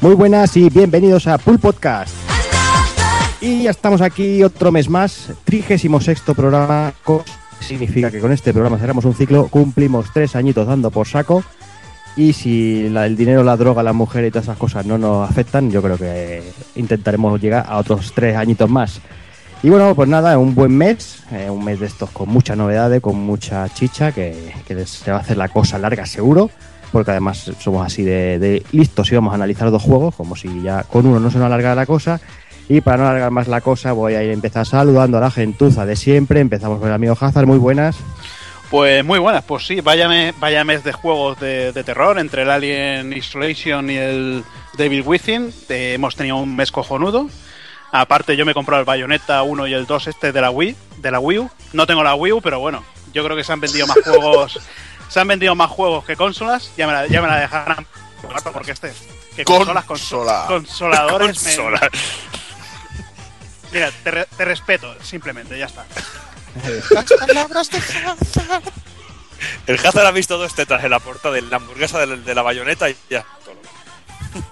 Muy buenas y bienvenidos a Pool Podcast. Y ya estamos aquí otro mes más, 36 programa. Significa que con este programa cerramos un ciclo, cumplimos tres añitos dando por saco. Y si la- el dinero, la droga, la mujer y todas esas cosas no nos afectan, yo creo que intentaremos llegar a otros tres añitos más. Y bueno, pues nada, un buen mes, eh, un mes de estos con muchas novedades, con mucha chicha, que, que se va a hacer la cosa larga seguro, porque además somos así de, de listos y vamos a analizar dos juegos, como si ya con uno no se nos alargara la cosa. Y para no alargar más la cosa, voy a ir a empezar saludando a la gentuza de siempre. Empezamos con el amigo Hazard, muy buenas. Pues muy buenas, pues sí, vaya, me- vaya mes de juegos de, de terror entre el Alien Isolation y el Devil Within. Eh, hemos tenido un mes cojonudo. Aparte, yo me he comprado el Bayonetta 1 y el 2 este de la Wii, de la Wii U. No tengo la Wii U, pero bueno, yo creo que se han vendido más juegos. Se han vendido más juegos que consolas. Ya me la, ya me la dejarán porque este. Que consolas, conso- Consola. consoladores. me-. Mira, te, re- te respeto, simplemente, ya está. El Hazard ha visto dos tetas en la puerta de la hamburguesa de, de la bayoneta y ya.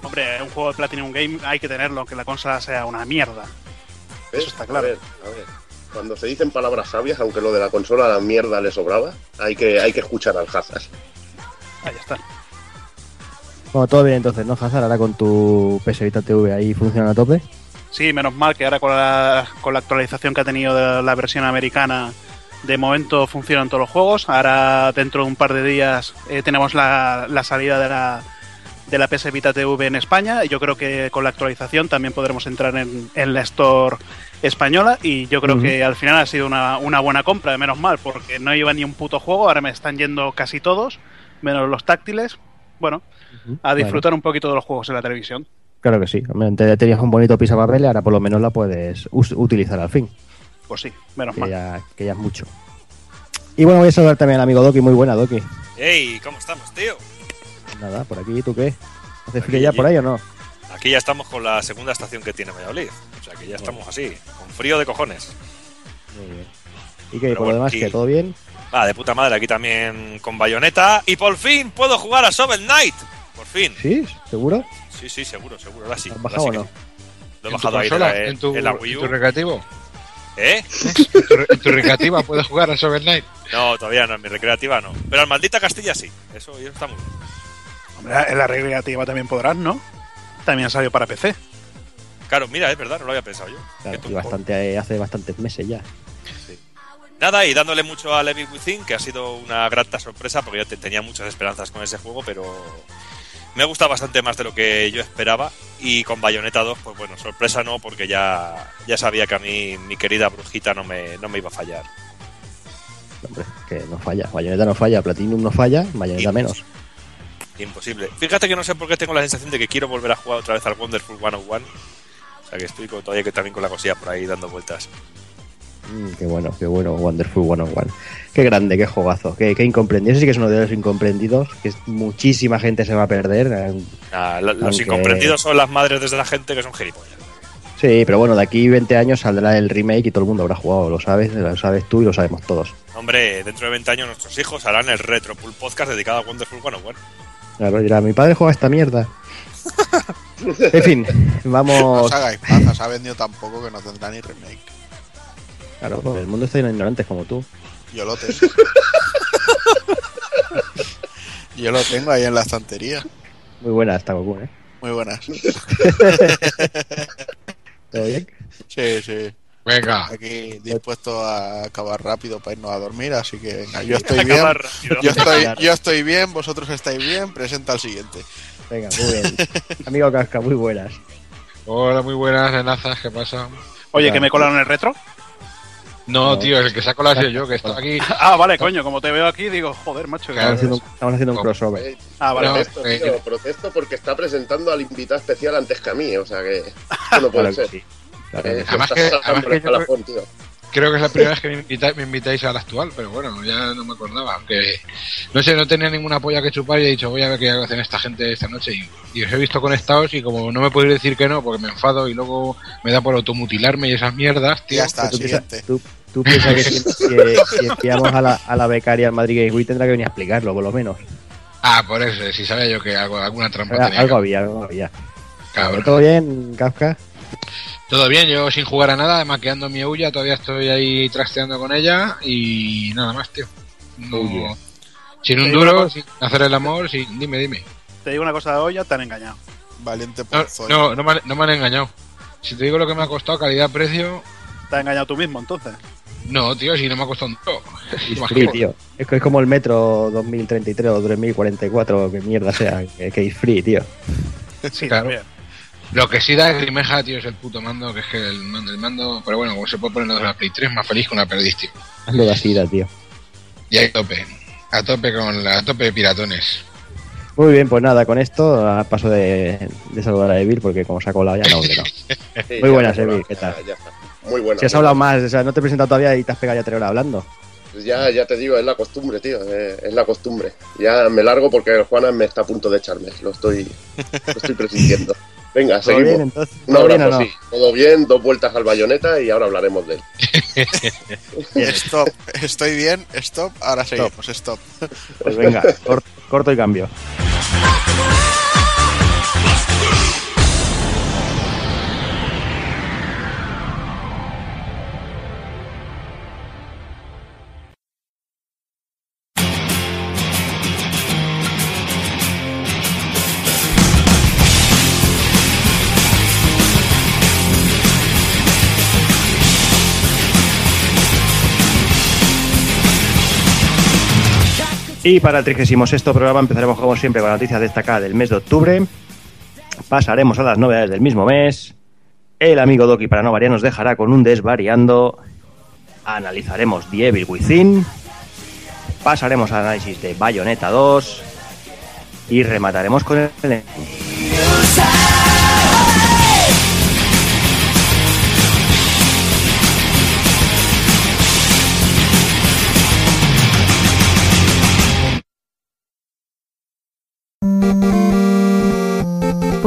Hombre, un juego de Platinum Game hay que tenerlo, aunque la consola sea una mierda. ¿Ves? Eso está claro. A ver, a ver. Cuando se dicen palabras sabias, aunque lo de la consola a la mierda le sobraba, hay que, hay que escuchar al Hazard. Ahí está. Bueno, todo bien entonces, ¿no, Hazard? Ahora con tu PS Vita TV ahí funciona a tope. Sí, menos mal que ahora con la, con la actualización que ha tenido de la versión americana, de momento funcionan todos los juegos. Ahora, dentro de un par de días, eh, tenemos la, la salida de la, de la PS Vita TV en España. Y yo creo que con la actualización también podremos entrar en, en la Store española. Y yo creo que al final ha sido una, una buena compra, menos mal, porque no iba ni un puto juego. Ahora me están yendo casi todos, menos los táctiles. Bueno, a disfrutar un poquito de los juegos en la televisión. Claro que sí. Tenías un bonito pisapapel y ahora por lo menos la puedes utilizar al fin, Pues sí, menos que mal. ya, que ya es mucho. Y bueno, voy a saludar también al amigo Doki. Muy buena, Doki. ¡Ey! ¿Cómo estamos, tío? Nada, por aquí, ¿tú qué? ¿Hace Aquí, frío ya por ahí o no? Aquí ya estamos con la segunda estación que tiene Valladolid. O sea que ya estamos así, con frío de cojones. Muy bien. ¿Y qué? Pero ¿Por lo demás qué? ¿Todo bien? Va, de puta madre, aquí también con bayoneta. Y por fin puedo jugar a Shovel Knight. Por fin. ¿Sí? ¿Seguro? Sí, sí, seguro, seguro. Ahora sí. ¿Has ahora bajado sí o que no? sí. Lo he ¿En tu bajado ahí de consola? la- ¿En tu, en la Wii en U. tu recreativo? ¿Eh? ¿En tu, re- en tu recreativa puedes jugar a Shovel Knight? No, todavía no, en mi recreativa no. Pero al maldita Castilla sí. Eso, eso está muy bien. Hombre, en la recreativa también podrán, ¿no? También salió para PC. Claro, mira, es verdad, no lo había pensado yo. Claro, y bastante, eh, hace bastantes meses ya. Nada, y dándole mucho a Levi Within, que ha sido una grata sorpresa, porque yo te- tenía muchas esperanzas con ese juego, pero me ha gustado bastante más de lo que yo esperaba. Y con Bayonetta 2, pues bueno, sorpresa no, porque ya, ya sabía que a mí mi querida brujita no me, no me iba a fallar. Hombre, que no falla. Bayonetta no falla, Platinum no falla, Bayonetta Y- menos. Imposible. Fíjate que no sé por qué tengo la sensación de que quiero volver a jugar otra vez al Wonderful 101. O sea que estoy con- todavía que también con la cosilla por ahí dando vueltas. Mm, qué bueno, qué bueno, Wonderful 101. Qué grande, qué jugazo, qué, qué incomprendido. Ese sí que es uno de los incomprendidos, que muchísima gente se va a perder. eh, Ah, lo- los Aunque- incomprendidos son las madres desde la gente que son gilipollas. Sí, pero bueno, de aquí 20 años saldrá el remake y todo el mundo habrá jugado, lo sabes, lo sabes tú y lo sabemos todos. Hombre, dentro de 20 años nuestros hijos harán el Retro Pool Podcast dedicado a Wonderful 101. Claro, dirá, mi padre juega esta mierda. en fin, No vamos. os hagáis paja, se ha vendido tan poco que no tendrá ni remake. Claro, pues el mundo está lleno de ignorantes como tú. Yo lo tengo. Yo lo tengo ahí en la estantería. Muy buena esta Goku, ¿eh? Muy buenas. ¿Todo bien? Sí, sí. Venga. Aquí dispuesto a acabar rápido para irnos a dormir, así que venga, yo estoy bien. Yo estoy, yo estoy bien, vosotros estáis bien, presenta al siguiente. Venga, muy bien. Amigo Casca, muy buenas. Hola, muy buenas, Renazas, ¿qué pasa? Oye, que me colaron el retro. No, No. tío, el que saco la sido yo, que estoy aquí. Ah, vale, coño, como te veo aquí, digo, joder, macho. que- Claro, Estamos haciendo, un- estamos haciendo un crossover. Eh, Ah, vale, protesto, eh, tío, protesto porque está presentando al invitado especial antes que a mí, o sea que esto no puede Claro que ser. sí. Claro Eh. Además que- saltando además el que yo- escalafón, tío. Creo que es la primera vez que me invitáis, me invitáis al actual, pero bueno, ya no me acordaba. Aunque no sé, no tenía ninguna polla que chupar y he dicho, voy a ver qué hacen esta gente esta noche. Y, y os he visto conectados y como no me podéis decir que no, porque me enfado y luego me da por automutilarme y esas mierdas, tío. Ya está, Tú piensas, tú, tú piensas que si, si, si espiamos a la, a la becaria al Madrid Game Week tendrá que venir a explicarlo, por lo menos. Ah, por eso, si sabía yo que algo, alguna trampa tenía. Algo había, algo había. Cabrón. ¿Todo bien, Kafka? Todo bien, yo sin jugar a nada, maqueando mi Ouya, todavía estoy ahí trasteando con ella y nada más, tío. No- sin un duro, sin hacer el amor, sin... dime, dime. Te digo una cosa de olla, te han engañado. Valiente por no, no me, han- no me han engañado. Si te digo lo que me ha costado, calidad-precio, Te has engañado tú mismo, entonces. no, tío, si no me ha costado un free, tío. Es, que es como el metro 2033 o 3044, que mierda sea, que, que es free, tío. Sí, Claro. también. Lo que sí da grimeja, tío, es el puto mando, que es que el mando, el mando pero bueno, como se puede poner lo de la Play 3, más feliz con la periodística. Hazlo de así, tío. Y a tope, a tope con la a tope de piratones. Muy bien, pues nada, con esto paso de, de saludar a Evil, porque como se ha colado ya no, hombre, no. Sí, Muy buenas, ya, Evi, ya, ¿qué tal? ya está. Muy buenas. Si has hablado más, o sea, no te he presentado todavía y te has pegado ya tres horas hablando. Pues Ya, ya te digo, es la costumbre, tío. Es, es la costumbre. Ya me largo porque Juana me está a punto de echarme. Lo estoy, lo estoy presintiendo. Venga, ¿Todo seguimos. bien, entonces? Un ¿Todo bien no? sí. Todo bien, dos vueltas al bayoneta y ahora hablaremos de él. Stop, estoy bien, stop, ahora seguimos, stop. Pues venga, cor- corto y cambio. Y para el 36 programa empezaremos como siempre con la noticia destacada del mes de octubre. Pasaremos a las novedades del mismo mes. El amigo Doki para no variar nos dejará con un desvariando. Analizaremos The Evil Within. Pasaremos al análisis de Bayonetta 2. Y remataremos con el...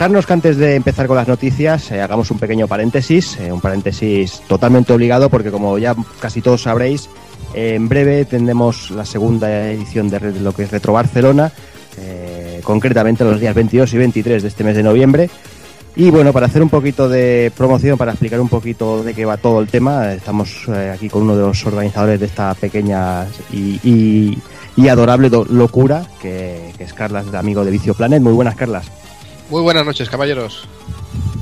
Dejarnos que antes de empezar con las noticias eh, hagamos un pequeño paréntesis, eh, un paréntesis totalmente obligado porque como ya casi todos sabréis, eh, en breve tendremos la segunda edición de lo que es Retro Barcelona, concretamente los días 22 y 23 de este mes de noviembre. Y bueno, para hacer un poquito de promoción, para explicar un poquito de qué va todo el tema, estamos aquí con uno de los organizadores de esta pequeña y, adorable do- locura, que, que es Carlas, amigo de Vicio Planet. Muy buenas, Carlas. Muy buenas noches, caballeros.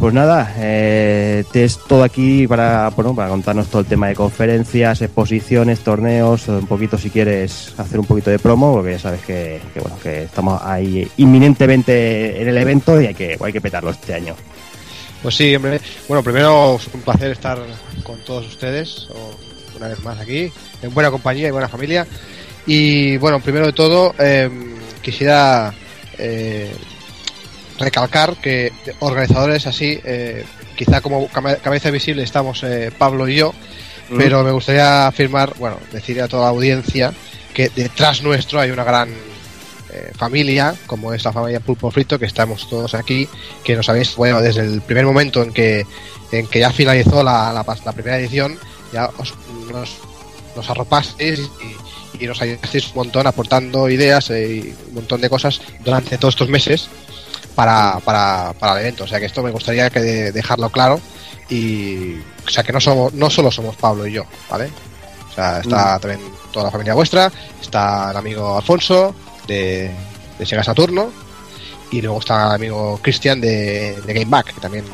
Pues nada, eh, te es todo aquí para, bueno, para contarnos todo el tema de conferencias, exposiciones, torneos, un poquito si quieres hacer un poquito de promo, porque ya sabes que, que, bueno, que estamos ahí inminentemente en el evento y hay que, hay que petarlo este año. Pues sí, hombre. Bueno, primero es un placer estar con todos ustedes, una vez más aquí, en buena compañía y buena familia. Y bueno, primero de todo, eh, quisiera eh, recalcar que organizadores así, eh, quizá como cabeza visible estamos eh, Pablo y yo, pero me gustaría afirmar, bueno, decirle a toda la audiencia que detrás nuestro hay una gran eh, familia, como es la familia Pulpo Frito, que estamos todos aquí, que nos habéis, bueno, desde el primer momento en que, en que ya finalizó la, la, la primera edición, ya os, nos, nos arropasteis y, y nos ayudasteis un montón aportando ideas eh, y un montón de cosas durante todos estos meses para, para, para el evento. O sea que esto me gustaría que de- dejarlo claro y o sea que no somos no solo somos Pablo y yo, ¿vale? O sea, está también toda la familia vuestra, está el amigo Alfonso de, de Sega Saturno y luego está el amigo Cristian de, de Gameback, que también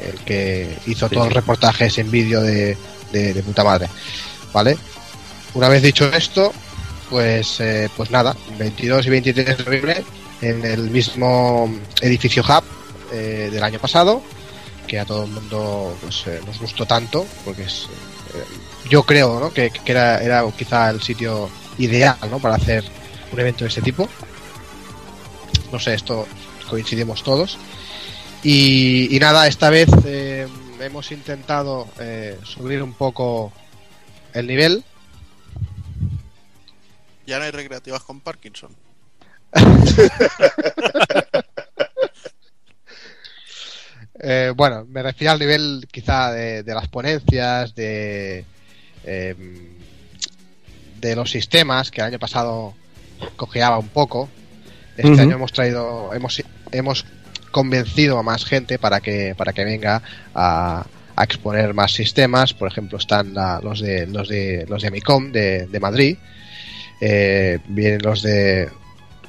el que hizo todos los reportajes en vídeo de, de, de puta madre, ¿vale? Una vez dicho esto, pues eh, pues nada, 22 y 23 de noviembre en el mismo edificio Hub eh, del año pasado, que a todo el mundo pues, eh, nos gustó tanto, porque es, eh, yo creo ¿no? que, era, quizá el sitio ideal ¿no? para hacer un evento de este tipo. No sé, esto coincidimos todos. Y, y nada, esta vez hemos intentado subir un poco el nivel. Ya no hay recreativas con Parkinson. Eh, bueno, me refiero al nivel quizá de, de las ponencias, de, eh, de los sistemas, que el año pasado cojeaba un poco. Este año hemos traído, hemos, hemos convencido a más gente para que, para que venga a, a exponer más sistemas. Por ejemplo, están la- los de los de los de Amicom de, de Madrid. Eh, vienen los de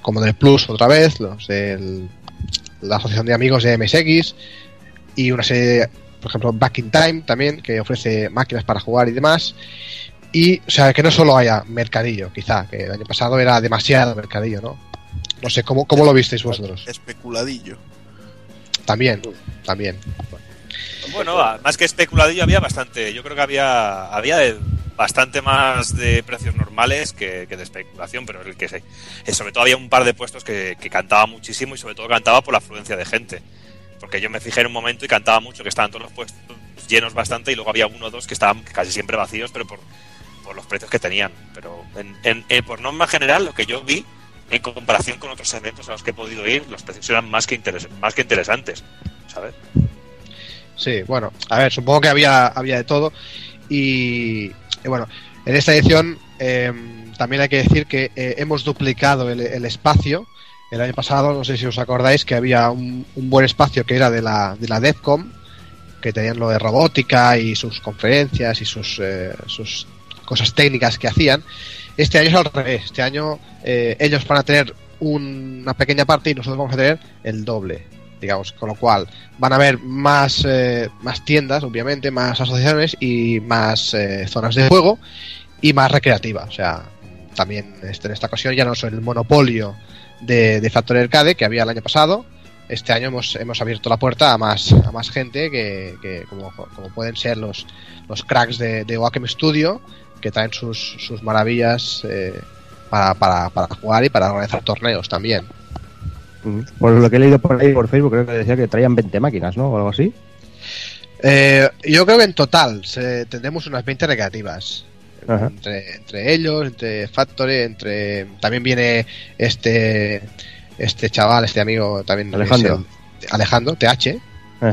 como del Plus otra vez, los de la Asociación de Amigos de MSX y una serie, de, por ejemplo, Back in Time también, que ofrece máquinas para jugar y demás. Y, o sea, que no solo haya mercadillo, quizá, que el año pasado era demasiado mercadillo, ¿no? No sé, ¿cómo, cómo lo visteis vosotros? Especuladillo. También, también. Bueno, más que especuladillo había bastante. Yo creo que había había de- bastante más de precios normales que, de especulación, pero el que sé. eh, sobre todo había un par de puestos que, cantaba muchísimo y sobre todo cantaba por la afluencia de gente. Porque yo me fijé en un momento y cantaba mucho, que estaban todos los puestos llenos bastante y luego había uno o dos que estaban casi siempre vacíos, pero por, los precios que tenían. Pero en, en- en- por norma general, lo que yo vi en comparación con otros eventos a los que he podido ir, los precios eran más que, interes- más que interesantes, ¿sabes? Sí, bueno, a ver, supongo que había, había de todo. Y, y bueno, en esta edición eh, también hay que decir que eh, hemos duplicado el, espacio. El año pasado, no sé si os acordáis, que había un, un buen espacio que era de la, de la DEFCOM, que tenían lo de robótica y sus conferencias y sus, eh, sus cosas técnicas que hacían. Este año es al revés. Este año eh, ellos van a tener un- una pequeña parte y nosotros vamos a tener el doble, digamos. Con lo cual van a haber más, eh, más tiendas, obviamente, más asociaciones y más eh, zonas de juego y más recreativa. O sea, también este, en esta ocasión ya no es el monopolio de, de Factory Arcade que había el año pasado. Este año hemos, hemos abierto la puerta a más, a más gente que, que como, pueden ser los, los cracks de, de Studio que traen sus, sus maravillas eh, para, para, para jugar y para organizar torneos también. Por lo que he leído por ahí por Facebook, creo que decía que traían 20 máquinas, ¿no? O algo así. Eh, yo creo que en total se- tendremos unas 20 recreativas. Ajá. Entre, entre ellos, entre Factory, entre. También viene este. Este chaval, este amigo también. Alejandro. ese- Alejandro, TH.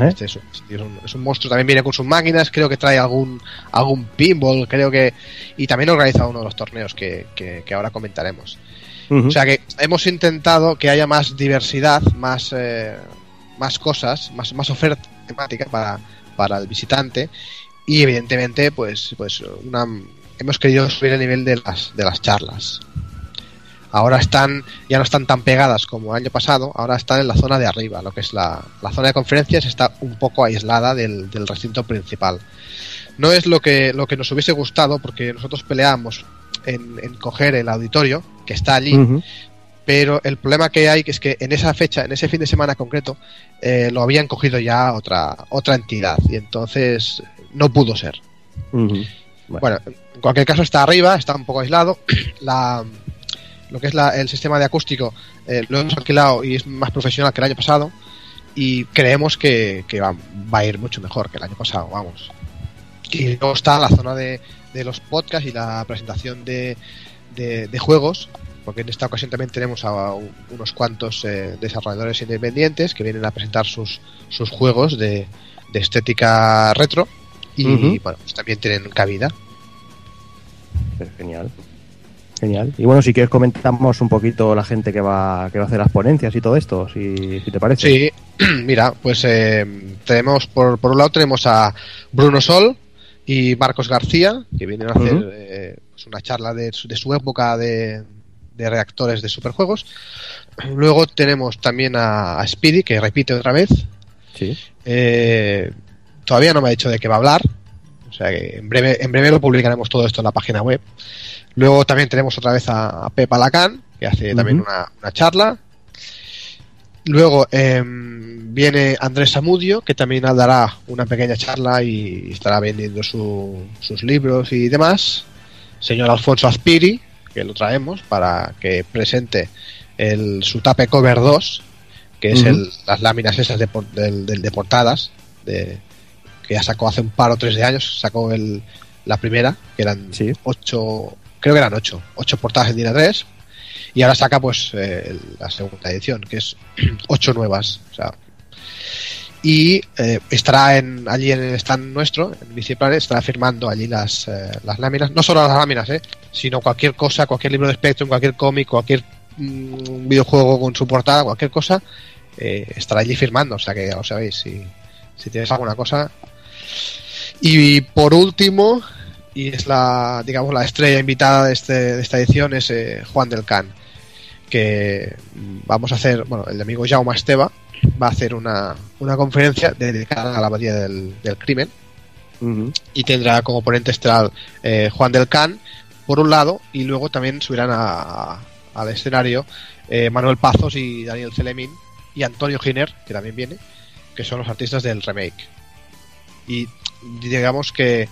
Este es, un, es un- es un monstruo, también viene con sus máquinas, creo que trae algún algún pinball, creo que. Y también organiza uno de los torneos que, que- que ahora comentaremos. O sea que hemos intentado que haya más diversidad, más, eh, más cosas, más, más oferta temática para, para el visitante y evidentemente pues, pues una, hemos querido subir el nivel de las, de las charlas. Ahora están, ya no están tan pegadas como el año pasado, ahora están en la zona de arriba, lo que es la, la zona de conferencias está un poco aislada del, del recinto principal. No es lo que, lo que nos hubiese gustado porque nosotros peleamos en, en coger el auditorio que está allí, pero el problema que hay es que en esa fecha, en ese fin de semana concreto, eh, lo habían cogido ya otra, otra entidad y entonces no pudo ser. Bueno, en cualquier caso está arriba, está un poco aislado. La, lo que es la- el sistema de acústico eh, lo hemos alquilado y es más profesional que el año pasado y creemos que, que va, va a ir mucho mejor que el año pasado, vamos. Y luego está la zona de, de los podcasts y la presentación de, de, de juegos, porque en esta ocasión también tenemos a un- unos cuantos eh, desarrolladores independientes que vienen a presentar sus, sus juegos de, de estética retro y bueno, pues también tienen cabida. Genial. Genial. Y bueno, si quieres comentamos un poquito la gente que va, que va a hacer las ponencias y todo esto, si, si te parece. Sí, mira, pues eh, tenemos por, por un lado tenemos a Bruno Sol y Marcos García, que vienen a hacer eh, pues una charla de, su- de su época de, de reactores de superjuegos. Luego tenemos también a, a Speedy, que repite otra vez. Sí. Eh, todavía no me ha dicho de qué va a hablar. O sea que en breve, en breve lo publicaremos todo esto en la página web. Luego también tenemos otra vez a, a Pepa Lacan, que hace también una, una charla. Luego em, viene Andrés Samudio, que también dará una pequeña charla y estará vendiendo su- sus libros y demás. Señor Alfonso Azpiri, que lo traemos para que presente el, su tape cover 2, que es el- las láminas esas de, por- del- del- de portadas, de, que ya sacó hace un par o tres de años, sacó el, la primera, que eran Sí. ocho, creo que eran ocho, ocho portadas en DIN A3, y ahora saca pues eh, la segunda edición, que es ocho nuevas, y eh, estará en, allí en el stand nuestro, en Biciplanet, estará firmando allí las, eh, las láminas, no solo las láminas, eh, sino cualquier cosa, cualquier libro de Spectrum, cualquier cómic, cualquier mm, videojuego con su portada, cualquier cosa, estará allí firmando, o sea que ya lo sabéis, si, si tienes alguna cosa. Y por último, y es la, digamos, la estrella invitada de, este, de esta edición, es Juan del Can, que vamos a hacer, bueno, el amigo Jaume Esteba va a hacer una, una conferencia dedicada a la abadía del, del crimen y tendrá como ponente estelar eh, Juan del Can por un lado y luego también subirán a- a- al escenario eh, Manuel Pazos y Daniel Celemín y Antonio Giner que también viene que son los artistas del remake. Y digamos que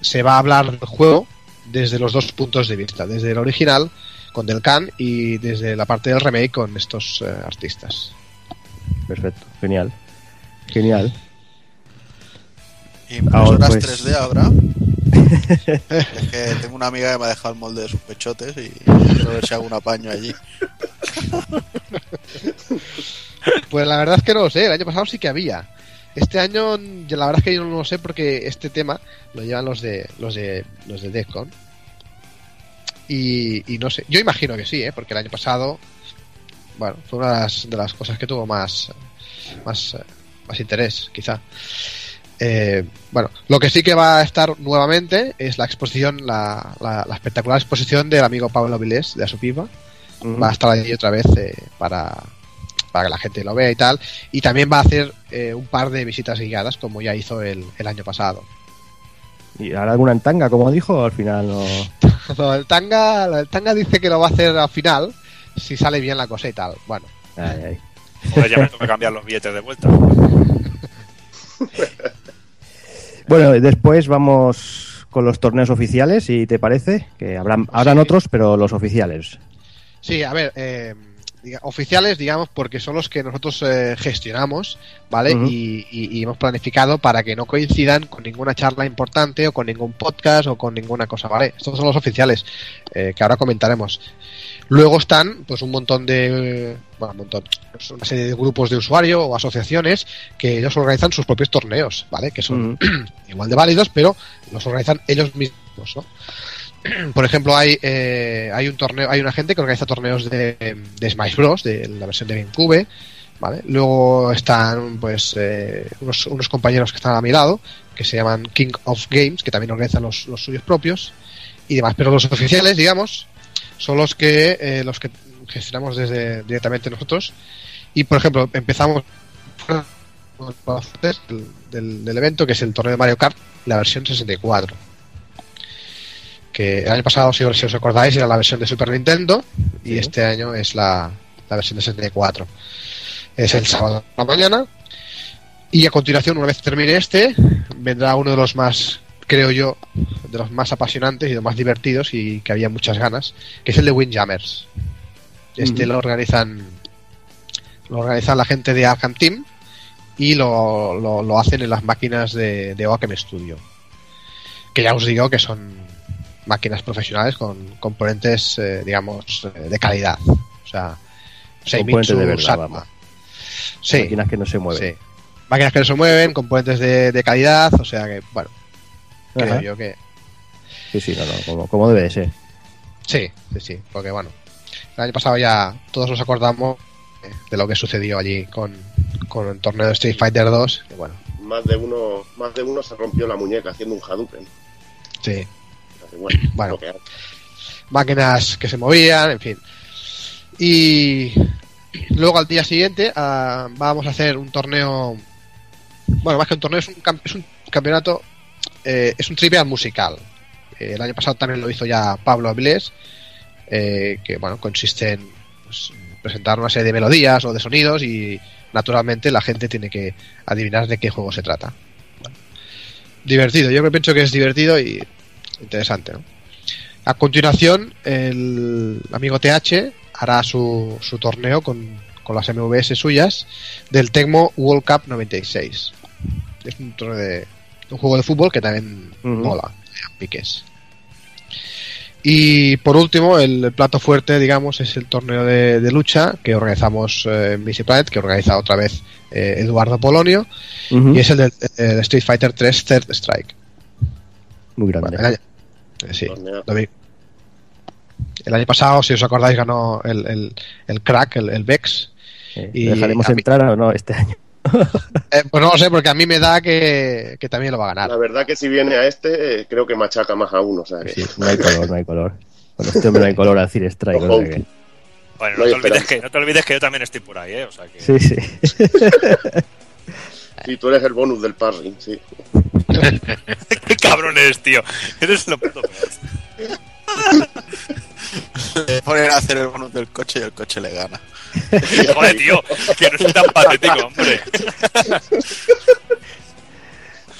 se va a hablar del juego desde los dos puntos de vista desde el original con Del Can y desde la parte del remake con estos eh, artistas Perfecto, genial. Genial. Impresoras Ahora, pues- 3D habrá. es que tengo una amiga que me ha dejado el molde de sus pechotes y quiero ver si hago un apaño allí. Pues la verdad es que no lo sé, el año pasado sí que había. Este año la verdad es que yo no lo sé porque este tema lo llevan los de los de los de Defcon. Y, y no sé, yo imagino que sí, ¿eh? porque el año pasado bueno, fue una de las, de las cosas que tuvo más más, eh, más interés, quizá. Eh, bueno, lo que sí que va a estar nuevamente es la exposición, la, la, la espectacular exposición del amigo Pablo Vilés de Asupiva. Ujú. Va a estar allí otra vez eh, para, para que la gente lo vea y tal. Y también va a hacer eh, un par de visitas guiadas, como ya hizo el, el año pasado. ¿Y hará alguna en tanga, como dijo? Al final no. No, el tanga, el tanga dice que lo va a hacer al final, si sale bien la cosa y tal. Bueno, Ay, ay. Joder, ya me tengo que cambiar los billetes de vuelta. Bueno, después vamos con los torneos oficiales, si te parece, que habrán, habrán Sí. otros, pero los oficiales. Sí, a ver, eh, diga- oficiales, digamos, porque son los que nosotros eh, gestionamos, ¿vale? Y, y- y hemos planificado para que no coincidan con ninguna charla importante o con ningún podcast o con ninguna cosa, ¿vale? Estos son los oficiales, eh, que ahora comentaremos. Luego están, pues, un montón de, bueno, un montón, pues, una serie de grupos de usuarios o asociaciones que ellos organizan sus propios torneos, ¿vale? Que son igual de válidos, pero los organizan ellos mismos, ¿no? Por ejemplo, hay eh, hay un torneo, hay una gente que organiza torneos de, de Smash Bros, de la versión de GameCube, ¿vale? Luego están pues eh, unos, unos compañeros que están a mi lado, que se llaman King of Games, que también organizan los, los suyos propios y demás, pero los oficiales, digamos, son los que eh, los que gestionamos desde directamente nosotros. Y por ejemplo, empezamos del, del, del evento, que es el torneo de Mario Kart, la versión 64 que el año pasado, si, si os acordáis, era la versión de Super Nintendo y Sí. este año es la, la versión de 64. Es el sábado por la mañana y a continuación, una vez termine este, vendrá uno de los más, creo yo, de los más apasionantes y de los más divertidos y que había muchas ganas, que es el de Windjammers. Este lo organizan lo organizan la gente de Arkham Team y lo, lo, lo hacen en las máquinas de, de Oaken Studio. Que ya os digo que son máquinas profesionales con componentes, eh, digamos, eh, de calidad. O sea, Componentes de verdad. Sí, Máquinas que no se mueven. sí. Máquinas que no se mueven, componentes de, de calidad, o sea que, bueno, creo Ajá. yo que Sí, sí, no, no, como, como debe de ser. sí, sí, sí, porque bueno, el año pasado ya todos nos acordamos de lo que sucedió allí con, con el torneo de Street Fighter 2, que bueno, Más de uno, más de uno se rompió la muñeca haciendo un Hadouken. sí, Bueno, que máquinas que se movían, en fin. Y luego al día siguiente ah, vamos a hacer un torneo, bueno, más que un torneo, es un, cam- es un campeonato, eh, es un trivial musical. Eh, el año pasado también lo hizo ya Pablo Avilés, eh, que bueno, consiste en pues, presentar una serie de melodías o de sonidos y naturalmente la gente tiene que adivinar de qué juego se trata. Divertido, yo pienso que es divertido y interesante, ¿no? A continuación, el amigo TH hará su, su torneo con, con las MVS suyas del Tecmo World Cup 96. Es un torneo de un juego de fútbol que también mola, piques. Y por último, el plato fuerte, digamos, es el torneo de, de lucha que organizamos eh, en Missy Planet, que organiza otra vez eh, Eduardo Polonio, y es el eh, Street Fighter 3 Third Strike. Muy grande. Bueno, sí, Torneo. lo vi. El año pasado, si os acordáis, ganó el, el, el crack, el, el Vex. Eh, y ¿Dejaremos a mí- entrar o no este año? Eh, pues no lo sé, porque a mí me da que, que también lo va a ganar. La verdad que si viene a este, eh, creo que machaca más a uno. O sea que... Sí, no hay color, no hay color. Con este hombre no hay color al Cine Strike. que- Bueno, No te olvides que, no te olvides que yo también estoy por ahí, ¿eh? O sea que... Sí, sí. Sí, tú eres el bonus del parring, sí. ¿Qué cabrón eres, tío? Eres lo puto peor. Le ponen a hacer el bonus del coche y el coche le gana. Joder, tío, que no soy tan patético, hombre.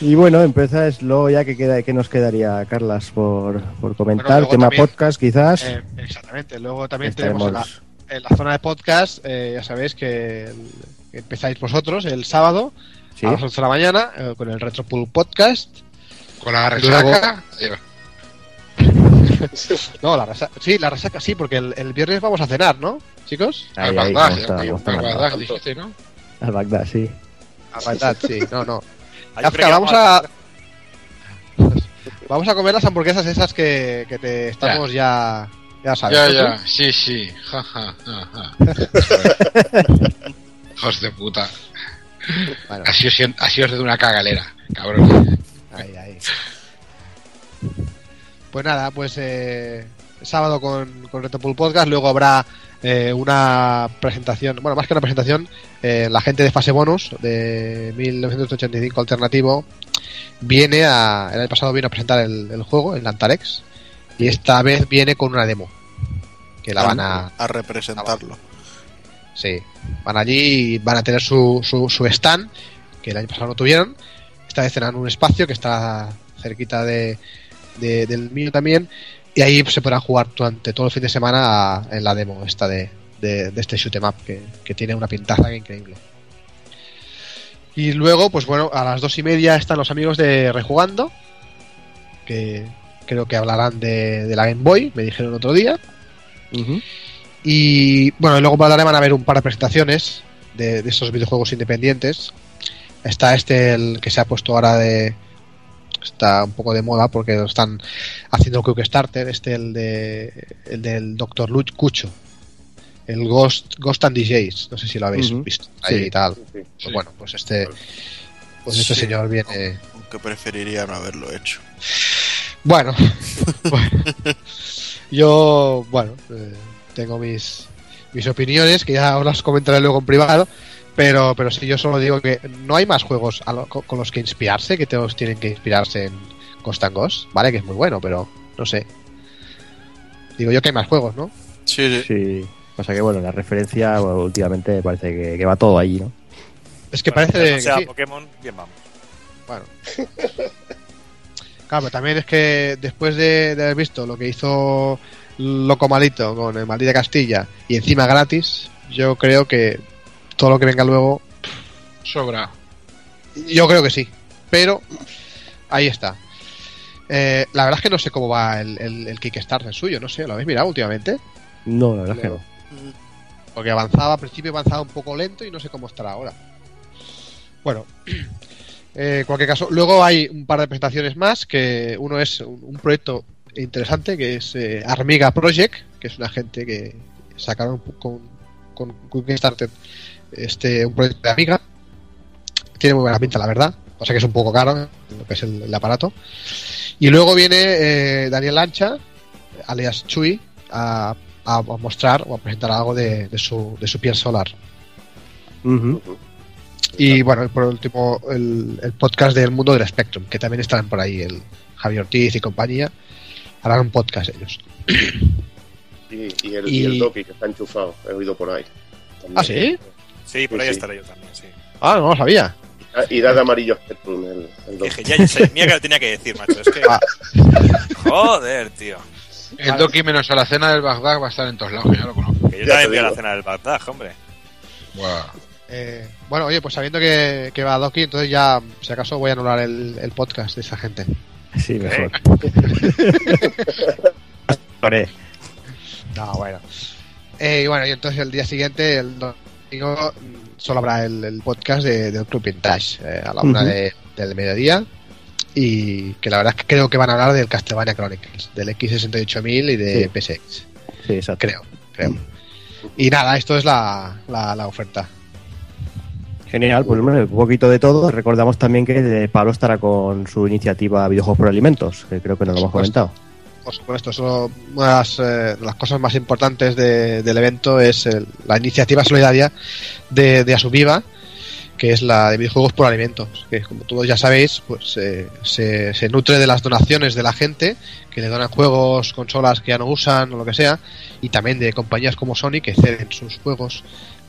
Y bueno, empiezas luego ya que queda, que nos quedaría, Carlas, por, por comentar. Bueno, Tema también- podcast, quizás. Eh, exactamente. Luego también Estaremos- tenemos en la, en la zona de podcast, eh, ya sabéis que el- que empezáis vosotros el sábado Sí. a las 11 de la mañana eh, con el Retropool Podcast. Con la resaca. No, la resaca, sí, la resaca sí, porque el, el viernes vamos a cenar, ¿no, chicos? Ahí, al ahí, Bagdad, está, está al Bagdad. Bagdad, dijiste, ¿no? Al Bagdad, sí. A Bagdad, sí, no, no. Kafka, vamos a vamos a comer las hamburguesas esas que, que te estamos ya ya sabes. Ya, ¿no, ya, tú? sí, sí. Ja, ja, ja, ja. Hijos de puta. Bueno, Así os, así os de una cagalera, cabrón. ahí, ahí. Pues nada, pues eh, sábado con, con Retropool Podcast, luego habrá eh, una presentación, bueno, más que una presentación, eh, la gente de Fase Bonus de 1985 Alternativo viene a, el año pasado vino a presentar el, el juego, el Antarex, y esta vez viene con una demo, que la van a, a representarlo. Sí, van allí y van a tener su, su, su stand, que el año pasado no tuvieron. Esta vez tendrán un espacio que está cerquita de, de- del mío también. Y ahí se podrán jugar durante todo el fin de semana en la demo esta de, de, este shoot 'em up, que, que tiene una pintaza increíble. Y luego, pues bueno, a las dos y media están los amigos de Rejugando, que creo que hablarán de, de la Game Boy, me dijeron otro día. Y bueno, luego tarde van a haber un par de presentaciones de, de estos videojuegos independientes. Está este, el que se ha puesto ahora de. Está un poco de moda porque lo están haciendo Kickstarter. Este, el de el del Dr. Luch Cucho. El Ghost, Ghost and DJs. No sé si lo habéis visto ahí Sí. y tal. Sí. Pues bueno, pues este. Pues este Sí. señor viene. Aunque preferiría no haberlo hecho. Bueno, bueno. yo, bueno, eh, tengo mis, mis opiniones que ya os las comentaré luego en privado, pero, pero sí, yo solo digo que no hay más juegos lo- con, los que inspirarse, que todos tienen que inspirarse en Ghost and Ghost, ¿vale? Que es muy bueno, pero no sé. Digo yo que hay más juegos, ¿no? Sí, sí. Sí. Pasa que, bueno, la referencia bueno, últimamente parece que, que va todo allí, ¿no? Es que Bueno, parece que no sea sí. Pokémon, bien vamos. Bueno. Claro, pero también es que después de, de haber visto lo que hizo Loco Malito con el Maldita Castilla y encima gratis, yo creo que todo lo que venga luego, Sobra. yo creo que sí. Pero ahí está. Eh, la verdad es que no sé cómo va el, el, el Kickstarter suyo, no sé, ¿lo habéis mirado últimamente? No, la verdad es que no. Porque avanzaba, al principio avanzaba un poco lento y no sé cómo estará ahora. Bueno, eh, en cualquier caso, luego hay un par de presentaciones más, que uno es un, un proyecto interesante, que es eh, Armiga Project, que es una gente que sacaron con, con, con Kickstarter este, un proyecto de Amiga. Tiene muy buena pinta, la verdad. O sea que es un poco caro, lo que es el, el aparato. Y luego viene eh, Daniel Lancha, alias Chui, a, a mostrar o a presentar algo de, de su, de su piel solar. Y bueno, por último, el, el podcast del mundo del Spectrum, que también estarán por ahí, el Javier Ortiz y compañía, harán un podcast ellos. Y, y el, Y- y el Doki que está enchufado, he oído por ahí. También. ¿Ah, sí? Sí, por Sí, ahí sí. estaré yo también, sí. Ah, no lo sabía. Y da de amarillo Spectrum, el, el Doki. Dije, ya, mira que lo tenía que decir, macho. Es que. Ah. Joder, tío. El Doki menos a la cena del Bagdad va a estar en todos lados, que ya lo conozco. Que yo Ya también voy a la cena del Bagdad, hombre. Buah. Eh, bueno, oye, pues sabiendo que, que va Doki, entonces ya, si acaso, voy a anular el, el podcast de esa gente. Sí, mejor. No, bueno. Eh, y bueno, y entonces el día siguiente, el domingo, solo habrá el, el podcast de, del Club Vintage eh, a la una de- del mediodía. Y que la verdad es que creo que van a hablar del Castlevania Chronicles, del X68000 y de Sí. PSX. Sí, exacto. Creo, creo. Y nada, esto es la, la, la oferta. Genial, pues hombre, un poquito de todo. Recordamos también que eh, Pablo estará con su iniciativa Videojuegos por Alimentos, que creo que nos lo hemos comentado. Por supuesto, eso, una de las, eh, las cosas más importantes de- del evento es el- la iniciativa solidaria de, de Asubiva, que es la de videojuegos por alimentos, que como todos ya sabéis, pues eh, se, se nutre de las donaciones de la gente, que le donan juegos, consolas que ya no usan o lo que sea, y también de compañías como Sony que ceden sus juegos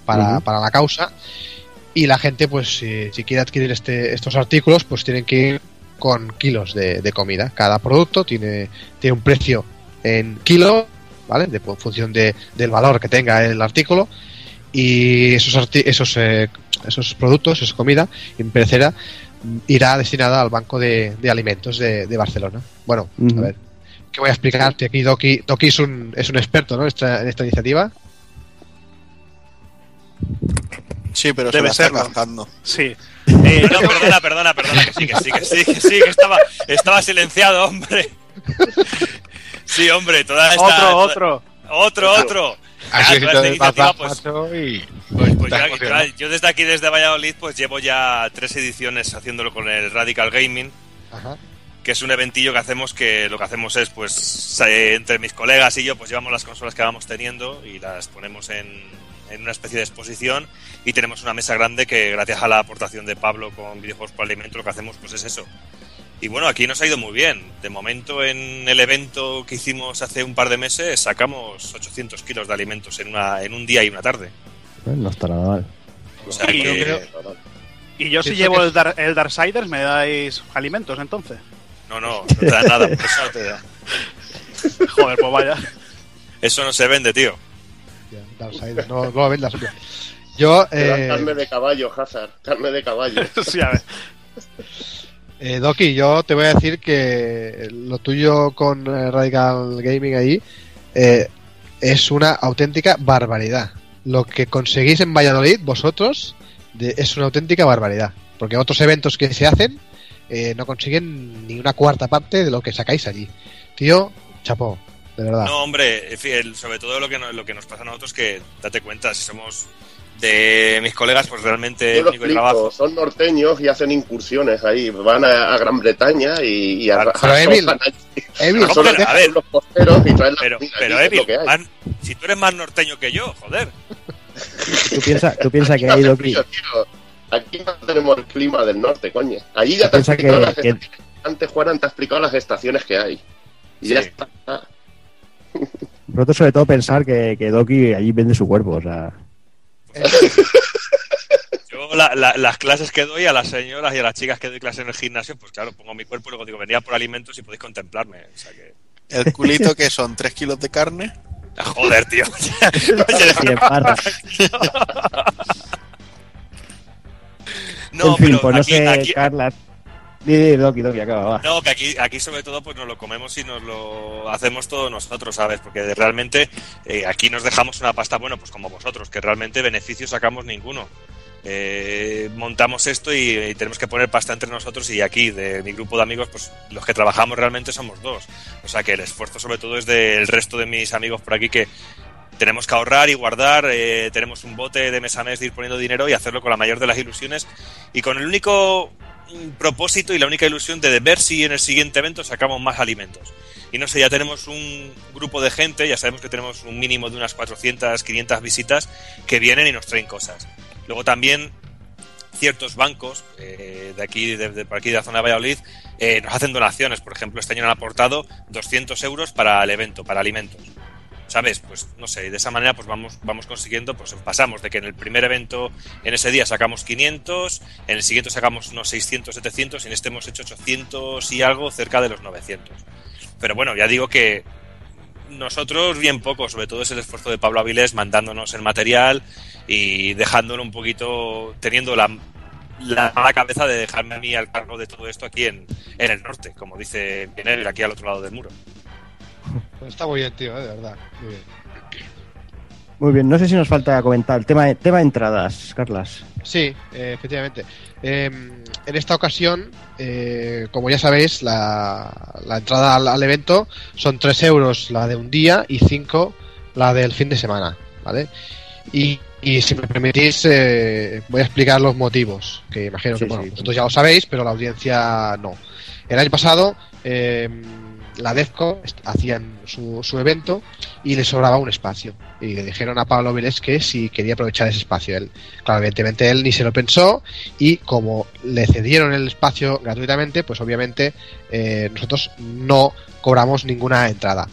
para, para la causa. Y la gente, pues si, si quiere adquirir este, estos artículos, pues tienen que ir con kilos de, de comida. Cada producto tiene, tiene un precio en kilo, ¿vale? De, en función de, del valor que tenga el artículo. Y esos, arti- esos, eh, esos productos, esa comida imperecera, mm, irá destinada al Banco de, de Alimentos de, de Barcelona. Bueno, a ver, ¿qué voy a explicarte? Aquí Doki, Doki es, un, es un experto, ¿no? Esta- en esta iniciativa. Sí, pero Debe se la está. Sí. Eh, No, perdona, perdona, perdona, que sí, que sí, que sí, que sí, que estaba, estaba silenciado, hombre. Sí, hombre, toda esta... otro, toda- otro. Otro, otro. Así Ah, iniciativa, pues, y... Pues, pues yo, yo desde aquí, desde Valladolid, pues llevo ya tres ediciones haciéndolo con el Radical Gaming, Ajá. que es un eventillo que hacemos que lo que hacemos es, pues, entre mis colegas y yo, pues llevamos las consolas que vamos teniendo y las ponemos en, en una especie de exposición y tenemos una mesa grande que gracias a la aportación de Pablo con videojuegos por alimento lo que hacemos pues es eso. Y bueno, aquí nos ha ido muy bien. De momento en el evento que hicimos hace un par de meses sacamos 800 kilos de alimentos en, una, en un día y una tarde. Eh, No está nada mal. O sea Y- que- creo- Y yo si llevo que- el, Dar el Darksiders, ¿me dais alimentos entonces? No, no, no te da nada, por eso no te da. Joder, pues vaya. Eso no se vende, tío. Darksiders, no, no lo vendas, hombre. Yo, eh, carne de caballo, Hazard. Carne de caballo. Sí, a ver. Eh, Doki, yo te voy a decir que lo tuyo con eh, Radical Gaming ahí eh, es una auténtica barbaridad. Lo que conseguís en Valladolid, vosotros, de- es una auténtica barbaridad. Porque otros eventos que se hacen eh, no consiguen ni una cuarta parte de lo que sacáis allí. Tío, chapó, de verdad. No, hombre, en fin, el- sobre todo lo que, no- lo que nos pasa a nosotros que, date cuenta, si somos de mis colegas, pues realmente Yo único explico, trabajo. son norteños y hacen incursiones ahí. Van a, a Gran Bretaña y, y a, Pero, ¿cómo asoman que- a ver. los costeros y traen la Pero, pero Evil, lo que hay. man, si tú eres más norteño que yo, joder. Tú piensas tú piensa que Aquí ha no ido aquí. Aquí no tenemos el clima del norte, coño. Allí ya te explicado que- las que- estaciones. Antes Juan te ha explicado las estaciones que hay. Y ya está. Vosotros sobre todo pensar que, que Doki allí vende su cuerpo, o sea... Yo la- la- las clases que doy a las señoras y a las chicas que doy clase en el gimnasio, pues claro, pongo mi cuerpo y luego digo, venía por alimentos y podéis contemplarme. O sea que... El culito que son 3 kilos de carne. Joder, tío. no, en fin, pero pues no aquí, sé, aquí- Carla... Doki, Doki, acaba, va. No, que aquí, aquí sobre todo pues nos lo comemos y nos lo hacemos todos nosotros, ¿sabes? Porque realmente eh, aquí nos dejamos una pasta, bueno, pues como vosotros, que realmente beneficios sacamos ninguno. Eh, montamos esto y, y tenemos que poner pasta entre nosotros y aquí de mi grupo de amigos, pues los que trabajamos realmente somos dos. O sea que el esfuerzo sobre todo es del resto de mis amigos por aquí que tenemos que ahorrar y guardar, eh, tenemos un bote de mes a mes de ir poniendo dinero y hacerlo con la mayor de las ilusiones y con el único propósito y la única ilusión de ver si en el siguiente evento sacamos más alimentos. Y no sé, ya tenemos un grupo de gente, ya sabemos que tenemos un mínimo de unas 400, 500 visitas que vienen y nos traen cosas. Luego también ciertos bancos eh, de aquí, de, de por aquí de la zona de Valladolid, eh, nos hacen donaciones. Por ejemplo, este año han aportado 200 euros para el evento, para alimentos. ¿Sabes? Pues no sé, de esa manera pues vamos, vamos consiguiendo, pues pasamos de que en el primer evento en ese día sacamos 500, en el siguiente sacamos unos 600, 700 y en este hemos hecho 800 y algo cerca de los 900. Pero bueno, ya digo que nosotros bien poco, sobre todo es el esfuerzo de Pablo Avilés mandándonos el material y dejándolo un poquito, teniendo la, la mala cabeza de dejarme a mí al cargo de todo esto aquí en, en el norte, como dice Biener, aquí al otro lado del muro. Está muy bien, tío, eh, de verdad. Muy bien. Muy bien, no sé si nos falta comentar el tema de, tema de entradas, Carlas. Sí, eh, efectivamente. Eh, en esta ocasión, eh, como ya sabéis, la, la entrada al, al evento son 3 euros la de un día y 5 la del fin de semana, ¿vale? Y, y si me permitís, eh, voy a explicar los motivos, que imagino Sí, que bueno, sí. vosotros ya lo sabéis, pero la audiencia no. El año pasado, eh, la DEFCO hacían su, su evento y le sobraba un espacio. Y le dijeron a Pablo Vilés que si quería aprovechar ese espacio. Él, claro, evidentemente él ni se lo pensó y como le cedieron el espacio gratuitamente, pues obviamente eh, nosotros no cobramos ninguna entrada.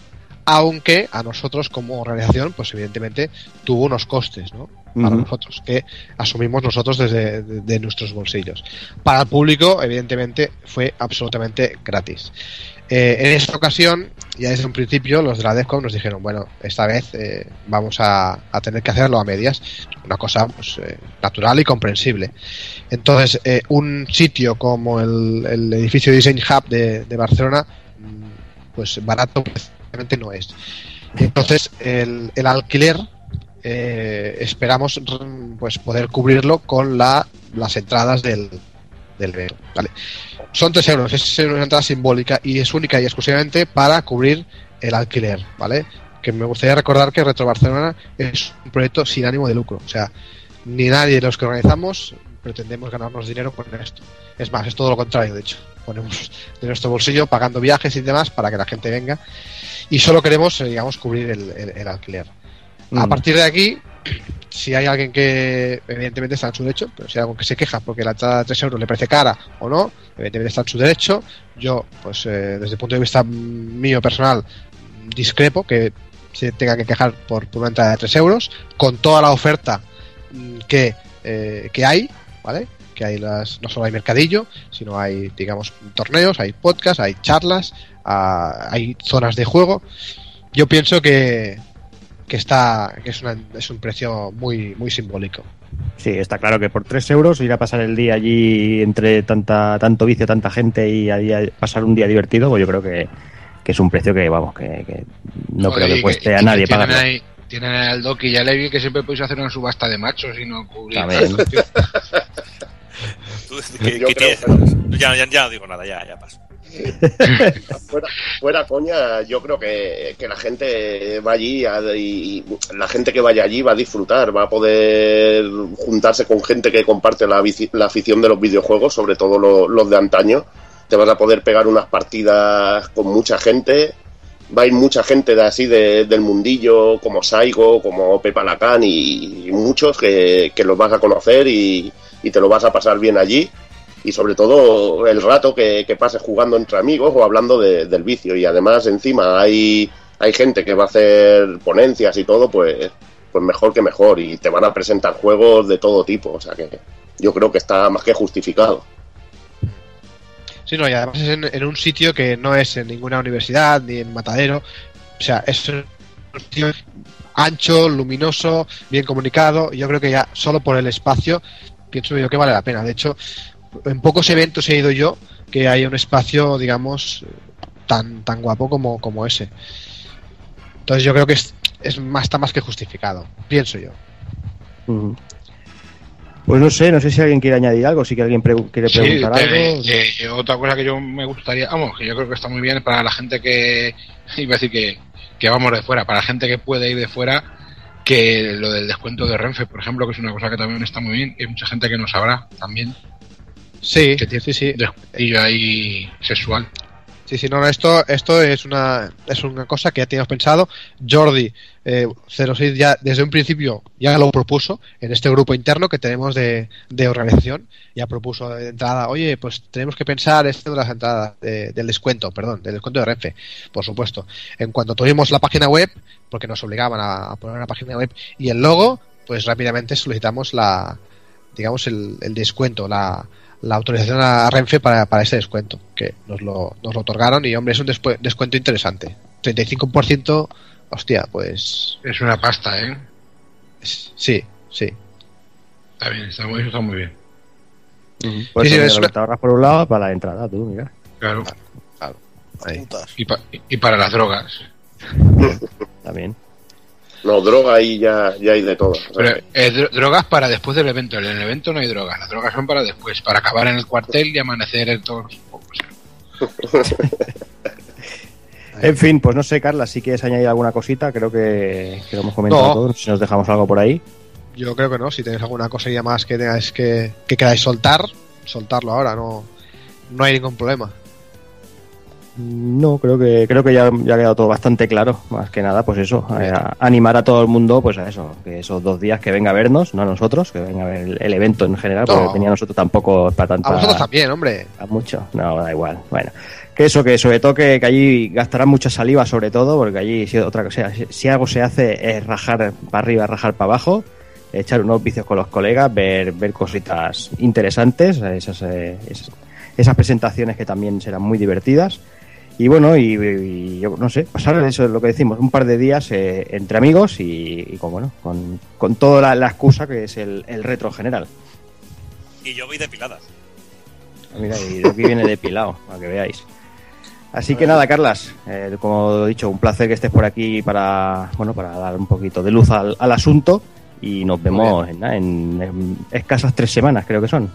Aunque a nosotros como organización, pues evidentemente tuvo unos costes, ¿no? Para nosotros, que asumimos nosotros desde de- de nuestros bolsillos. Para el público, evidentemente, fue absolutamente gratis. Eh, en esta ocasión, ya desde un principio, los de la DEFCON nos dijeron, bueno, esta vez eh, vamos a, tener que hacerlo a medias, una cosa pues, eh, natural y comprensible. Entonces, eh, un sitio como el, edificio Design Hub de, de Barcelona, mm, pues barato precisamente no es. Entonces, el, el alquiler eh, esperamos mm, pues poder cubrirlo con la, las entradas del, del evento. ¿vale? Son 3 euros, es una entrada simbólica y es única y exclusivamente para cubrir el alquiler, ¿vale? Que me gustaría recordar que Retro Barcelona es un proyecto sin ánimo de lucro, o sea, ni nadie de los que organizamos pretendemos ganarnos dinero con esto. Es más, es todo lo contrario, de hecho. Ponemos de nuestro bolsillo pagando viajes y demás para que la gente venga y solo queremos, eh, digamos, cubrir el, el- el alquiler. A Mm. partir de aquí, si hay alguien que evidentemente está en su derecho, pero si hay alguien que se queja porque la entrada de 3 euros le parece cara o no, evidentemente está en su derecho. Yo, pues eh, desde el punto de vista mío personal, discrepo que se tenga que quejar por, una entrada de 3 euros, con toda la oferta mm, que, eh, que hay, ¿vale? Que hay las, no solo hay mercadillo, sino hay, digamos, torneos, hay podcasts, hay charlas, ah, hay zonas de juego. Yo pienso que, que está que es, una- es un precio muy muy simbólico. Sí, está claro que por 3 euros ir a pasar el día allí entre tanta tanto vicio, tanta gente y ahí a pasar un día divertido, pues yo creo que, que es un precio que, vamos, que, que no creo que cueste a nadie tienen pagarlo. ahí, tienen al Doki y a Levi que siempre podéis hacer una subasta de machos y no cubrir. También. Tú, ¿qué- Yo qué creo tienes? Ya, ya, ya no digo nada, ya, ya paso. Fuera, coña, yo creo que, que la gente va allí y la gente que vaya allí va a disfrutar, va a poder juntarse con gente que comparte la, afición de los videojuegos, sobre todo lo- los de antaño. Te vas a poder pegar unas partidas con mucha gente. Va a ir mucha gente de así de- del mundillo, como Saigo, como Pepa Lacan y, muchos que, que los vas a conocer y te lo vas a pasar bien allí y sobre todo el rato que, que pases jugando entre amigos o hablando de- del vicio. Y además encima hay, hay gente que va a hacer ponencias y todo, pues, pues mejor que mejor. Y te van a presentar juegos de todo tipo. O sea que yo creo que está más que justificado. Sí, no, y además es en, en un sitio que no es en ninguna universidad ni en Matadero. O sea, es un sitio ancho, luminoso, bien comunicado. Yo creo que ya solo por el espacio pienso yo que vale la pena. De hecho, en pocos eventos he ido yo que haya un espacio, digamos, tan tan guapo como, como ese. Entonces yo creo que es, es más, está más que justificado, pienso yo. Pues no sé, no sé si alguien quiere añadir algo, si que alguien quiere preguntar te- algo. que- otra cosa que yo me gustaría, vamos, que yo creo que está muy bien para la gente que, iba a decir que, que vamos de fuera, para la gente que puede ir de fuera, que lo del descuento de Renfe, por ejemplo, que es una cosa que también está muy bien, y hay mucha gente que no sabrá también, Sí, que tiene sí, sí. ahí sexual. Sí, sí, no, no, esto, esto es una, es una cosa que ya teníamos pensado. Jordi, eh, 06 ya desde un principio ya lo propuso en este grupo interno que tenemos de, de organización. Ya propuso de entrada, oye, pues tenemos que pensar esto de las entradas, de- del descuento, perdón, del descuento de Renfe, por supuesto. En cuanto tuvimos la página web, porque nos obligaban a, a poner una página web y el logo, pues rápidamente solicitamos la, digamos, el, el descuento, la, la autorización a Renfe para, para ese descuento, que nos lo, nos lo otorgaron y hombre, es un despu- descuento interesante. 35%, hostia, pues Es una pasta, ¿eh? es- sí, sí. Está bien, está muy, eso está muy bien. Pues Sí, sí, eso, es mira, lo una- que te ahorras por un lado para la entrada, tú, mira. Claro. Ahí. Putas. Y, pa- y para las drogas. También. No, droga ahí ya, ya hay de todo. Pero eh, dro- drogas para después del evento. En el evento no hay drogas. Las drogas son para después, para acabar en el cuartel y amanecer en todos. sea, En fin, pues no sé, Carla, si quieres añadir alguna cosita, creo que, que lo hemos comentado No. todo. No sé Si nos dejamos algo por ahí. Yo creo que no. Si tenéis alguna cosilla más que tengáis que, que queráis soltar, soltarlo ahora, no, no hay ningún problema. No, creo que creo que ya, ya ha quedado todo bastante claro. Más que nada, pues eso, eh, a- animar a todo el mundo, pues a eso, que esos dos días que venga a vernos, no a nosotros, que venga a ver el, el evento en general, porque No. venir a nosotros tampoco para tanta. A vosotros también, hombre. a mucho, no, da igual. Bueno, que eso, que sobre todo que, que allí gastarán mucha saliva, sobre todo, porque allí si otra cosa, si, si algo se hace es rajar para arriba, rajar para abajo, echar unos vicios con los colegas, ver, ver cositas interesantes, esas, eh, esas, esas presentaciones que también serán muy divertidas. Y bueno, y, y yo no sé, pasar eso es lo que decimos, un par de días eh, entre amigos y, y con, bueno, con, con toda la, la excusa que es el, el retro general. Y yo voy depilada. Mira, y de aquí viene depilado, para que veáis. Así que nada, Carlas, eh, como he dicho, un placer que estés por aquí para, bueno, para dar un poquito de luz al, al asunto y nos vemos en, en- en escasas tres semanas, creo que son.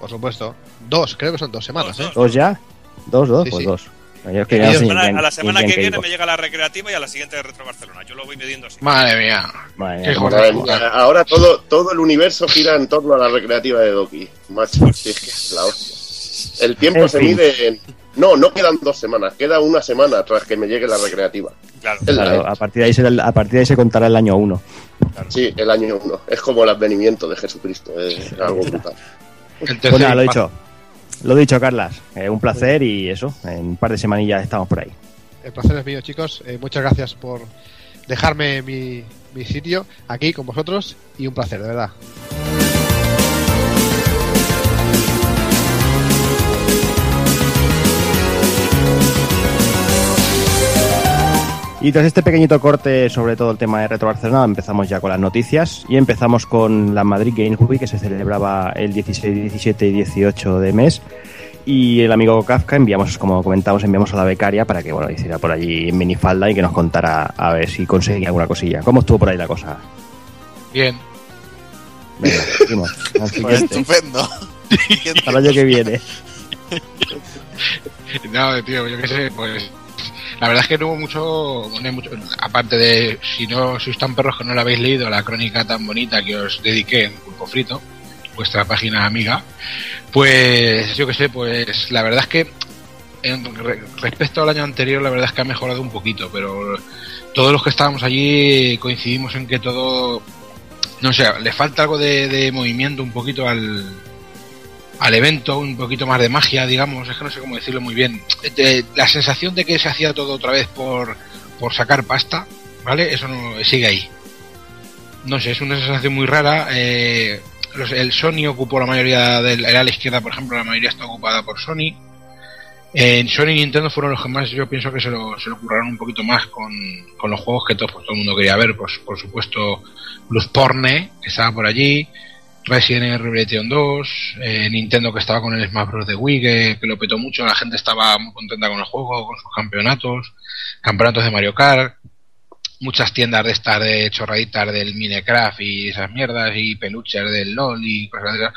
Por supuesto. Dos, creo que son dos semanas, Dos, ¿eh? ¿Dos ya? ¿Dos, dos? Sí, pues sí. dos. Yo es que Y ya a la Semana- a la que viene me llega la recreativa y a la siguiente Retro Barcelona. Yo lo voy midiendo así. Madre mía. Madre joder. ahora todo, todo el universo gira en torno a la recreativa de Doki. Macho, sí, es que es la hostia. El tiempo En se fin. mide en. No, no quedan dos semanas, queda una semana tras que me llegue la recreativa. Claro. Claro, a partir, de ahí se, a partir de ahí se contará el año uno. Sí, el año uno. Es como el advenimiento de Jesucristo. Es algo brutal. El Pues lo impacto. dicho. Lo dicho, Carlas. eh, un placer y eso, en un par de semanillas estamos por ahí. El placer es mío, chicos. Eh, muchas gracias por dejarme mi, mi sitio aquí con vosotros y un placer, de verdad. Y tras este pequeñito corte sobre todo el tema de Retro Barcelona, empezamos ya con las noticias y empezamos con la Madrid Games Week que se celebraba el 16, 17 y 18 de mes. Y el amigo Kafka enviamos, como comentamos, enviamos a la becaria para que bueno, hiciera por allí en minifalda y que nos contara a ver si conseguía alguna cosilla. ¿Cómo estuvo por ahí la cosa? Bien. Venga, seguimos. Pues siguiente. estupendo. Hasta el año que viene. No, tío, yo qué sé, pues. La verdad es que no hubo mucho, no. Aparte de, si no sois tan perros que no la habéis leído, la crónica tan bonita que os dediqué en Pulpo Frito, vuestra página amiga, pues yo qué sé, pues la verdad es que en re- respecto al año anterior, la verdad es que ha mejorado un poquito, pero todos los que estábamos allí coincidimos en que todo, no sé, le falta algo de movimiento un poquito al, al evento, un poquito más de magia, digamos, es que no sé cómo decirlo muy bien. La sensación de que se hacía todo otra vez por, por sacar pasta, ¿vale? Eso no sigue ahí. No sé, es una sensación muy rara. eh, los- el Sony ocupó la mayoría del el ala izquierda, por ejemplo, la mayoría está ocupada por Sony. En Sony y Nintendo fueron los que más yo pienso que se lo, se lo curraron un poquito más con, con los juegos que todo, pues, todo el mundo quería ver. Pues, por supuesto, Luz Porne, que estaba por allí. Resident Evil Rebellion 2, eh, Nintendo que estaba con el Smash Bros. de Wii, que, lo petó mucho, la gente estaba muy contenta con el juego, con sus campeonatos, campeonatos de Mario Kart, muchas tiendas de estas de chorraditas del Minecraft y esas mierdas, y peluches del LOL y cosas de esas.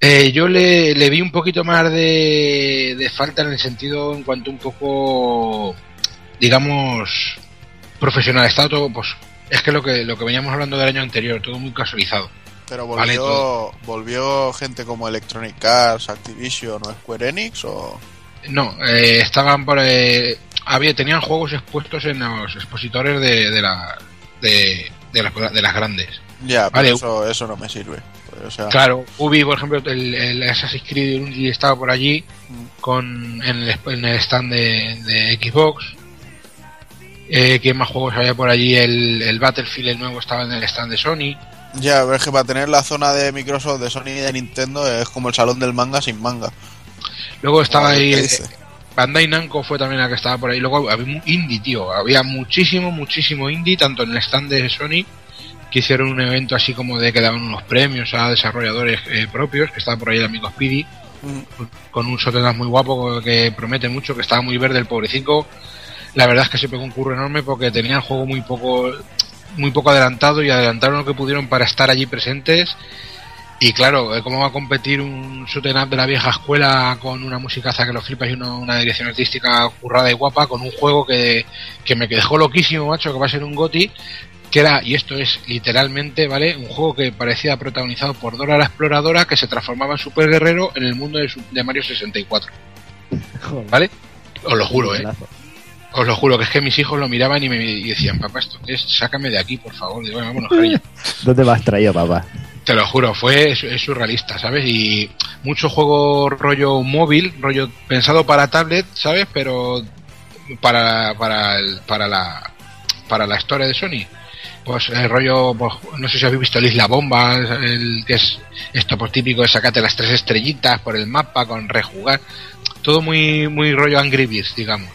Eh, yo le, le vi un poquito más de, de falta en el sentido en cuanto un poco, digamos, profesional. Estaba todo, pues, es que lo que lo que veníamos hablando del año anterior, todo muy casualizado. Pero Vale, volvió, todo. volvió gente como Electronic Arts, Activision o Square Enix o No, eh, estaban por. eh, había, tenían juegos expuestos en los expositores de, de, la, de, de, las, de las grandes. ya, pero Vale. eso, eso no me sirve. O sea, Claro, Ubi, por ejemplo, el, el Assassin's Creed Unity estaba por allí Mm. con en el, en el stand de, de Xbox. Eh, ¿Qué más juegos había por allí? El, el Battlefield, el nuevo, estaba en el stand de Sony. Ya, pero es que para tener la zona de Microsoft, de Sony y de Nintendo es como el salón del manga sin manga. Luego estaba ahí ¿qué el, dice? Bandai Namco fue también la que estaba por ahí. Luego había un indie, tío. Había muchísimo, muchísimo indie, tanto en el stand de Sony, que hicieron un evento así como de que daban unos premios a desarrolladores eh, propios, que estaba por ahí el amigo Speedy, con un Sotenas muy guapo que promete mucho, que estaba muy verde el pobrecito. La verdad es que se pegó un curro enorme porque tenía el juego muy poco muy poco adelantado y adelantaron lo que pudieron para estar allí presentes. Y claro, eh, ¿cómo va a competir un shooting up de la vieja escuela con una musicaza que lo flipas y una, una dirección artística currada y guapa, con un juego que, que me dejó loquísimo, macho, que va a ser un GOTI, que era, y esto es literalmente, ¿vale? Un juego que parecía protagonizado por Dora la Exploradora, que se transformaba en super guerrero en el mundo de, de Mario 64, Joder, ¿vale? Os lo juro, ¿eh? Os lo juro, que es que mis hijos lo miraban y me y decían, papá, esto qué es, sácame de aquí, por favor. Digo, "Bueno, vámonos, cariño". ¿Dónde me has traído, papá? Te lo juro, fue es, es surrealista, ¿sabes? Y mucho juego rollo móvil, rollo pensado para tablet, ¿sabes? Pero para para el- para la para la historia de Sony. Pues el rollo, pues, no sé si habéis visto el Isla Bomba, el que es esto pues típico de sacarte las tres estrellitas por el mapa con rejugar, todo muy muy rollo Angry Birds, digamos.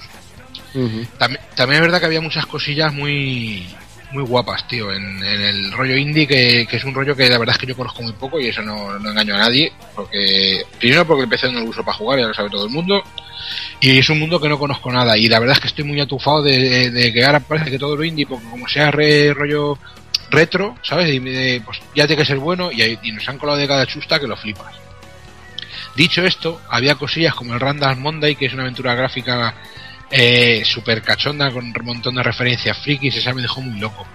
También, también es verdad que había muchas cosillas muy muy guapas, tío, en, el rollo indie, que, es un rollo que la verdad es que yo conozco muy poco y eso no, no engaño a nadie, porque primero porque el PC no lo uso para jugar, ya lo sabe todo el mundo, y es un mundo que no conozco nada, y la verdad es que estoy muy atufado de, que ahora parece que todo lo indie, porque como sea re- rollo retro, ¿sabes? Y de, pues ya tiene que ser bueno, y, y nos han colado de cada chusta que lo flipas. Dicho esto, había cosillas como el Randall Monday, que es una aventura gráfica eh, super cachonda con un montón de referencias frikis, esa me dejó muy loco.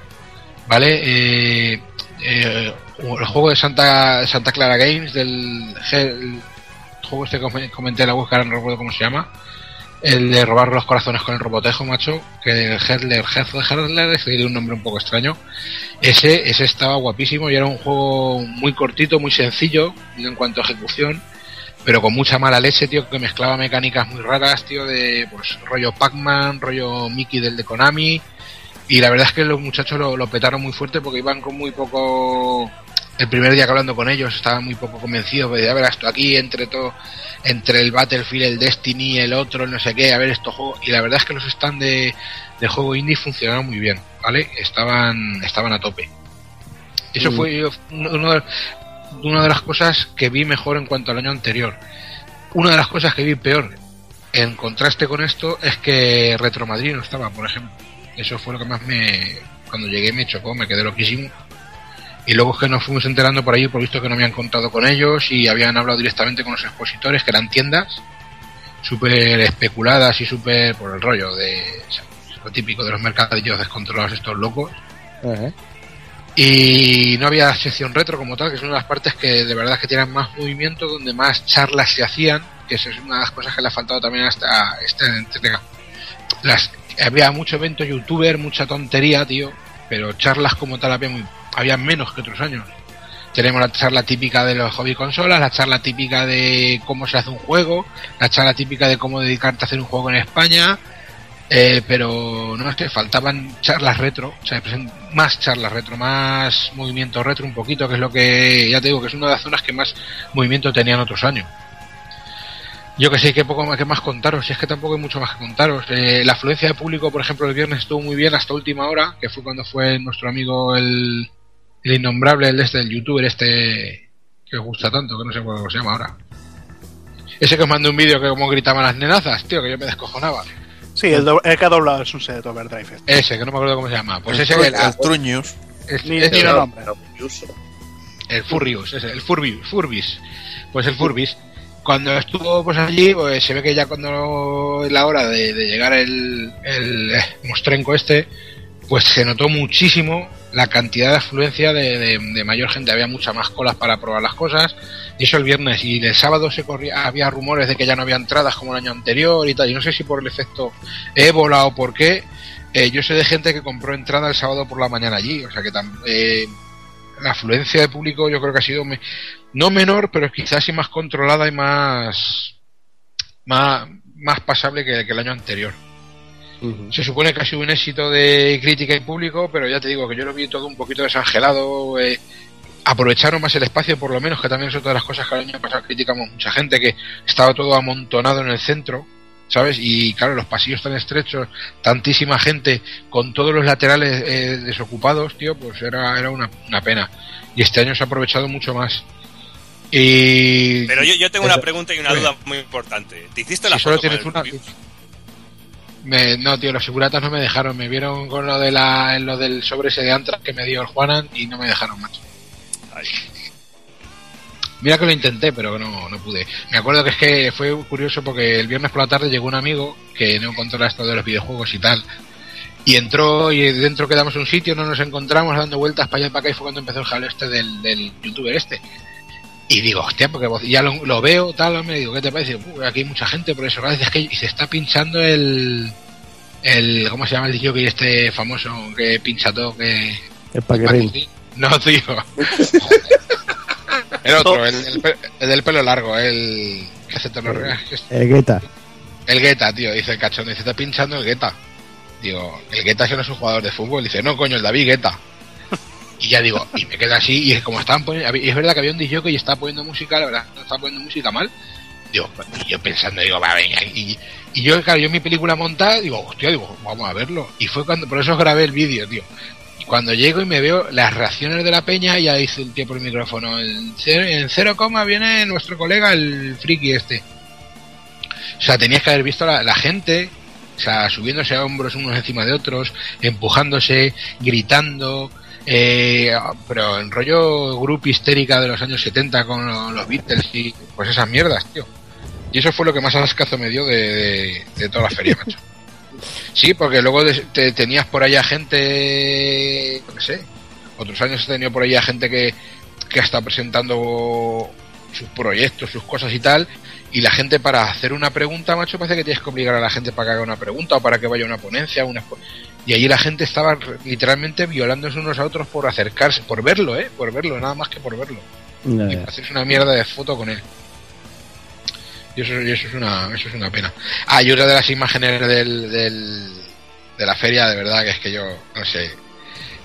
¿Vale? Eh, eh, el juego de Santa, Santa Clara Games, del el juego este que com- comenté en la web, que ahora no recuerdo cómo se llama, el de robar los corazones con el robotejo, macho, que el Hedler, Hedler, es un nombre un poco extraño. Ese, ese estaba guapísimo y era un juego muy cortito, muy sencillo en cuanto a ejecución pero con mucha mala leche, tío, que mezclaba mecánicas muy raras, tío, de pues rollo Pac-Man, rollo Mickey del de Konami. Y la verdad es que los muchachos lo, lo petaron muy fuerte porque iban con muy poco. El primer día que hablando con ellos estaban muy poco convencidos de, a ver, esto aquí entre todo, entre el Battlefield, el Destiny, el otro, el no sé qué, a ver estos juegos. Y la verdad es que los stands de, de juego indie funcionaron muy bien, ¿vale? Estaban, estaban a tope. Eso Mm. fue uno uno de, una de las cosas que vi mejor en cuanto al año anterior. Una de las cosas que vi peor en contraste con esto es que Retro Madrid no estaba, por ejemplo. Eso fue lo que más me. Cuando llegué me chocó, me quedé loquísimo. Y luego es que nos fuimos enterando por ahí, por visto que no habían contado con ellos y habían hablado directamente con los expositores, que eran tiendas súper especuladas y súper por el rollo de lo típico de los mercadillos descontrolados estos locos. Y no había sección retro como tal, que es una de las partes que de verdad que tienen más movimiento, donde más charlas se hacían, que es una de las cosas que le ha faltado también a esta, esta entrega. Las, había mucho evento youtuber, mucha tontería, tío, pero charlas como tal había, muy, había menos que otros años. Tenemos la charla típica de los hobby consolas, la charla típica de cómo se hace un juego, la charla típica de cómo dedicarte a hacer un juego en España, eh, pero no es que faltaban charlas retro, o sea, más charlas retro, más movimiento retro un poquito, que es lo que ya te digo que es una de las zonas que más movimiento tenían otros años. Yo que sé, que poco más, que más contaros, si es que tampoco hay mucho más que contaros. Eh, la afluencia de público, por ejemplo, el viernes estuvo muy bien hasta última hora, que fue cuando fue nuestro amigo el, el innombrable, el este, el youtuber este que os gusta tanto, que no sé cómo se llama ahora. Ese que os mandó un vídeo que como gritaban las nenazas, tío, que yo me descojonaba. Sí, el, do- el que ha doblado el Sunset Overdrive. este. Ese, que no me acuerdo cómo se llama. Pues el, ese, Tru- el, el Truñus. el- Ni- ese ni era lo nombre. el Furbius, ese, el Furbius, Furbis. Pues el Furbis. Cuando estuvo pues allí, pues se ve que ya cuando la hora de, de llegar el, el eh, mostrenco este, pues se notó muchísimo la cantidad de afluencia de, de- mayor gente. Había muchas más colas para probar las cosas. Y eso el viernes. Y el sábado se corría, había rumores de que ya no había entradas como el año anterior y tal. Y no sé si por el efecto ébola o por qué. eh, yo sé de gente que compró entrada el sábado por la mañana allí. O sea que eh, la afluencia de público yo creo que ha sido no menor, pero quizás más controlada y más más, más pasable que el año anterior. Se supone que ha sido un éxito de crítica y público, pero ya te digo que yo lo vi todo un poquito desangelado. eh, aprovecharon más el espacio, por lo menos, que también es otra de las cosas que el año pasado criticamos mucha gente, que estaba todo amontonado en el centro, ¿sabes? Y claro, los pasillos tan estrechos, tantísima gente, con todos los laterales eh, desocupados, tío, pues era, era una, una pena. Y este año se ha aprovechado mucho más. Y... Pero yo, yo tengo una pregunta y una duda muy importante. ¿Te hiciste la si solo con tienes el una... Rubius? Me- no, tío, los seguratas no me dejaron. Me vieron con lo de la, lo del sobre ese de Antrax que me dio el Juanan y no me dejaron. Ay. Mira que lo intenté, pero no, no pude. Me acuerdo que es que fue curioso porque el viernes por la tarde llegó un amigo que no controla esto de los videojuegos y tal. Y entró y dentro quedamos en un sitio, no nos encontramos dando vueltas para allá y para acá y fue cuando empezó el jaleo este del, del youtuber este. Y digo, hostia, porque vos- ya lo, lo veo, tal, me digo, ¿qué te parece? "Uh, aquí hay mucha gente, por eso, gracias, es que y se está pinchando el, el, ¿cómo se llama el DJ este famoso que pincha todo, que... El paquerín. No, tío. el otro, el, el el del pelo largo, el que hace todos los regalos. El Guetta. El Guetta, tío, dice el cachón, dice, está pinchando el Guetta. Digo, el Guetta ese no es un jugador de fútbol. Dice, no, coño, el David Guetta. Y ya digo, y me queda así, y es como estaban poniendo, es verdad que había un DJ y estaba poniendo música, la verdad, no estaba poniendo música mal. Digo, y yo pensando, digo, va, venga, y, y yo, claro, yo mi película montada, digo, hostia, digo, vamos a verlo. Y fue cuando, por eso grabé el vídeo, tío. Y cuando llego y me veo las reacciones de la peña, ya dice el tío por el micrófono, en cero, en cero coma viene nuestro colega, el friki este. O sea, tenías que haber visto la, la gente, o sea, subiéndose a hombros unos encima de otros, empujándose, gritando, eh, pero en rollo grupo histérica de los años 70 con lo- los Beatles y pues esas mierdas, tío. Y eso fue lo que más ascazo me dio de, de- de toda la feria, macho. Sí, porque luego de- te, tenías por allá gente, no sé, otros años he tenido por allá gente que, que ha estado presentando sus proyectos, sus cosas y tal, y la gente para hacer una pregunta, macho, parece que tienes que obligar a la gente para que haga una pregunta o para que vaya a una ponencia, una y allí la gente estaba literalmente violándose unos a otros por acercarse, por verlo, ¿eh? Por verlo, nada más que por verlo. Ya, Y hacerse una mierda de foto con él. Y eso, y eso es una eso es una pena. Ah, y otra de las imágenes del, del, de la feria, de verdad, que es que yo, no sé.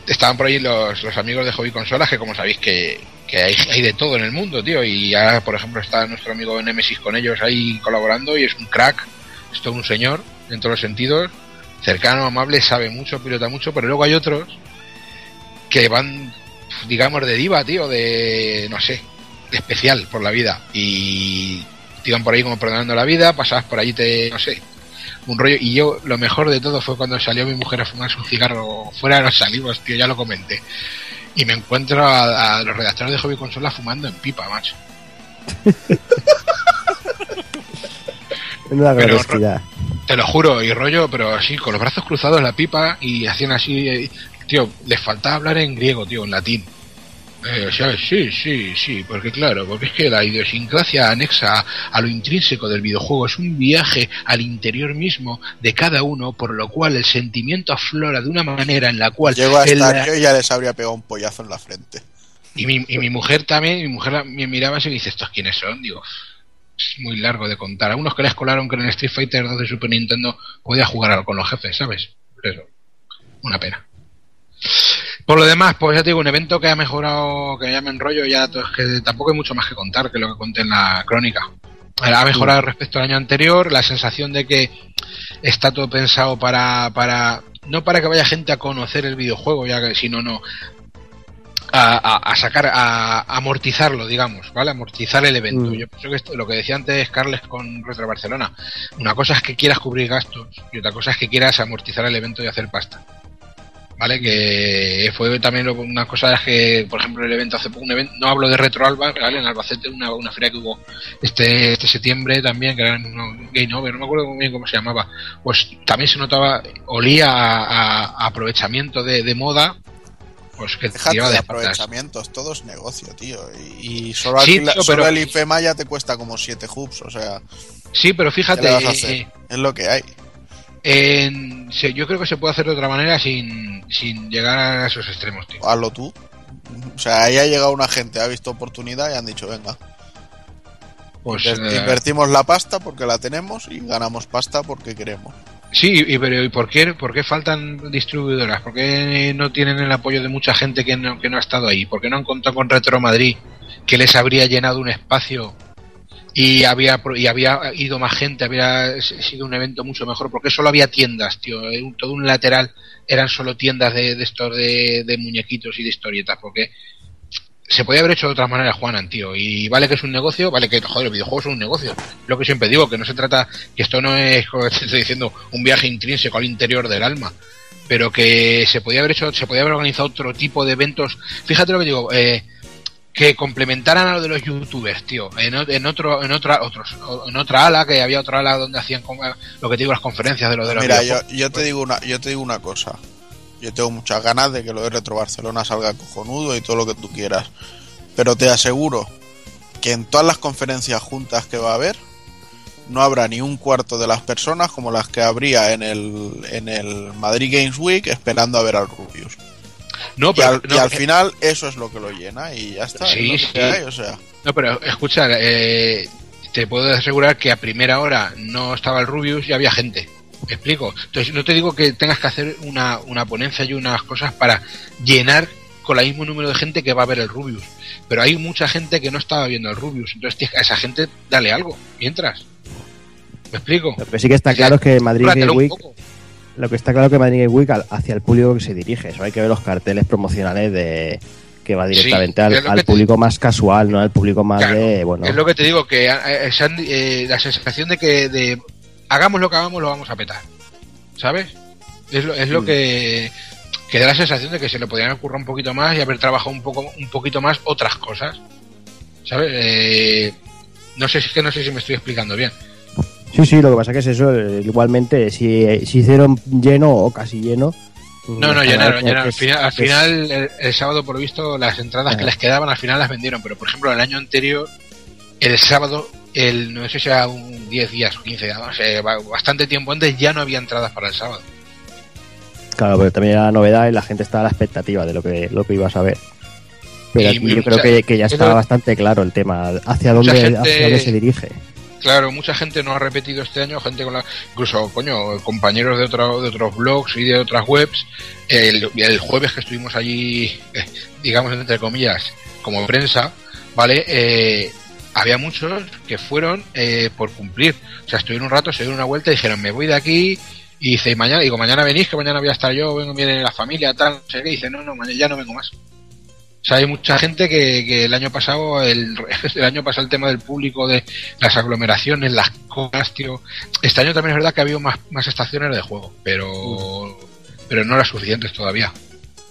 Estaban por ahí los, los amigos de Hobby Consolas, que como sabéis que, que hay, hay de todo en el mundo, tío. Y ahora, por ejemplo, está nuestro amigo Nemesis con ellos ahí colaborando y es un crack, es todo un señor, en todos los sentidos. Cercano, amable, sabe mucho, pilota mucho, pero luego hay otros que van, digamos, de diva, tío, de, no sé, de especial por la vida. Y te iban por ahí como perdonando la vida, pasabas por allí, te, no sé, un rollo. Y yo, lo mejor de todo fue cuando salió mi mujer a fumarse un cigarro. Fuera nos salimos, tío, ya lo comenté. Y me encuentro a, a los redactores de Hobby Consola fumando en pipa, macho. Menuda Pero-. Te lo juro, y rollo, pero así, con los brazos cruzados en la pipa y hacían así. eh, tío, les faltaba hablar en griego, tío, en latín. Eh, o sea, sí, sí, sí, porque claro, porque es que la idiosincrasia anexa a lo intrínseco del videojuego es un viaje al interior mismo de cada uno, por lo cual el sentimiento aflora de una manera en la cual Llego hasta yo y ya les habría pegado un pollazo en la frente. y mi, y mi mujer también, mi mujer la- me miraba así y me dice, ¿estos quiénes son? Digo, muy largo de contar. Algunos que les colaron que en el Street Fighter 2 de Super Nintendo podía jugar con los jefes, ¿sabes? Pero, una pena. Por lo demás, pues ya te digo, un evento que ha mejorado, que ya me enrollo, ya que tampoco hay mucho más que contar que lo que conté en la crónica. Ha mejorado respecto al año anterior, la sensación de que está todo pensado para, para no para que vaya gente a conocer el videojuego, ya que sino no a, a- a sacar, a, a amortizarlo, digamos, ¿vale? Amortizar el evento. Mm. Yo pienso que esto, lo que decía antes Carles con Retro Barcelona, una cosa es que quieras cubrir gastos y otra cosa es que quieras amortizar el evento y hacer pasta. ¿Vale? Que fue también lo- una cosa que, por ejemplo, el evento hace poco, un evento, no hablo de Retro Alba, ¿vale? En Albacete, una, una feria que hubo este, este septiembre también, que era un Game Over, no me acuerdo muy bien cómo se llamaba, pues también se notaba, olía a- a aprovechamiento de, de moda, pues que Déjate tiraba de patas. aprovechamientos, todo es negocio, tío. Y, y solo, Sí, alquila- tío, solo pero- el IFEMA ya te cuesta como 7 hubs, o sea, Sí, pero fíjate, ¿qué le vas a hacer? eh, Es lo que hay. en- yo creo que se puede hacer de otra manera sin, sin llegar a esos extremos, tío. Hazlo tú. O sea, ahí ha llegado una gente, ha visto oportunidad y han dicho, venga, Pues, inver- eh, invertimos la pasta porque la tenemos y ganamos pasta porque queremos. Sí, y, pero ¿y por qué, por qué faltan distribuidoras? ¿Por qué no tienen el apoyo de mucha gente que no, que no ha estado ahí? ¿Por qué no han contado con Retro Madrid, que les habría llenado un espacio y había y había ido más gente, había sido un evento mucho mejor, porque solo había tiendas, tío, eh, todo un lateral eran solo tiendas de, de estos de, de muñequitos y de historietas, porque se podía haber hecho de otras maneras, Juanan, tío, y vale que es un negocio, vale que, joder, los videojuegos son un negocio, lo que siempre digo, que no se trata, que esto no es, como te estoy diciendo, un viaje intrínseco al interior del alma, pero que se podía haber hecho, se podía haber organizado otro tipo de eventos, fíjate lo que digo, eh, que complementaran a lo de los youtubers, tío. En, en otro, en otra, otros, en otra ala, que había otra ala donde hacían como- lo que te digo, las conferencias de lo de los Mira, yo te digo una, yo te digo una cosa. Yo tengo muchas ganas de que lo de Retro Barcelona salga cojonudo y todo lo que tú quieras. Pero te aseguro que en todas las conferencias juntas que va a haber, no habrá ni un cuarto de las personas como las que habría en el, en el Madrid Games Week esperando a ver al Rubius. No, Y pero, al, no, y al eh, final eso es lo que lo llena y ya está. Sí, es sí. hay, o sea. no, pero escucha, eh, te puedo asegurar que a primera hora no estaba el Rubius y había gente. ¿Me explico? Entonces, no te digo que tengas que hacer una, una ponencia y unas cosas para llenar con el mismo número de gente que va a ver el Rubius. Pero hay mucha gente que no estaba viendo el Rubius. Entonces, a esa gente dale algo mientras. ¿Me explico? Lo que sí que está claro es que Madrid Game Week, lo que está claro es que Madrid Game Week hacia el público que se dirige. Eso hay que ver los carteles promocionales de que va directamente Sí, al, te- público más casual, no al público más Claro, de bueno. Es lo que te digo, que eh, eh, la sensación de que de, hagamos lo que hagamos, lo vamos a petar. ¿Sabes? Es lo, es lo Mm. que, que da la sensación de que se le podrían ocurrir un poquito más y haber trabajado un poco un poquito más otras cosas. ¿Sabes? Eh, no sé si es que no sé si me estoy explicando bien. Sí, sí, lo que pasa que es eso. eh, Igualmente, si, si hicieron lleno o casi lleno. No, no, está llenaron, llenaron. Al final, al el, el sábado, por visto, las entradas que Ajá. les quedaban, al final las vendieron. Pero, por ejemplo, el año anterior, el sábado, el no sé si era un 10 días o 15 días, no sé, ba- bastante tiempo antes, ya no había entradas para el sábado. Claro, pero también era novedad y la gente estaba a la expectativa de lo que, lo que ibas a ver. Pero Y aquí yo mucha- creo que, que ya es está lo- bastante claro el tema, hacia dónde, gente- hacia dónde se dirige. Claro, mucha gente no ha repetido este año, gente con la, incluso, coño, compañeros de, otro, de otros blogs y de otras webs. El, el jueves que estuvimos allí, eh, digamos entre comillas, como prensa, ¿vale? Eh, había muchos que fueron eh, por cumplir. O sea, estuvieron un rato, se dieron una vuelta y dijeron, me voy de aquí. Y dice, y mañana, digo, mañana venís, que mañana voy a estar yo, vengo, viene la familia, tal, no sé qué. Y dice, no, no, mañana ya no vengo más. O sea, hay mucha gente que, que el año pasado, el, el año pasado el tema del público, de las aglomeraciones, las cosas, tío. Este año también es verdad que ha habido más, más estaciones de juego, pero, pero no las suficientes todavía.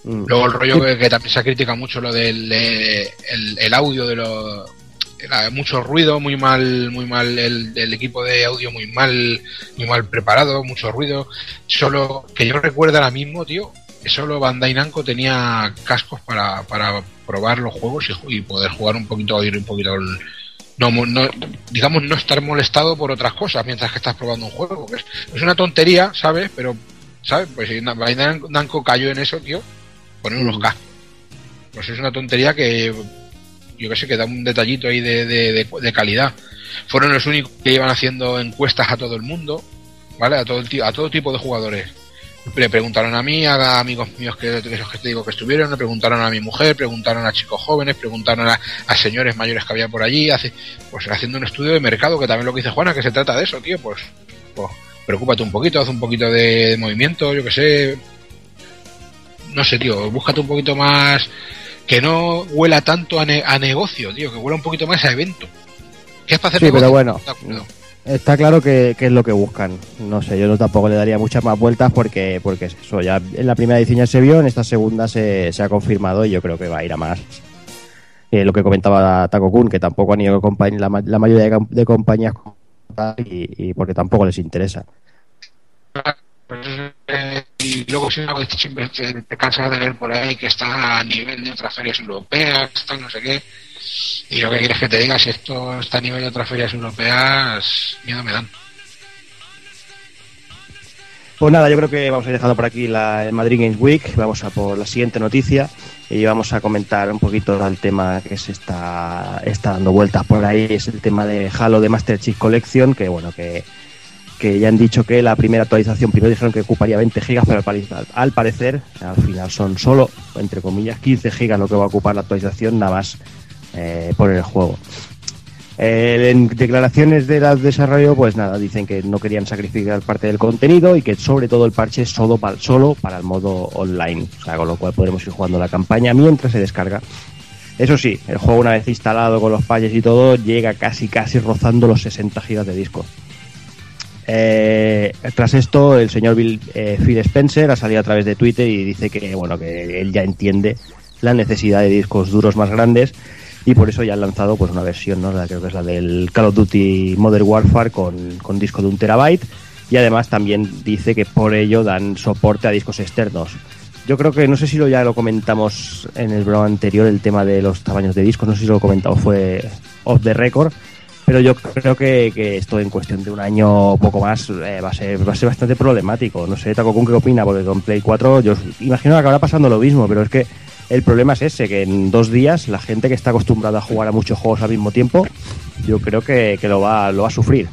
Mm. Luego el rollo que también se critica mucho lo del eh, el, el audio de los mucho ruido, muy mal, muy mal el, el equipo de audio muy mal, muy mal preparado, mucho ruido. Solo que yo recuerdo ahora mismo, tío, que solo Bandai Namco tenía cascos para, para probar los juegos y, poder jugar un poquito, oír un poquito el, no, no, digamos, no estar molestado por otras cosas mientras que estás probando un juego. Es, es una tontería, ¿sabes? Pero, ¿sabes? Pues Bandai Namco cayó en eso, tío, poner unos cascos. Pues es una tontería que, yo que sé, que da un detallito ahí de, de, de- calidad. Fueron los únicos que iban haciendo encuestas a todo el mundo, ¿vale? A todo, el a todo tipo de jugadores. Le preguntaron a mí, a amigos míos que, esos que te digo que estuvieron, le preguntaron a mi mujer, preguntaron a chicos jóvenes, preguntaron a, a señores mayores que había por allí, hace, pues haciendo un estudio de mercado, que también lo que dice Juana, que se trata de eso, tío, pues, pues preocúpate un poquito, haz un poquito de movimiento, yo que sé. No sé, tío, búscate un poquito más que no huela tanto a, ne- a negocio, tío, que huela un poquito más a evento. ¿Qué es para hacer Sí, negocio? pero bueno, está claro que, que es lo que buscan. No sé, yo no tampoco le daría muchas más vueltas porque, porque es eso. Ya en la primera edición ya se vio, en esta segunda se, se ha confirmado y yo creo que va a ir a más. Eh, lo que comentaba Taco Kun, que tampoco han ido compañ- la, ma- la mayoría de compañías y, y porque tampoco les interesa. Y luego si algo siempre te, cansas de ver por ahí que está a nivel de otras ferias europeas, está no sé qué. Y lo que quieres que te diga, si esto está a nivel de otras ferias europeas, miedo me dan. Pues nada, yo creo que vamos a ir dejando por aquí la, Madrid Games Week. Vamos a por la siguiente noticia y vamos a comentar un poquito el tema que se está, está dando vueltas por ahí. Es el tema de Halo de Master Chief Collection, que bueno, que, que ya han dicho que la primera actualización, primero dijeron que ocuparía 20 gigas, pero al, pare- al parecer, al final son solo, entre comillas, 15 gigas lo que va a ocupar la actualización, nada más eh, por el juego. Eh, en declaraciones de la desarrollo, pues nada, dicen que no querían sacrificar parte del contenido y que sobre todo el parche es solo para, solo para el modo online, o sea, con lo cual podremos ir jugando la campaña mientras se descarga. Eso sí, el juego una vez instalado con los fallos y todo, llega casi casi rozando los 60 gigas de disco. Eh, tras esto, el señor Bill, eh, Phil Spencer ha salido a través de Twitter y dice que bueno que él ya entiende la necesidad de discos duros más grandes y por eso ya han lanzado pues una versión, ¿no? La, creo que es la del Call of Duty Modern Warfare con, con disco de un terabyte y además también dice que por ello dan soporte a discos externos. Yo creo que no sé si lo ya lo comentamos en el programa anterior el tema de los tamaños de discos, no sé si lo comentamos fue off the record, pero yo creo que, que esto en cuestión de un año o poco más eh, va a ser va a ser bastante problemático. No sé, Taco, ¿qué opina? Porque con Play 4 yo imagino que acabará pasando lo mismo, pero es que el problema es ese, que en dos días la gente que está acostumbrada a jugar a muchos juegos al mismo tiempo, yo creo que, que lo, va, lo va a sufrir.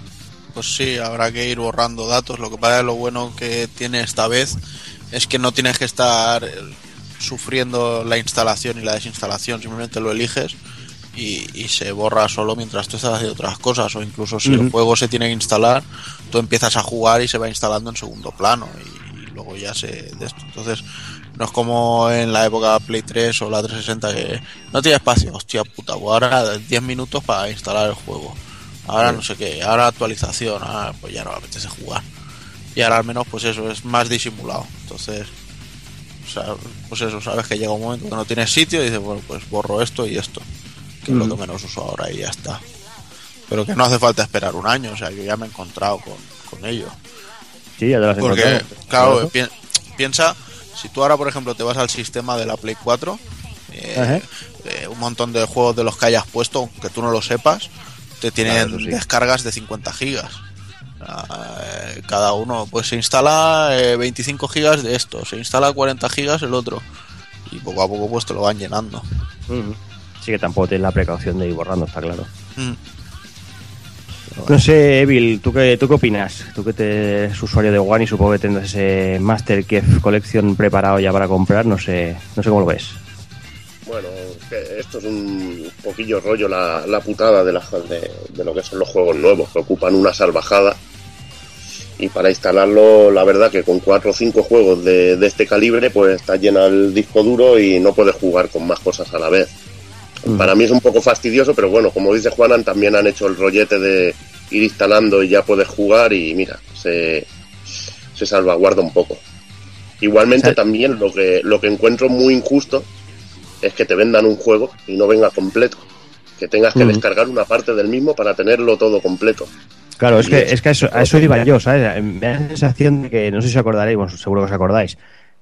Pues sí, habrá que ir borrando datos. Lo que pasa es lo bueno que tiene esta vez es que no tienes que estar sufriendo la instalación y la desinstalación, simplemente lo eliges y, y se borra solo mientras tú estás haciendo otras cosas. O incluso si el juego se tiene que instalar, tú empiezas a jugar y se va instalando en segundo plano y, y luego ya se de esto. Entonces, no es como en la época Play 3 o la 360 que no tiene espacio, hostia puta, pues ahora 10 minutos para instalar el juego. Ahora no sé qué, ahora actualización, ah, pues ya no me apetece jugar. Y ahora al menos pues eso es más disimulado. Entonces, o sea, pues eso, sabes que llega un momento que no tienes sitio y dices, bueno, pues borro esto y esto, que es lo que menos uso ahora y ya está. Pero que no hace falta esperar un año, o sea, yo ya me he encontrado con, con ello. Sí, ya te lo has Porque, encontrado. claro, pi- piensa, si tú ahora, por ejemplo, te vas al sistema de la Play 4, eh, eh, un montón de juegos de los que hayas puesto, aunque tú no lo sepas, te tienen Claro, eso sí. descargas de 50 gigas. Eh, cada uno, pues se instala eh, 25 gigas de esto, se instala 40 gigas el otro. Y poco a poco pues te lo van llenando. Sí que tampoco tienes la precaución de ir borrando, está claro. Mm. No sé, Evil, ¿tú qué, ¿tú qué opinas? Tú que te, eres usuario de One y supongo que tendrás ese Master Chief Collection preparado ya para comprar, no sé, no sé cómo lo ves. Bueno, esto es un poquillo rollo la, la putada de, la, de, de lo que son los juegos nuevos, que ocupan una salvajada. Y para instalarlo, la verdad que con cuatro o cinco juegos de, de este calibre, pues está llena el disco duro y no puedes jugar con más cosas a la vez. Mm. Para mí es un poco fastidioso, pero bueno, como dice Juanan, también han hecho el rollete de ir instalando y ya puedes jugar y mira, se, se salvaguarda un poco. Igualmente O sea- también lo que, lo que encuentro muy injusto es que te vendan un juego y no venga completo. Que tengas que Ujú. descargar una parte del mismo para tenerlo todo completo. Claro, es que, es- es que a, eso, a eso iba yo, ¿sabes? Me da la sensación de que, no sé si os acordaréis, bueno, seguro que os acordáis,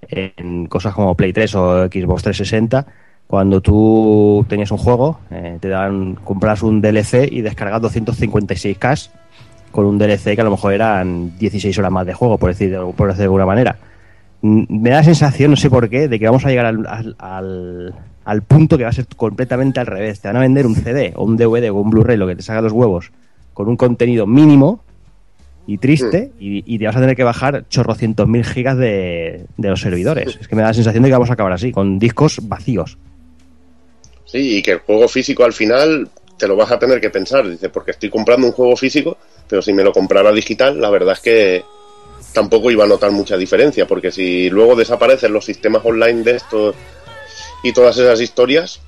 en cosas como Play 3 o Xbox 360, cuando tú tenías un juego, eh, te daban, compras un DLC y descargas 256K con un DLC que a lo mejor eran 16 horas más de juego, por decir, por decir de alguna manera. Me da la sensación, no sé por qué, de que vamos a llegar al, al, al- al punto que va a ser completamente al revés. Te van a vender un CD o un DVD o un Blu-ray, lo que te salga los huevos, con un contenido mínimo y triste, y, y te vas a tener que bajar chorrocientos mil gigas de, de los servidores. Es que me da la sensación de que vamos a acabar así, con discos vacíos. Sí, y que el juego físico al final te lo vas a tener que pensar. Dice, porque estoy comprando un juego físico, pero si me lo comprara digital, la verdad es que tampoco iba a notar mucha diferencia, porque si luego desaparecen los sistemas online de estos y todas esas historias,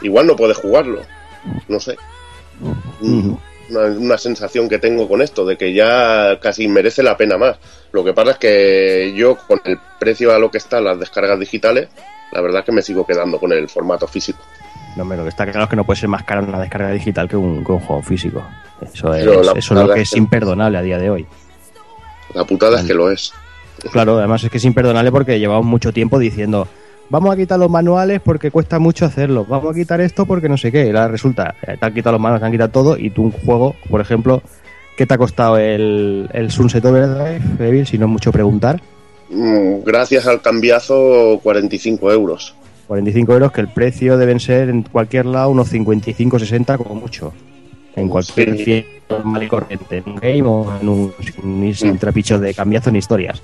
igual no puedes jugarlo. No sé. Una, una sensación que tengo con esto, de que ya casi merece la pena más. Lo que pasa es que yo, con el precio a lo que están las descargas digitales, la verdad es que me sigo quedando con el formato físico. No, lo que está claro es que no puede ser más caro una descarga digital que un, que un juego físico. Eso es, Pero eso es lo que es que- imperdonable a día de hoy. La putada es que lo es. Claro, además es que es imperdonable porque llevamos mucho tiempo diciendo vamos a quitar los manuales porque cuesta mucho hacerlo, vamos a quitar esto porque no sé qué. Y ahora resulta, eh, te han quitado los manuales, te han quitado todo y tú un juego, por ejemplo, ¿qué te ha costado el, el Sunset Overdrive, Evil, si no es mucho preguntar? Mm, Gracias al cambiazo, 45 euros. 45 euros, que el precio deben ser en cualquier lado unos 55, 60 como mucho. En cualquier Sí. fiesta normal y corriente, en un game o en un, sin, sin Mm. trapichos de cambiazo ni historias.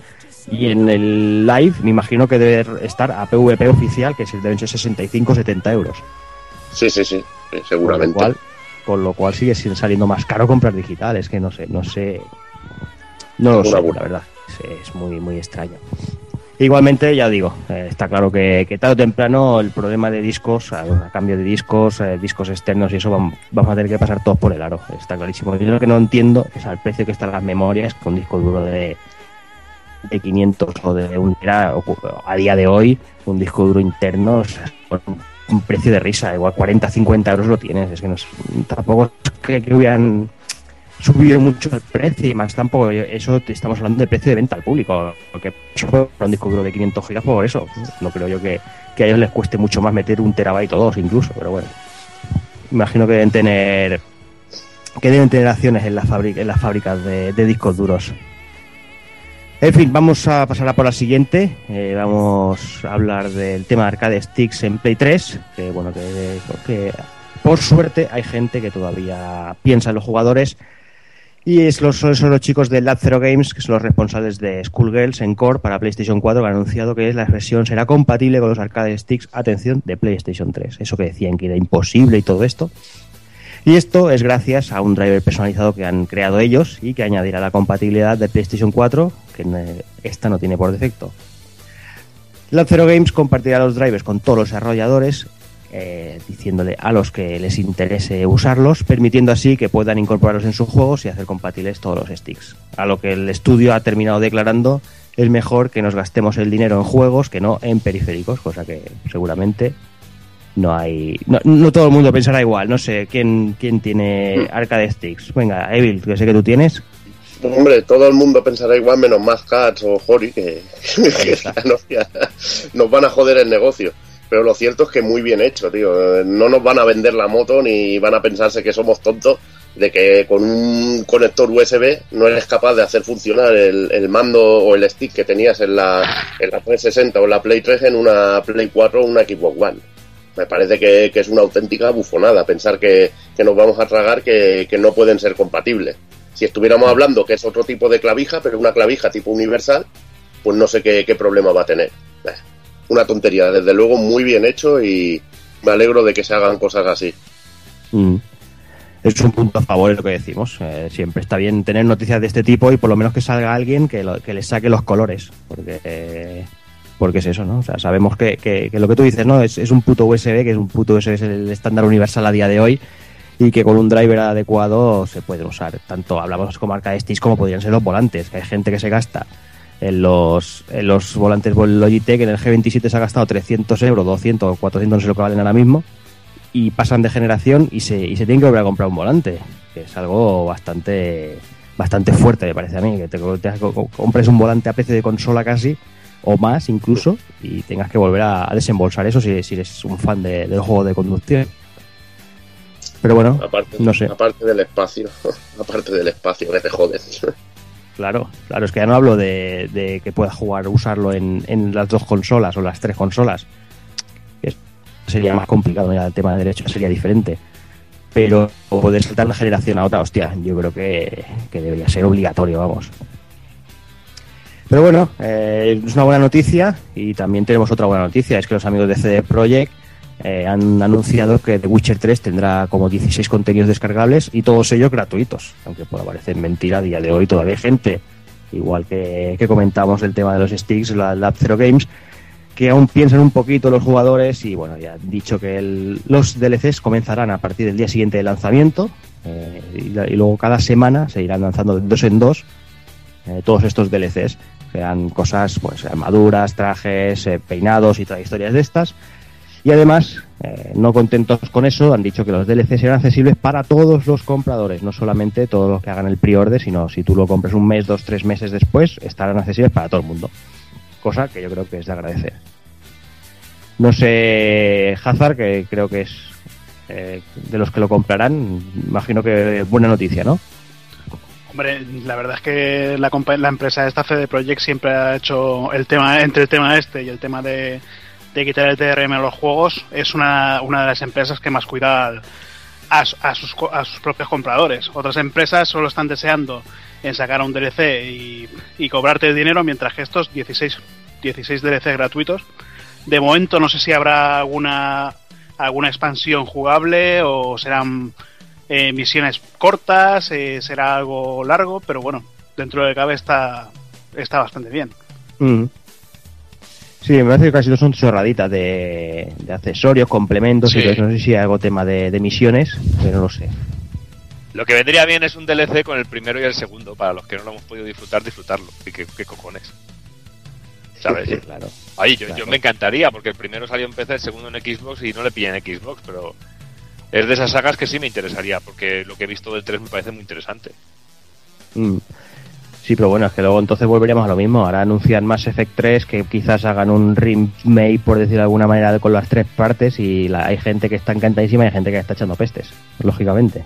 Y en el live me imagino que debe estar a PvP oficial, que deben ser 65, 70 euros. Sí, sí, sí, sí, Con lo seguramente. cual, con lo cual sigue saliendo más caro comprar digital. Es que no sé, no sé. No lo Una sé, la verdad. Es, es muy, muy extraño. Igualmente, ya digo, eh, está claro que, tarde o temprano el problema de discos, a, cambio de discos, eh, discos externos y eso, vam- vamos a tener que pasar todos por el aro. Está clarísimo. Yo lo que no entiendo es al precio que están las memorias con disco duro de, de 500 o de un cu- a día de hoy, un disco duro interno, o un, precio de risa, igual 40, 50 euros lo tienes. Es que no tampoco es que, que hubieran subido mucho el precio y más tampoco eso te estamos hablando de precio de venta al público porque eso para un disco duro de 500 gigas por eso no creo yo que, que a ellos les cueste mucho más meter un terabyte o dos incluso pero bueno imagino que deben tener que deben tener acciones en las fábricas de, discos duros en fin, vamos a pasar a por la siguiente. Eh, vamos a hablar del tema de arcade sticks en Play 3. Que bueno, que por suerte hay gente que todavía piensa en los jugadores. Y es los, son los chicos de Lab Zero Games, que son los responsables de Schoolgirls en Core para PlayStation 4, que han anunciado que la versión será compatible con los arcade sticks, atención, de PlayStation 3. Eso que decían que era imposible y todo esto. Y esto es gracias a un driver personalizado que han creado ellos y que añadirá la compatibilidad de PlayStation 4, que esta no tiene por defecto. Lab Zero Games compartirá los drivers con todos los desarrolladores, eh, diciéndole a los que les interese usarlos, permitiendo así que puedan incorporarlos en sus juegos y hacer compatibles todos los sticks. A lo que el estudio ha terminado declarando es mejor que nos gastemos el dinero en juegos que no en periféricos, cosa que seguramente no hay. No, no todo el mundo pensará igual. No sé quién, quién tiene arcade sticks. Venga, Evil, que sé que tú tienes. Hombre, todo el mundo pensará igual menos más Cats o Hori que, que nos van a joder el negocio. Pero lo cierto es que muy bien hecho, tío. No nos van a vender la moto ni van a pensarse que somos tontos de que con un conector USB no eres capaz de hacer funcionar el, mando o el stick que tenías en la, en la 360 o en la Play 3 en una Play 4 o una Xbox One. Me parece que, es una auténtica bufonada pensar que, que nos vamos a tragar que, que no pueden ser compatibles. Si estuviéramos hablando que es otro tipo de clavija, pero una clavija tipo universal, pues no sé qué problema va a tener. Una tontería, desde luego muy bien hecho y me alegro de que se hagan cosas así. Mm. Es un punto a favor, es lo que decimos. Eh, siempre está bien tener noticias de este tipo y por lo menos que salga alguien que, lo- que le saque los colores. Porque, eh, porque es eso, ¿no? O sea, sabemos que, que- que lo que tú dices, ¿no? Es, es un puto USB, que es un puto USB, es el estándar universal a día de hoy. Y que con un driver adecuado se pueden usar. Tanto hablamos como arcade sticks como podrían ser los volantes. Que hay gente que se gasta en los, en los volantes Logitech. En el G27 se ha gastado 300 euros, 200 o 400, no sé lo que valen ahora mismo y pasan de generación y se, y se tienen que volver a comprar un volante, que es algo bastante bastante fuerte, me parece a mí, que te, te- co- compres un volante a precio de consola casi, o más incluso, y tengas que volver a, a desembolsar eso si, si eres un fan de- del juego de conducción. Pero bueno, Aparte, no sé. aparte del espacio, aparte del espacio, que te jodes. Claro, claro, es que ya no hablo de, de que puedas jugar, usarlo en, en las dos consolas o las tres consolas. Es- sería más complicado, ya el tema de derechos sería diferente. Pero poder saltar una generación a otra, hostia, yo creo que, que debería ser obligatorio, vamos. Pero bueno, eh, es una buena noticia y también tenemos otra buena noticia, es que los amigos de CD Projekt eh, han anunciado que The Witcher 3 tendrá como 16 contenidos descargables y todos ellos gratuitos, aunque pueda parecer mentira a día de hoy todavía hay gente, igual que, comentamos el tema de los sticks, la Lab Zero Games, que aún piensan un poquito los jugadores y bueno, ya han dicho que el- los DLCs comenzarán a partir del día siguiente del lanzamiento eh, y, la- luego cada semana se irán lanzando de dos en dos eh, todos estos DLCs, sean cosas, pues armaduras, trajes, peinados y todas historias de estas. Y además, eh, no contentos con eso, han dicho que los DLC serán accesibles para todos los compradores, no solamente todos los que hagan el pre-order, sino si tú lo compras un mes, dos, tres meses después, estarán accesibles para todo el mundo. Cosa que yo creo que es de agradecer. No sé, Hazard, que creo que es eh, de los que lo comprarán, imagino que buena noticia, ¿no? Hombre, la verdad es que la, la empresa esta CD Projekt siempre ha hecho el tema entre el tema este y el tema de, de quitar el DRM a los juegos es una, una de las empresas que más cuida a, a sus, a sus propios compradores. Otras empresas solo están deseando en sacar un DLC y, y cobrarte el dinero, mientras que estos 16, 16 DLC gratuitos. De momento no sé si habrá alguna alguna expansión jugable o serán eh, misiones cortas, eh, será algo largo, pero bueno, dentro de cabe está, está bastante bien. Mm. Sí, me parece que casi no son chorraditas de, de accesorios, complementos Sí. y todo eso. No sé si hay algo tema de, de misiones, pero no lo sé. Lo que vendría bien es un DLC con el primero y el segundo, para los que no lo hemos podido disfrutar, disfrutarlo. ¿Y qué, qué cojones? ¿Sabes? Sí, claro. Ay, yo, Claro. yo me encantaría, porque el primero salió en PC, el segundo en Xbox y no le pillé en Xbox, pero es de esas sagas que sí me interesaría, porque lo que he visto del 3 me parece muy interesante. Mm. Sí, pero bueno, es que luego entonces volveríamos a lo mismo. Ahora anuncian Mass Effect 3, que quizás hagan un remake, por decir de alguna manera, con las tres partes. Y la- hay gente que está encantadísima y hay gente que está echando pestes, lógicamente.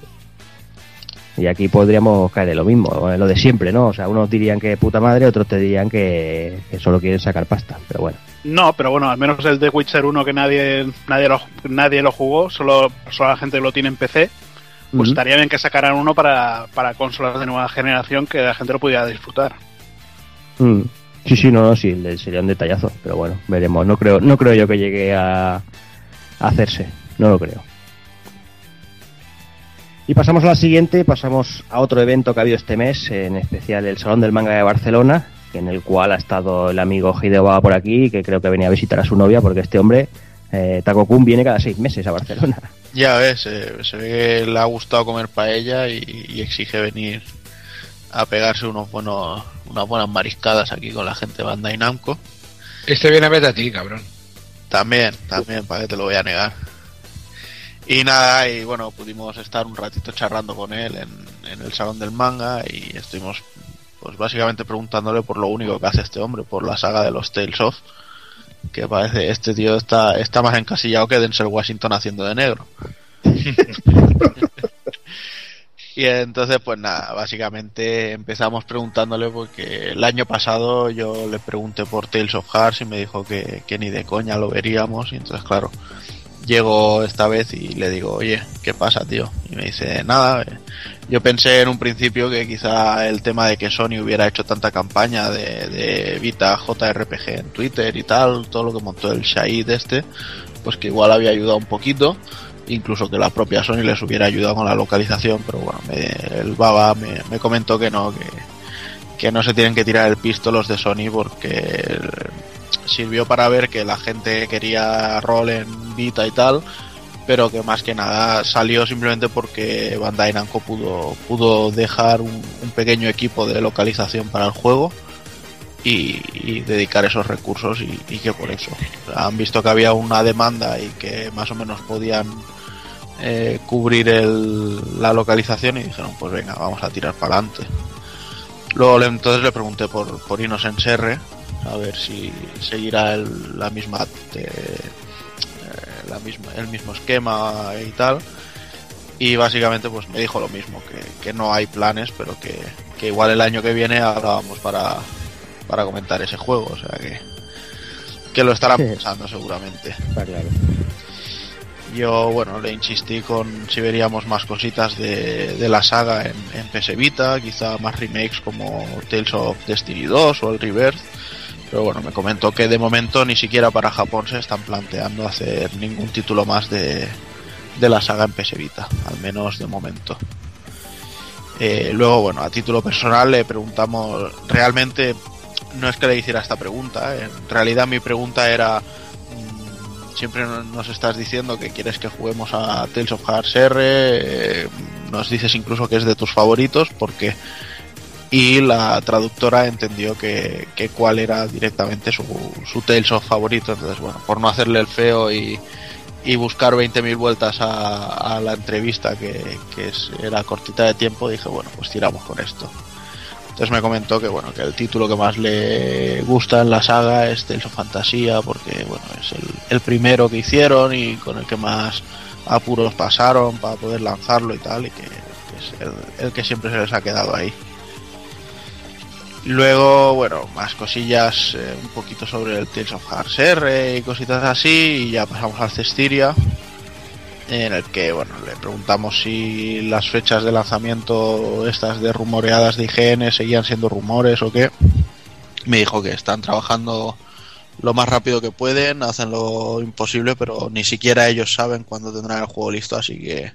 Y aquí podríamos caer en lo mismo, en lo de siempre, ¿no? O sea, unos dirían que puta madre, otros te dirían que, que solo quieren sacar pasta. Pero bueno. No, pero bueno, al menos el de Witcher 1 que nadie nadie lo, nadie lo jugó, solo, solo la gente lo tiene en PC, pues Ujú. estaría bien que sacaran uno para, para consolas de nueva generación que la gente lo pudiera disfrutar. Mm. Sí, sí, no, no, sí, sería un detallazo, pero bueno, veremos. No creo, no creo yo que llegue a, a hacerse, no lo creo. Y pasamos a la siguiente, pasamos a otro evento que ha habido este mes, en especial el Salón del Manga de Barcelona, en el cual ha estado el amigo Hideo Baba por aquí, que creo que venía a visitar a su novia, porque este hombre, eh, Taco Kun, viene cada seis meses a Barcelona. Ya ves, eh, se ve que le ha gustado comer paella y, y exige venir a pegarse unos buenos, unas buenas mariscadas aquí con la gente de Bandai Namco. Este viene a verte a ti, cabrón. También, también, para que te lo voy a negar. Y nada, y bueno, pudimos estar un ratito charlando con él en, en el salón del manga y estuvimos pues básicamente preguntándole por lo único que hace este hombre, por la saga de los Tales of, que parece este tío está, está más encasillado que Denzel Washington haciendo de negro. Y entonces, pues nada, básicamente empezamos preguntándole porque el año pasado yo le pregunté por Tales of Hearts y me dijo que, que ni de coña lo veríamos. Y entonces, claro, llego esta vez y le digo, oye, ¿qué pasa, tío? Y me dice, nada, eh, yo pensé en un principio que quizá el tema de que Sony hubiera hecho tanta campaña de, de Vita JRPG en Twitter y tal, todo lo que montó el Shahid este, pues que igual había ayudado un poquito incluso que la propia Sony les hubiera ayudado con la localización, pero bueno, me- el Baba me, me comentó que no, que, que no se tienen que tirar el pisto los de Sony porque sirvió para ver que la gente quería rol en Vita y tal, pero que más que nada salió simplemente porque Bandai Namco pudo, pudo dejar un, pequeño equipo de localización para el juego y, dedicar esos recursos y, que por eso. Han visto que había una demanda y que más o menos podían eh, cubrir el- la localización y dijeron pues venga vamos a tirar para adelante luego entonces le pregunté por, por Innocence R a ver si seguirá el- la misma eh, eh, la misma el mismo esquema y tal y básicamente pues me dijo lo mismo que, que no hay planes pero que, que igual el año que viene hablábamos para para comentar ese juego o sea que que lo estará pensando seguramente Está claro. yo, bueno, le insistí con si veríamos más cositas de, de la saga en, en PS Vita, quizá más remakes como Tales of Destiny 2 o el Rebirth. Pero bueno, me comentó que de momento ni siquiera para Japón se están planteando hacer ningún título más de, de la saga en PS Vita, al menos de momento. Eh, luego, bueno, a título personal le preguntamos, realmente no es que le hiciera esta pregunta, en realidad mi pregunta era, mm, siempre no- nos estás diciendo que quieres que juguemos a Tales of Hearts R, eh, nos dices incluso que es de tus favoritos, porque y la traductora entendió que, que cuál era directamente su, su Tales of favorito, entonces bueno, por no hacerle el feo y, y buscar 20.000 vueltas a, la entrevista que, que era cortita de tiempo, dije bueno, pues tiramos con esto. Entonces me comentó que bueno, que el título que más le gusta en la saga es Tales of Fantasía, porque bueno, es el, primero que hicieron y con el que más apuros pasaron para poder lanzarlo y tal, y que, es el que siempre se les ha quedado ahí. Luego, bueno, más cosillas, eh, un poquito sobre el Tales of Hearts R y cositas así, y ya pasamos al Cestiria, en el que, bueno, le preguntamos si las fechas de lanzamiento, estas de rumoreadas de IGN, seguían siendo rumores o qué. Me dijo que están trabajando lo más rápido que pueden, hacen lo imposible, pero ni siquiera ellos saben cuándo tendrán el juego listo, así que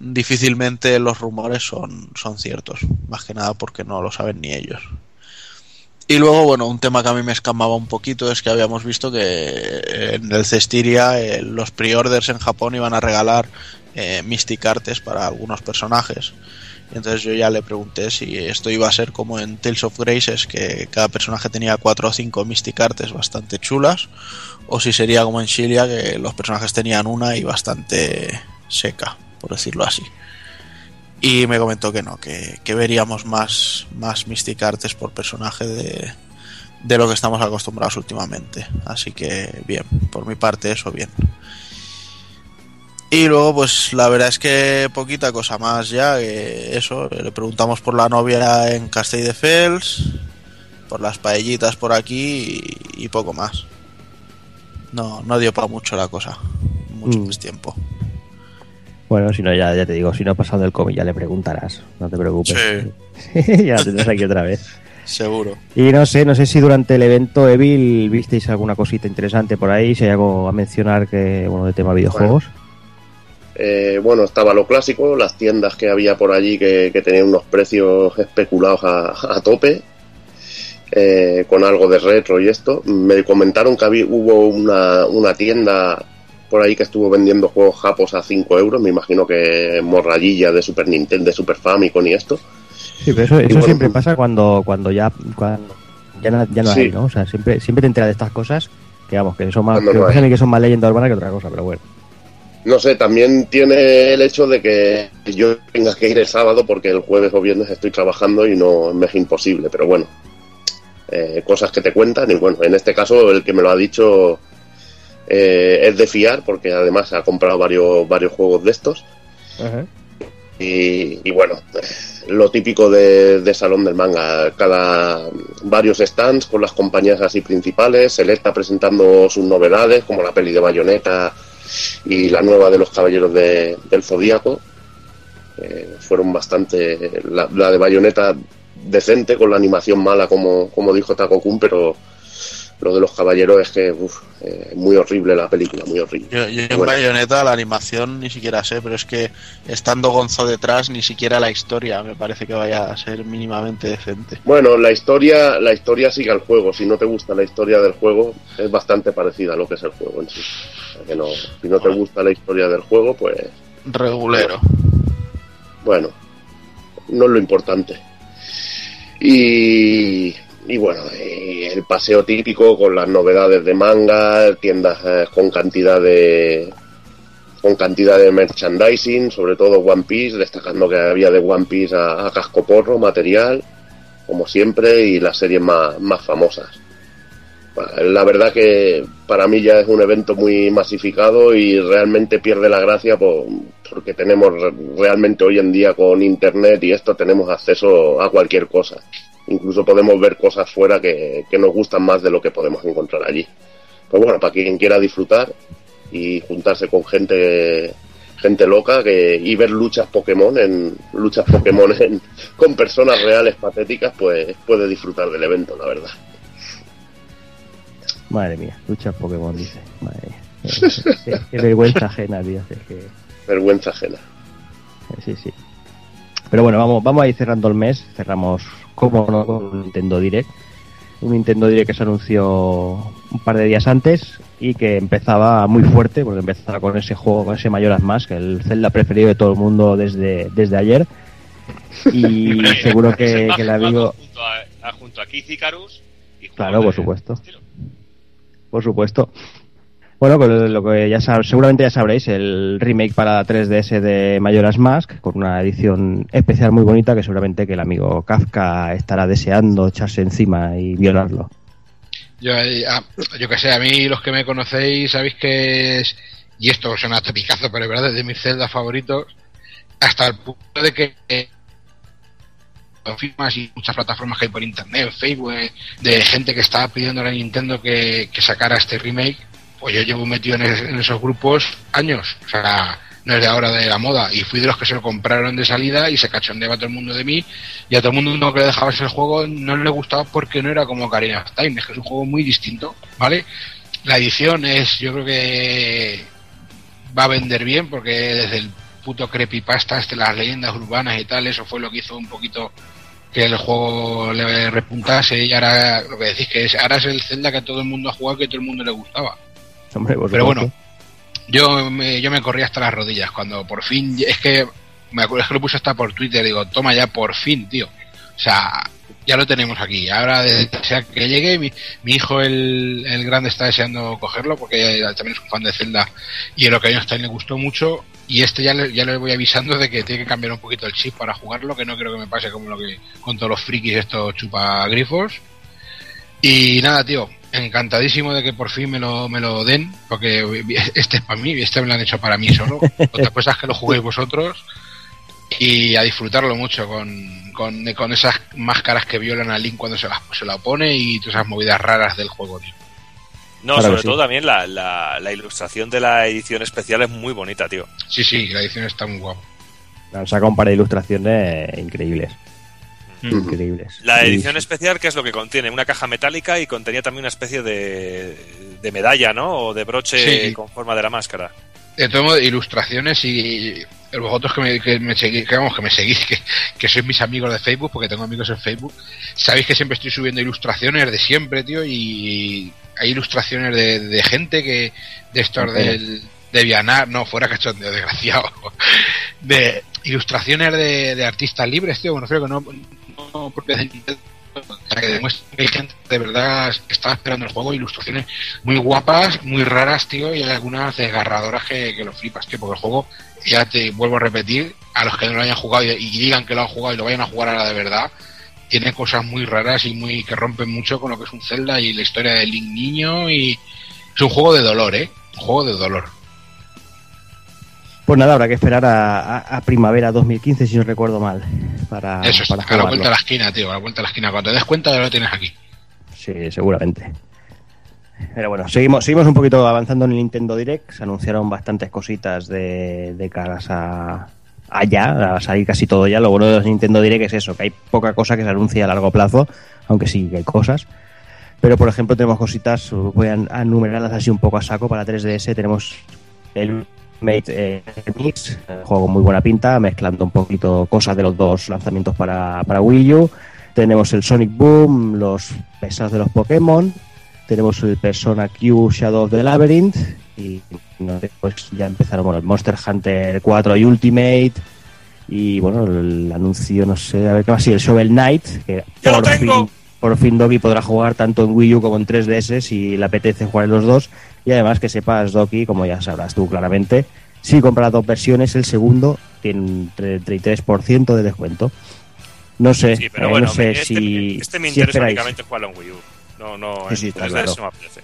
difícilmente los rumores son, son ciertos, más que nada porque no lo saben ni ellos. Y luego, bueno, un tema que a mí me escamaba un poquito es que habíamos visto que en el Cestiria eh, los pre-orders en Japón iban a regalar eh, Mystic Artes para algunos personajes. Entonces yo ya le pregunté si esto iba a ser como en Tales of Graces, que cada personaje tenía 4 o 5 Mystic Artes bastante chulas, o si sería como en Shilia, que los personajes tenían una y bastante seca, por decirlo así. Y me comentó que no, que, que veríamos más, más Mystic Artes por personaje de, de lo que estamos acostumbrados últimamente. Así que bien, por mi parte eso bien. Y luego, pues la verdad es que poquita cosa más ya. que eso, le preguntamos por la novia en Castell de Fels, por las paellitas por aquí y, y poco más. No, no dio para mucho la cosa. Mucho Mm. más tiempo. Bueno, si no, ya, ya te digo, si no ha pasado el cómic ya le preguntarás, no te preocupes. Sí. ya lo tendrás aquí otra vez. Seguro. Y no sé, no sé si durante el evento Evil visteis alguna cosita interesante por ahí, si hay algo a mencionar que, bueno, de tema videojuegos. Eh, bueno, estaba lo clásico, las tiendas que había por allí que, que tenían unos precios especulados a, a tope, eh, con algo de retro y esto. Me comentaron que había, hubo una, una tienda por ahí que estuvo vendiendo juegos japos a 5 euros, me imagino que morrayilla de Super Nintendo, de Super Famicom y esto. Sí, pero eso, eso bueno, siempre pues- pasa cuando, cuando ya, cuando ya no, ya no Sí. hay, ¿no? O sea, siempre, siempre te enteras de estas cosas que, vamos, que son más, Cuando que, no que son más leyenda urbana que otra cosa, pero bueno. No sé, también tiene el hecho de que yo tenga que ir el sábado porque el jueves o viernes estoy trabajando y no me es imposible, pero bueno, eh, cosas que te cuentan y bueno, en este caso el que me lo ha dicho eh, es de fiar porque además ha comprado varios, varios juegos de estos y, y bueno, lo típico de, de Salón del Manga, cada varios stands con las compañías así principales, Selecta presentando sus novedades como la peli de Bayonetta y la nueva de los Caballeros de- del Zodíaco. Eh, fueron bastante. La, la de Bayonetta decente, con la animación mala, como, como dijo Taco Kun, pero lo de los Caballeros es que uf, eh, muy horrible la película, muy horrible. Yo, yo en Bueno. Bayonetta la animación ni siquiera sé, pero es que estando Gonzo detrás, ni siquiera la historia me parece que vaya a ser mínimamente decente. Bueno, la historia, la historia sigue al juego. Si no te gusta la historia del juego, es bastante parecida a lo que es el juego en sí. O sea que no, si no te gusta la historia del juego, pues Regulero. bueno, no es lo importante. Y, y bueno, el paseo típico con las novedades de manga, tiendas eh, con cantidad de con cantidad de merchandising, sobre todo One Piece, destacando que había de One Piece a, a casco porro, material, como siempre, y las series más, más famosas. La verdad que para mí ya es un evento muy masificado y realmente pierde la gracia por- porque tenemos re- realmente hoy en día con internet y esto tenemos acceso a cualquier cosa. Incluso podemos ver cosas fuera que, que nos gustan más de lo que podemos encontrar allí. Pues bueno, para quien quiera disfrutar y juntarse con gente gente loca que, y ver luchas Pokémon en luchas Pokémon en- con personas reales patéticas, pues puede disfrutar del evento, la verdad. Madre mía, lucha Pokémon, dice. Madre mía. Qué, qué vergüenza ajena, tío. es que- Vergüenza ajena. Sí, sí. Pero bueno, vamos, vamos a ir cerrando el mes. Cerramos, como no, con un Nintendo Direct. Un Nintendo Direct que se anunció un par de días antes y que empezaba muy fuerte, porque empezaba con ese juego, con ese Mayoras Más, que el Zelda preferido de todo el mundo desde, desde ayer. Y seguro que, que el amigo. Junto a, a- junto a Keith Icarus y Claro, por supuesto. Por supuesto. Bueno, con lo que ya sab- seguramente ya sabréis, el remake para 3DS de Majora's Mask, con una edición especial muy bonita que seguramente que el amigo Kafka estará deseando echarse encima y violarlo. Yo, eh, ah, yo que sé, a mí los que me conocéis sabéis que es, y esto suena topicazo, pero es verdad, es de mis celdas favoritos, hasta el punto de que eh, firmas y muchas plataformas que hay por internet, Facebook, eh, de gente que estaba pidiendo a Nintendo que sacara este remake, pues yo llevo metido en, es- en esos grupos años, o sea, no es de ahora de la moda, y fui de los que se lo compraron de salida y se cachondeaba todo el mundo de mí, y a todo el mundo que le dejabas el juego no le gustaba porque no era como Karina of Time, es que es un juego muy distinto, ¿vale? La edición es, yo creo que va a vender bien porque desde el puto creepypasta este, las leyendas urbanas y tal, eso fue lo que hizo un poquito que el juego le repuntase y ahora lo que decís que es, ahora es el Zelda que todo el mundo ha jugado que todo el mundo le gustaba. Hombre, Pero bueno, yo me, yo me corrí hasta las rodillas cuando por fin, es que me acuerdo que lo puse hasta por Twitter, digo, toma ya por fin, tío. O sea, ya lo tenemos aquí. Ahora, desde que sea que llegue, mi, mi hijo, el, el grande, está deseando cogerlo porque también es un fan de Zelda y el Ocarina of Time le gustó mucho. Y este ya le, ya le voy avisando de que tiene que cambiar un poquito el chip para jugarlo, que no creo que me pase como lo que con todos los frikis estos chupagrifos. Y nada, tío, encantadísimo de que por fin me lo, me lo den, porque este es para mí, este me lo han hecho para mí solo. Otra cosa es que lo juguéis vosotros y a disfrutarlo mucho con, con, con esas máscaras que violan a Link cuando se, las, se la pone y todas esas movidas raras del juego, tío. No, Claro sobre sí. todo también la, la, la ilustración de la edición especial es muy bonita, tío. Sí, sí, la edición está muy guapa. Han sacado un par de ilustraciones increíbles. Increíbles. La Y- edición especial, que es lo que contiene? Una caja metálica y contenía también una especie de, de medalla, ¿no? O de broche Sí. con forma de la máscara. De todo modo, ilustraciones y vosotros que me, que me seguís, que vamos, que me seguís, que, que sois mis amigos de Facebook, porque tengo amigos en Facebook, sabéis que siempre estoy subiendo ilustraciones de siempre, tío, y hay ilustraciones de, de gente que, de estos del, de Vianar, no, fuera cachondeo, desgraciado, de ilustraciones de, de artistas libres, tío, bueno, creo que no propias de Nintendo, para que demuestren que hay gente de verdad que estaba esperando el juego, ilustraciones muy guapas, muy raras, tío, y hay algunas desgarradoras que, que lo flipas, tío, porque el juego, ya te vuelvo a repetir, a los que no lo hayan jugado y, y digan que lo han jugado y lo vayan a jugar ahora de verdad, tiene cosas muy raras y muy que rompen mucho con lo que es un Zelda y la historia del Link niño y es un juego de dolor, ¿eh? Un juego de dolor. Pues nada, habrá que esperar a, a- a primavera 2015, si no recuerdo mal, para, Eso es, para a la vuelta de la esquina, tío, a la vuelta de la esquina. Cuando te des cuenta ya lo tienes aquí. Sí, seguramente. Pero bueno, seguimos, seguimos un poquito avanzando en el Nintendo Direct. Se anunciaron bastantes cositas de, de caras a, allá, a salir casi todo ya. Lo bueno de los Nintendo Direct es eso, que hay poca cosa que se anuncie a largo plazo, aunque sí que hay cosas. Pero por ejemplo tenemos cositas, voy a, a enumerarlas así un poco a saco para 3DS. Tenemos el Mate eh, Mix, un juego con muy buena pinta, mezclando un poquito cosas de los dos lanzamientos para, para Wii U. Tenemos el Sonic Boom, los pesados de los Pokémon. Tenemos el Persona Q Shadow of the Labyrinth. Y pues ya empezaron bueno, el Monster Hunter 4 y Ultimate. Y bueno, el anuncio, no sé, a ver qué más. Sí, el Shovel Knight. Que ¡Ya lo por tengo! fin, por fin Doki podrá jugar tanto en Wii U como en 3DS si le apetece jugar en los dos. Y además que sepas, Doki, como ya sabrás tú claramente, si compras las dos versiones, el segundo tiene un 33% de descuento. No sé, Sí, pero eh, bueno, no sé este, si, este me si interesa esperáis. únicamente jugarlo en Wii U. No, no, Sí, en sí, está 3DS claro. no me apetece.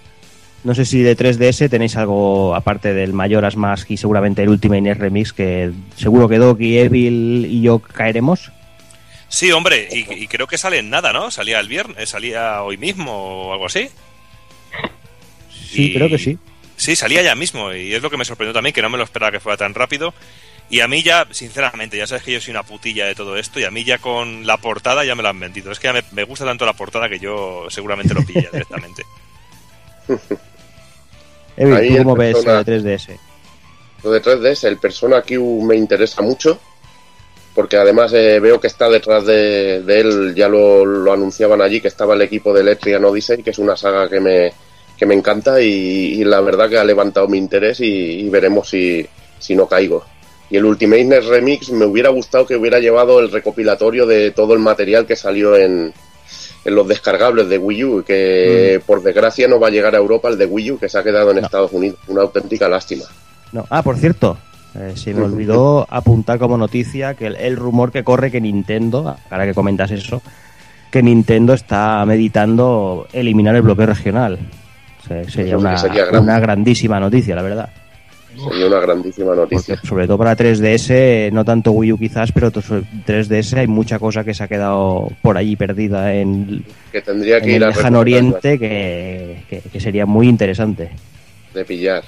No sé si de 3DS tenéis algo aparte del Mayoras Mask y seguramente el Ultimate NES Remix, que seguro que Doki, Evil y yo caeremos. Sí, hombre, y, y creo que sale en nada, ¿no? Salía el viernes, salía hoy mismo o algo así. Sí, Y- creo que sí. Sí, salía ya mismo y es lo que me sorprendió también, que no me lo esperaba que fuera tan rápido. Y a mí ya, sinceramente, ya sabes que yo soy una putilla de todo esto y a mí ya con la portada ya me lo han vendido. Es que ya me, me gusta tanto la portada que yo seguramente lo pilla directamente. Evil, Ahí ¿tú el cómo ves Persona- la de 3DS? Lo de 3DS, el Persona Q me interesa mucho, porque además eh, veo que está detrás de, de él, ya lo, lo anunciaban allí, que estaba el equipo de Electrian Odyssey, que es una saga que me, que me encanta y, y la verdad que ha levantado mi interés y, y veremos si, si no caigo. Y el Ultimate NES Remix me hubiera gustado que hubiera llevado el recopilatorio de todo el material que salió en, en los descargables de Wii U, que por desgracia no va a llegar a Europa el de Wii U, que se ha quedado en No. Estados Unidos. Una auténtica lástima. No. Ah, por cierto, eh, se me olvidó apuntar como noticia que el, el rumor que corre que Nintendo, ahora que comentas eso, que Nintendo está meditando eliminar el bloqueo regional. O sea, sería una, sería grande. una grandísima noticia, la verdad. Sería una grandísima Porque noticia. sobre todo para 3DS, no tanto Wii U quizás, pero to- sobre 3DS hay mucha cosa que se ha quedado por allí perdida en, Que tendría que en ir el lejano oriente que, que- que sería muy interesante. de pillar.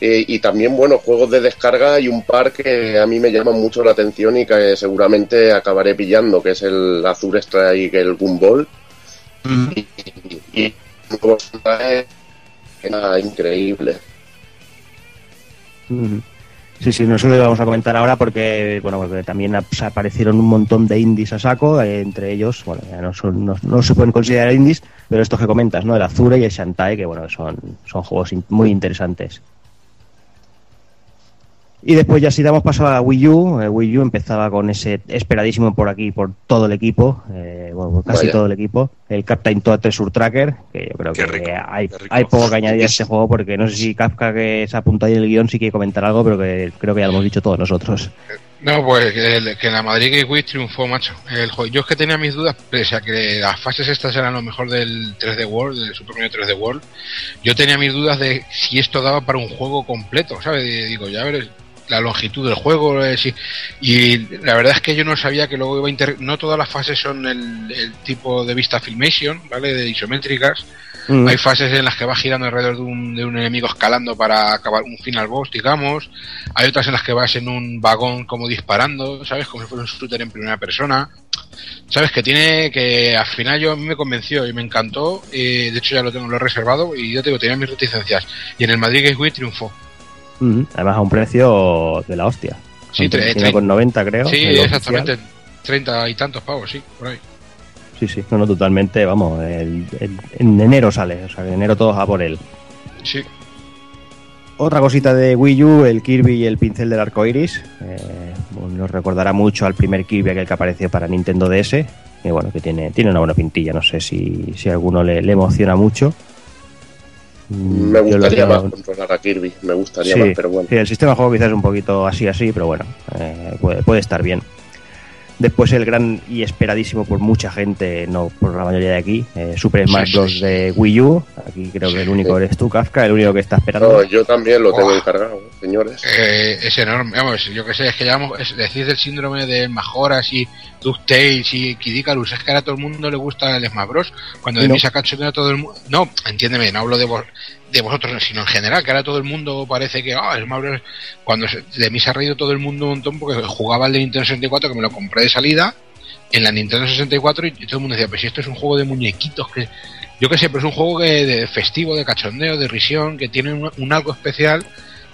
Eh, y también, bueno, juegos de descarga y un par que a mí me llaman mucho la atención y que seguramente acabaré pillando, que es el Azure Strike, el Gumball. Y, y, y que era increíble. Sí, sí, nosotros lo vamos a comentar ahora porque, bueno, porque también ap- aparecieron un montón de indies a saco, eh, entre ellos, bueno, ya no, son, no, no se pueden considerar indies, pero estos que comentas, ¿no? El Azure y el Shantae, que bueno, son, son juegos in- muy interesantes. Y después ya si damos paso a Wii U, eh, Wii U empezaba con ese esperadísimo por aquí, por todo el equipo, eh, bueno, por casi Vaya. todo el equipo, el Captain Toad Treasure Tracker, que yo creo Qué que rico, hay, poco que añadir a este juego porque no sé si Kafka que se apunta ahí en el guion sí quiere comentar algo, pero que creo que ya lo hemos dicho todos nosotros. No, pues que, que la Madrid Gateway triunfó, macho. El, yo es que tenía mis dudas, pese a que las fases estas eran lo mejor del 3D World, del Super Mario 3D World, yo tenía mis dudas de si esto daba para un juego completo, ¿sabes? Digo, ya veré la longitud del juego, sí. y la verdad es que yo no sabía que luego iba a inter... No todas las fases son el, el tipo de vista filmation, ¿vale? De isométricas. Mm. Hay fases en las que vas girando alrededor de un, de un enemigo escalando para acabar un final boss, digamos. Hay otras en las que vas en un vagón como disparando, ¿sabes? Como si fuera un shooter en primera persona. ¿Sabes? Que tiene que al final yo a mí me convenció y me encantó. eh, de hecho ya lo tengo, lo he reservado y yo te digo, tenía mis reticencias. Y en el Madrid Gateway triunfó. Además a un precio de la hostia. Sí, con 90 creo. sí, exactamente. oficial. Treinta y tantos pavos, sí, por ahí. Sí, sí, no, no, totalmente, vamos, el- el- en enero sale, o sea, en enero todos a por él. Sí. Otra cosita de Wii U, el Kirby y el pincel del arco iris. Eh, nos recordará mucho al primer Kirby aquel que apareció para Nintendo DS. Y bueno, que tiene, tiene una buena pintilla. No sé si, si a alguno le, le emociona mucho. Mm, Me gustaría más controlar a Kirby, me gustaría Sí, más, pero bueno. sí, el sistema de juego quizás es un poquito así, así, pero bueno, eh, puede, puede estar bien. Después el gran y esperadísimo por mucha gente, no por la mayoría de aquí, eh, Super Smash Bros. de Wii U. Aquí creo que el único eres tú, Kafka, el único que está esperando. No, yo también lo tengo encargado, señores. Eh, es enorme, vamos, yo que sé, es que llamamos, es decir del síndrome de Majoras y DuckTales y Kid Icarus, es que ahora a todo el mundo le gusta el Smash Bros. Cuando de No. saca cachondeo a todo el mundo, no, entiéndeme, no hablo de, vos, de vosotros, sino en general, que ahora todo el mundo parece que, ah, el Smash Bros. Cuando se- de mí se ha reído todo el mundo un montón porque jugaba el de Nintendo 64 que me lo compré de salida en la Nintendo 64 y todo el mundo decía, pues si esto es un juego de muñequitos que yo qué sé, pero es un juego que, de festivo, de cachondeo, de risión, que tiene un, un algo especial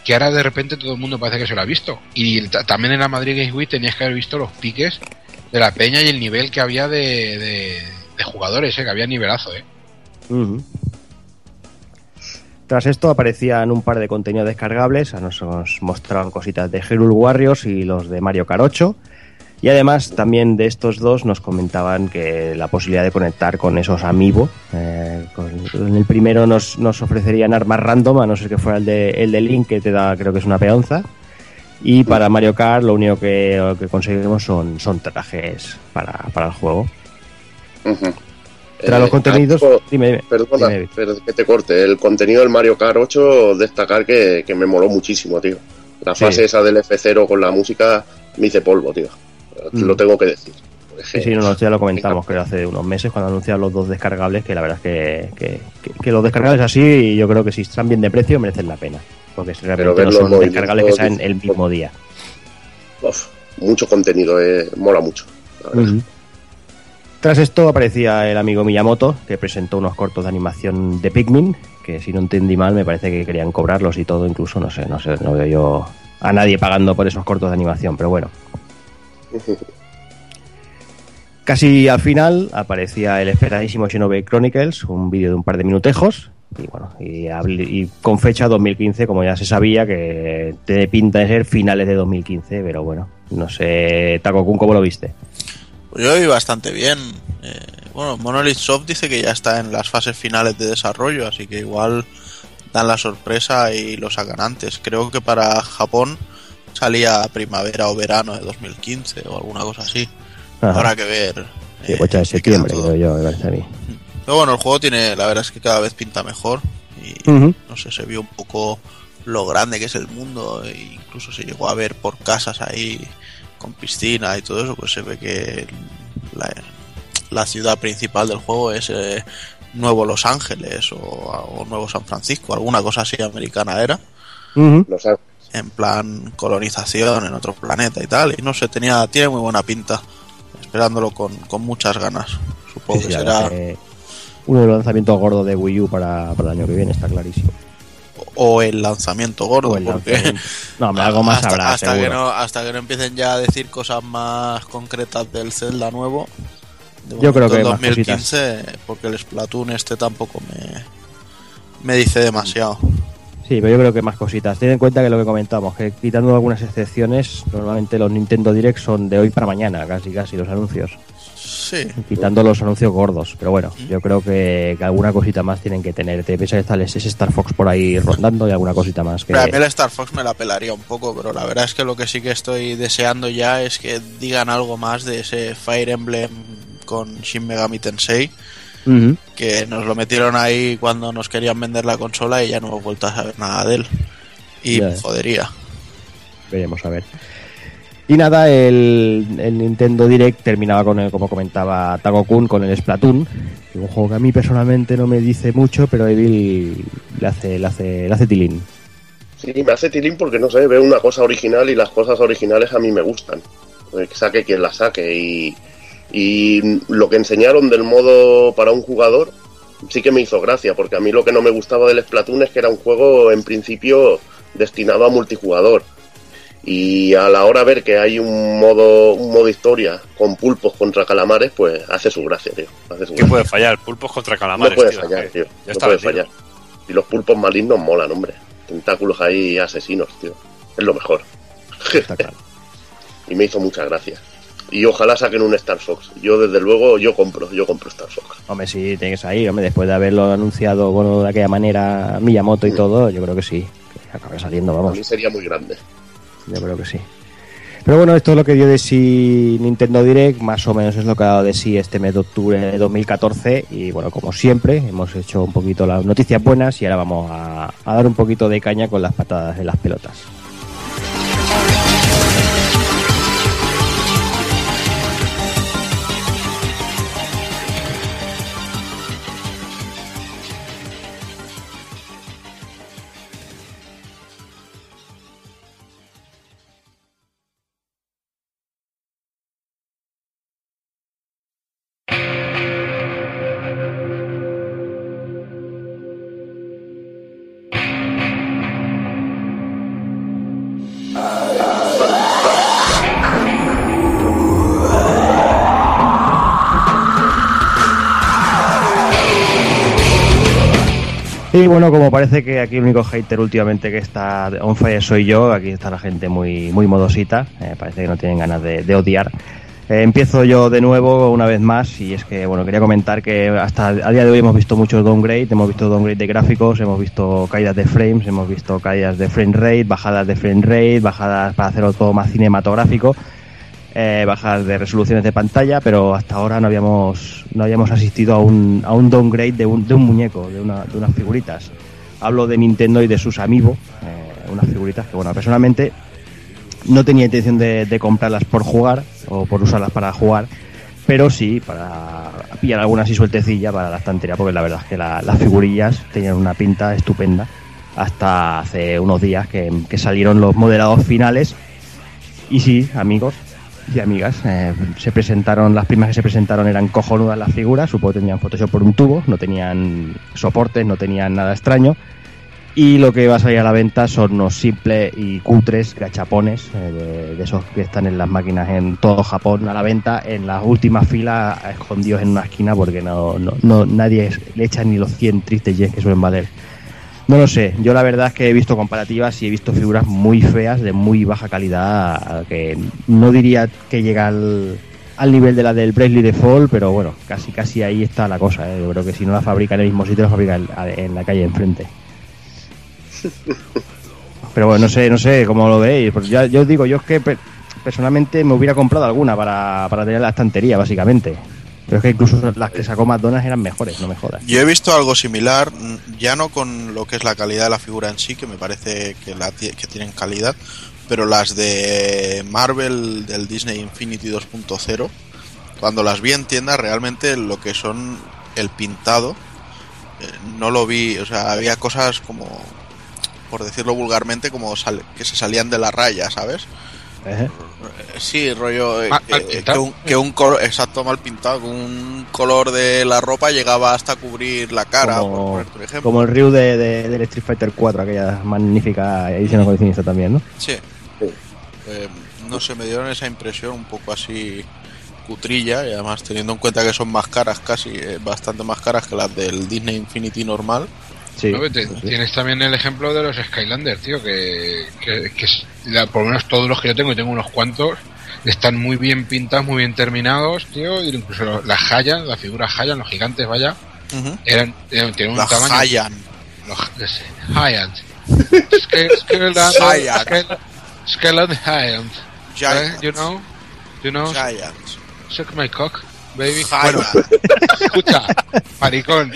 que ahora de repente todo el mundo parece que se lo ha visto. Y ta- también en la Madrid Games Week tenías que haber visto los piques de la peña y el nivel que había de, de- de jugadores, ¿eh? que había nivelazo. ¿eh? Tras esto aparecían un par de contenidos descargables, a nos mostraban cositas de Hyrule Warriors y los de Mario 8. Y además también de estos dos nos comentaban que la posibilidad de conectar con esos amiibo. eh, con- en el primero nos, nos ofrecerían armas random, a no ser que fuera el de, el de Link, que te da creo que es una peonza. Y para Mario Kart lo único que, que conseguimos son, son trajes para, para el juego. Tras Eh, los contenidos... algo- Dime, dime. Perdona, Dime, que te corte. El contenido del Mario Kart 8, destacar que, que me moló muchísimo, tío. La Sí. fase esa del F0 con la música me hice polvo, tío. Mm. Lo tengo que decir. Sí, sí, no, no, ya lo comentamos, creo, hace unos meses cuando anunciaron los dos descargables, que la verdad es que, que, que- que los descargables así, yo creo que si están bien de precio, merecen la pena. Porque realmente no los son descargables que salen el mismo día. Uf, mucho contenido, eh, mola mucho. la verdad. Ujú. Tras esto aparecía el amigo Miyamoto, que presentó unos cortos de animación de Pikmin, que si no entendí mal, me parece que querían cobrarlos y todo, incluso, no sé, no sé, no veo yo a nadie pagando por esos cortos de animación, pero bueno. Casi al final aparecía el esperadísimo Xenoblade Chronicles, un vídeo de un par de minutejos, y bueno, y, con fecha 2015, como ya se sabía, que tiene pinta de ser finales de 2015, pero bueno, no sé, Taco Kun, ¿cómo lo viste? Pues yo vi bastante bien. Eh, bueno, Monolith Soft dice que ya está en las fases finales de desarrollo, así que igual dan la sorpresa y lo sacan antes. Creo que para Japón salía primavera o verano de 2015 o alguna cosa así. Ajá. Habrá que ver. Sí, eh, queda septiembre, creo yo, me parece a mí. Pero bueno, el juego tiene, la verdad es que cada vez pinta mejor y no sé, se vio un poco lo grande que es el mundo e incluso se llegó a ver por casas ahí con piscina y todo eso, pues se ve que la, la ciudad principal del juego es eh, Nuevo Los Ángeles o, o Nuevo San Francisco, alguna cosa así americana era. Los Ángeles. En plan colonización en otro planeta y tal, y no sé, tenía, tiene muy buena pinta, esperándolo con, con muchas ganas, supongo Sí, que será... que uno de los lanzamientos gordos de Wii U para, para el año que viene, está clarísimo. o el lanzamiento gordo, el porque lanzamiento. No, algo más hasta, habrá, hasta que no hasta que no empiecen ya a decir cosas más concretas del Zelda nuevo. de Yo creo que más 2015, porque el Splatoon este tampoco me me dice demasiado. Sí, pero yo creo que más cositas. Ten en cuenta que lo que comentamos, que quitando algunas excepciones, normalmente los Nintendo Direct son de hoy para mañana, casi casi los anuncios. Sí, Quitando los anuncios gordos. Pero bueno, yo creo que, que alguna cosita más tienen que tener. Te piensas que está el- ese Star Fox por ahí rondando y alguna cosita más. Que... Pero a mí el Star Fox me la pelaría un poco, pero la verdad es que lo que sí que estoy deseando ya es que digan algo más de ese Fire Emblem con Shin Megami Tensei, Que nos lo metieron ahí cuando nos querían vender la consola y ya no hemos vuelto a saber nada de él. Y Ya. jodería. Veremos a ver. Y nada, el, el Nintendo Direct terminaba con, el, como comentaba Tago-kun, con el Splatoon. Un juego que a mí personalmente no me dice mucho, pero a Evil le hace, le hace, le hace tilín. Sí, me hace tilín porque no sé, veo una cosa original y las cosas originales a mí me gustan. Que saque quien la saque y, y lo que enseñaron del modo para un jugador sí que me hizo gracia, porque a mí lo que no me gustaba del Splatoon es que era un juego en principio destinado a multijugador. Y a la hora de ver que hay un modo, un modo historia con pulpos contra calamares, pues hace su gracia, tío. Hace su ¿Qué gracia. puede fallar? Pulpos contra calamares. no puede tío, fallar, tío. Ya no está puede vendido. fallar. Y los pulpos malignos molan, hombre. Tentáculos ahí asesinos, tío. Es lo mejor. Está claro. y me hizo mucha gracia. Y ojalá saquen un Star Fox. Yo, desde luego, yo compro, yo compro Star Fox. Hombre, sí, tienes ahí, hombre, después de haberlo anunciado bueno, de aquella manera Miyamoto y todo, yo creo que sí. Que acabe saliendo, A vamos. mí sería muy grande. Yo creo que sí. Pero bueno, esto es lo que dio de sí Nintendo Direct, más o menos es lo que ha dado de sí este mes de octubre de 2014. Y bueno, como siempre, hemos hecho un poquito las noticias buenas y ahora vamos a, a dar un poquito de caña con las patadas en las pelotas. Como parece que aquí el único hater últimamente que está on fire soy yo, aquí está la gente muy, muy modosita, eh, parece que no tienen ganas de, de odiar. Eh, empiezo yo de nuevo una vez más y es que bueno quería comentar que hasta a día de hoy hemos visto muchos downgrade, hemos visto downgrade de gráficos, hemos visto caídas de frames, hemos visto caídas de frame rate, bajadas de frame rate, bajadas para hacerlo todo más cinematográfico, eh, bajadas de resoluciones de pantalla, pero hasta ahora no habíamos no habíamos asistido a un, a un downgrade de un, de un muñeco, de, una, de unas figuritas. Hablo de Nintendo y de sus amigos, eh, unas figuritas que bueno personalmente no tenía intención de, comprarlas por jugar o por usarlas para jugar, pero sí para pillar alguna así sueltecilla para la estantería, porque la verdad es que la- las figurillas tenían una pinta estupenda hasta hace unos días que, que salieron los modelados finales. Y sí, amigos y amigas, eh, se presentaron, las primas que se presentaron eran cojonudas las figuras, supongo que tenían Photoshop por un tubo, no tenían soportes, no tenían nada extraño. Y lo que va a salir a la venta son unos simples y cutres gachapones, eh, de, esos que están en las máquinas en todo Japón a la venta, en las últimas filas, escondidos en una esquina, porque no, no, no- nadie le echa ni los 100 tristes yens que suelen valer. No lo sé, yo la verdad es que he visto comparativas y he visto figuras muy feas, de muy baja calidad, que no diría que llega al, al nivel de la del Bravely Default, pero bueno, casi casi ahí está la cosa. ¿eh? Yo creo que si no la fabrica en el mismo sitio, la fabrica en, en la calle enfrente. Pero bueno, no sé, no sé cómo lo veis. Ya, yo os digo, yo es que pe- personalmente me hubiera comprado alguna para, para tener en la estantería, básicamente. Pero es que incluso las que sacó McDonald's eran mejores, no me jodas. Yo he visto algo similar, ya no con lo que es la calidad de la figura en sí, que me parece que, la, que tienen calidad, pero las de Marvel del Disney Infinity 2.0, cuando las vi en tienda, realmente lo que son el pintado, eh, no lo vi, o sea, había cosas como, por decirlo vulgarmente, como sal- que se salían de la raya, ¿sabes? Eh, Sí, rollo. eh, Mal- mal que, pintado. que un, que un color, exacto, mal pintado, un color de la ropa llegaba hasta cubrir la cara, por como, ponerte un ejemplo. como el Ryu de, de- del Street Fighter 4, aquella magnífica edición coleccionista también, ¿no? Sí. Eh, no sé, me dieron esa impresión un poco así cutrilla y además teniendo en cuenta que son más caras casi, eh, bastante más caras que las del Disney Infinity normal. Sí. ¿no? Te- sí, sí. Tienes también el ejemplo de los Skylanders, tío, que, que, que es- la- por lo menos todos los que yo tengo, y tengo unos cuantos, están muy bien pintados, muy bien terminados, tío, y incluso los- las Hayan, las figuras Hayan, los gigantes, vaya, Ujú. eran, eran- tienen un La tamaño... Hayan. Los Giant. Hyans. Eh, Giants. You know? You know? Giants. Suck my cock, baby. Bueno, escucha, maricón,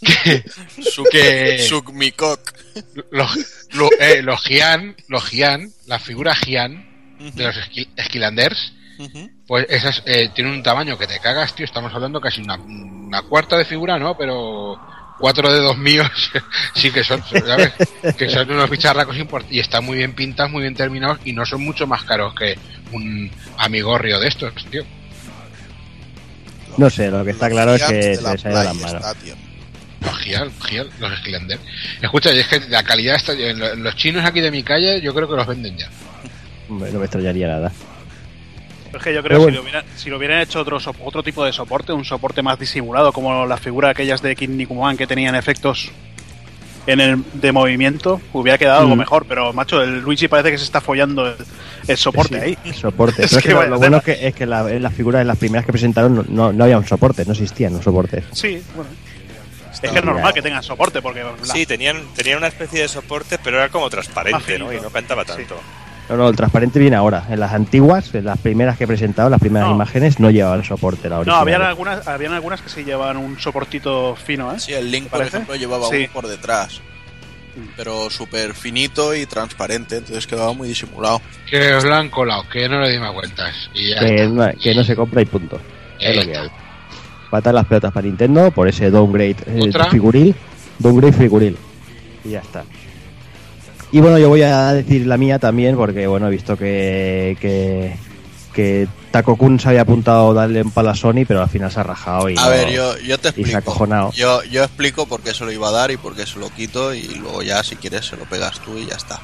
que Suck, que- suck mi cock. los, lo- eh, los Gian, los Gian, la figura Gian de los esqui- Esquilanders, pues esas eh, tienen un tamaño que te cagas, tío. Estamos hablando casi una, una cuarta de figura, ¿no? Pero cuatro dedos míos sí que son, ¿sabes? que son unos bicharracos importantes y están muy bien pintados, muy bien terminados y no son mucho más caros que un amigorrio de estos, tío. No sé, lo que está Los claro es que se la les ha ido las manos. Los Gian, Gian, los. Escucha, y es que la calidad está, los chinos aquí de mi calle, yo creo que los venden ya. Hombre, No me extrañaría nada. Pero es que yo creo que bueno. si, lo hubieran, si lo hubieran hecho otro, otro tipo de soporte, un soporte más disimulado, como la figura aquellas de Kid Nikuman que tenían efectos en el de movimiento, hubiera quedado algo Mm. mejor. Pero, macho, el Luigi parece que se está follando el, el soporte Sí, ahí. el soporte. Es que que lo, bueno es que, es que la- en las figuras, en las primeras que presentaron, no, no, no había un soporte, no existían los soportes. Sí, bueno. Es que es normal que tengan soporte, porque Sí, tenían, tenían una especie de soporte, pero era como transparente. ¿no? Y no cantaba Sí. No, no, el transparente viene ahora. En las antiguas, en las primeras que he presentado, las primeras No. imágenes, no llevaban soporte. La No, habían algunas, habían algunas que sí llevaban un soportito fino, ¿eh? Sí, el Link, por ejemplo, llevaba Sí. uno por detrás. Pero súper finito y transparente, entonces quedaba muy disimulado. Que os la han colado, que no le dimos cuentas. Y ya que, no, que no se compra y punto. Es lo que hay. Patar las pelotas para Nintendo por ese downgrade eh, figuril. Downgrade figuril. Y ya está. Y bueno, yo voy a decir la mía también porque bueno, he visto que, que, que Taco Kun se había apuntado a darle un palo a Sony, pero al final se ha rajado y A no- ver, yo, yo te y se ha explico. acojonado. Yo, yo explico por qué se lo iba a dar y por qué se lo quito y luego ya si quieres se lo pegas tú y ya está.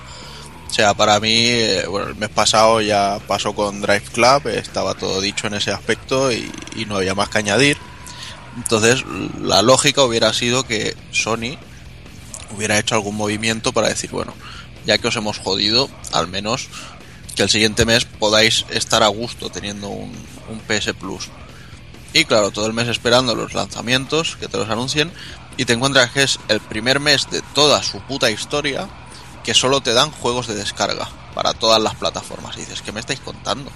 O sea, para mí, eh, bueno, el mes pasado ya pasó con Drive Club, estaba todo dicho en ese aspecto y, y no había más que añadir. Entonces, la lógica hubiera sido que Sony hubiera hecho algún movimiento para decir, bueno, ya que os hemos jodido, al menos que el siguiente mes podáis estar a gusto teniendo un, PS Plus. Y claro, todo el mes esperando los lanzamientos, que te los anuncien, y te encuentras que es el primer mes de toda su puta historia que solo te dan juegos de descarga para todas las plataformas. Y dices, ¿qué me estáis contando?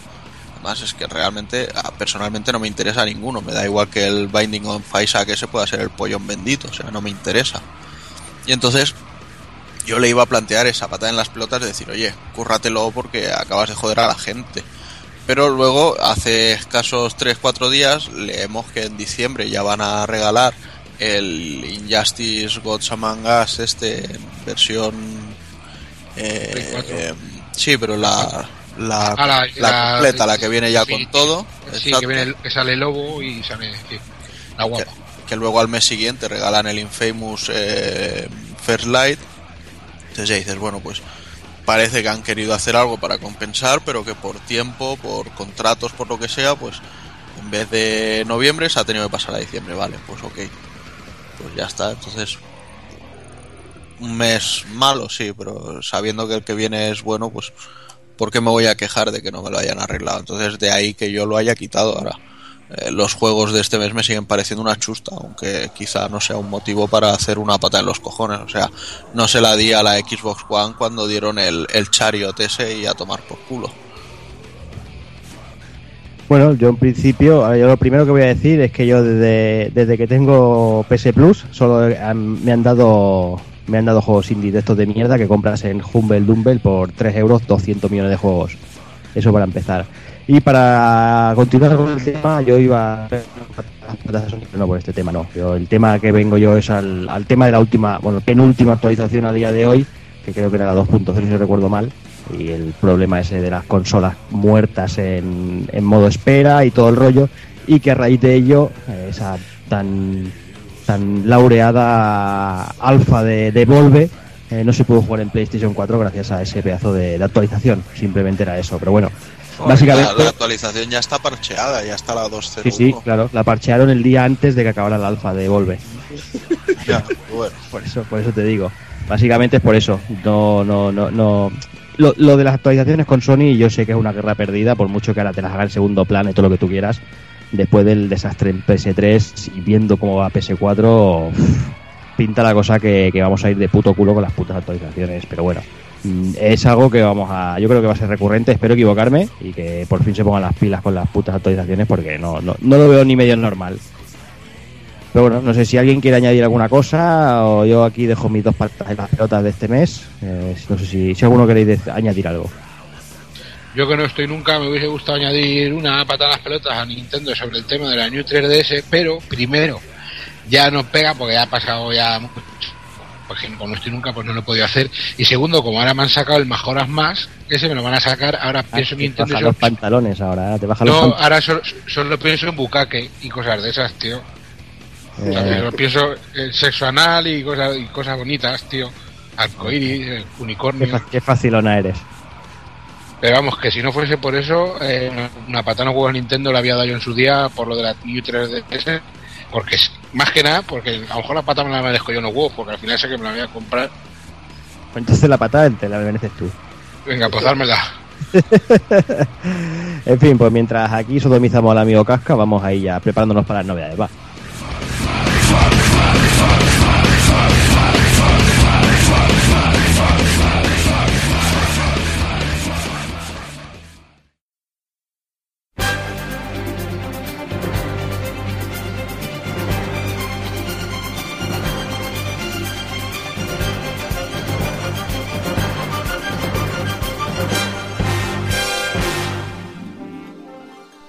Además es que realmente, personalmente no me interesa ninguno. Me da igual que el Binding of Isaac ese pueda ser el pollón bendito, o sea, no me interesa. Y entonces yo le iba a plantear esa patada en las pelotas de decir, oye, cúrratelo porque acabas de joder a la gente. Pero luego, hace escasos 3-4 días, leemos que en diciembre ya van a regalar el Injustice Gods Among Us, este, en versión... eh, eh, sí, pero la, la, Ah, la- la la- completa, la que viene ya sí, con todo. Sí, exacto, que, viene que sale el lobo y sale sí, la que, guapa. que luego al mes siguiente regalan el Infamous eh, First Light. Entonces ya dices, bueno, pues parece que han querido hacer algo para compensar, pero que por tiempo, por contratos, por lo que sea, pues en vez de noviembre se ha tenido que pasar a diciembre, vale, pues ok. Pues ya está, entonces un mes malo, sí, pero sabiendo que el que viene es bueno, pues ¿por qué me voy a quejar de que no me lo hayan arreglado? Entonces de ahí que yo lo haya quitado ahora. Eh, los juegos de este mes me siguen pareciendo una chusta, aunque quizá no sea un motivo para hacer una pata en los cojones. O sea, no se la di a la Xbox One cuando dieron el, el Chariot ese y a tomar por culo. Bueno, yo en principio, yo lo primero que voy a decir es que yo desde, desde que tengo PS Plus solo me han dado me han dado juegos indie de de mierda que compras en Humble Dumble por 3 euros 200 millones de juegos. Eso para empezar. Y para continuar con el tema, yo iba a no por este tema no. Yo, el tema que vengo yo es al, al tema de la última, bueno, penúltima actualización a día de hoy, que creo que era la 2.0 si recuerdo mal, y el problema ese de las consolas muertas en, en modo espera y todo el rollo y que a raíz de ello eh, esa tan tan laureada alfa de, de Volve eh, no se pudo jugar en PlayStation 4 gracias a ese pedazo de actualización simplemente era eso pero bueno básicamente La, la actualización ya está parcheada, ya está la 2.0. sí sí claro la parchearon el día antes de que acabara la alfa de Volve. Ya, bueno. por eso por eso te digo. Básicamente es por eso. No no no no. Lo, lo de las actualizaciones con Sony yo sé que es una guerra perdida por mucho que ahora te las haga en segundo plano y todo lo que tú quieras. Después del desastre en PS3 y viendo cómo va PS4 uf, pinta la cosa que, que vamos a ir de puto culo con las putas actualizaciones pero bueno es algo que vamos a yo creo que va a ser recurrente espero equivocarme y que por fin se pongan las pilas con las putas actualizaciones porque no no, no lo veo ni medio normal pero bueno, no sé si alguien quiere añadir alguna cosa o yo aquí dejo mis dos patas en las pelotas de este mes. Eh, no sé si, si alguno queréis añadir algo. Yo que no estoy nunca, me hubiese gustado añadir una patada a las pelotas a Nintendo sobre el tema de la New 3DS, pero primero, ya no pega porque ya ha pasado ya. Porque como no estoy nunca, pues no lo he podido hacer. Y segundo, como ahora me han sacado el Mejoras Más, ese me lo van a sacar, ahora pienso en te Nintendo. solo- los pantalones ahora, te bajan los No, pantalones. ahora solo, solo pienso en bucaque y cosas de esas, tío. O sea, Eh, solo pienso en sexo anal y cosas, y cosas bonitas, tío. Arcoiris, qué, unicornio. fa- qué facilona eres. Pero vamos, que si no fuese por eso, eh, una, una patada en juego a Nintendo la había dado yo en su día por lo de la New 3DS. Porque más que nada, porque a lo mejor la pata me la merezco yo los huevos, porque al final sé que me la voy a comprar. Entonces la patada te la mereces tú. Venga, pues dármela. En fin, pues mientras aquí sodomizamos al amigo Casca, vamos ahí ya preparándonos para las novedades. Va.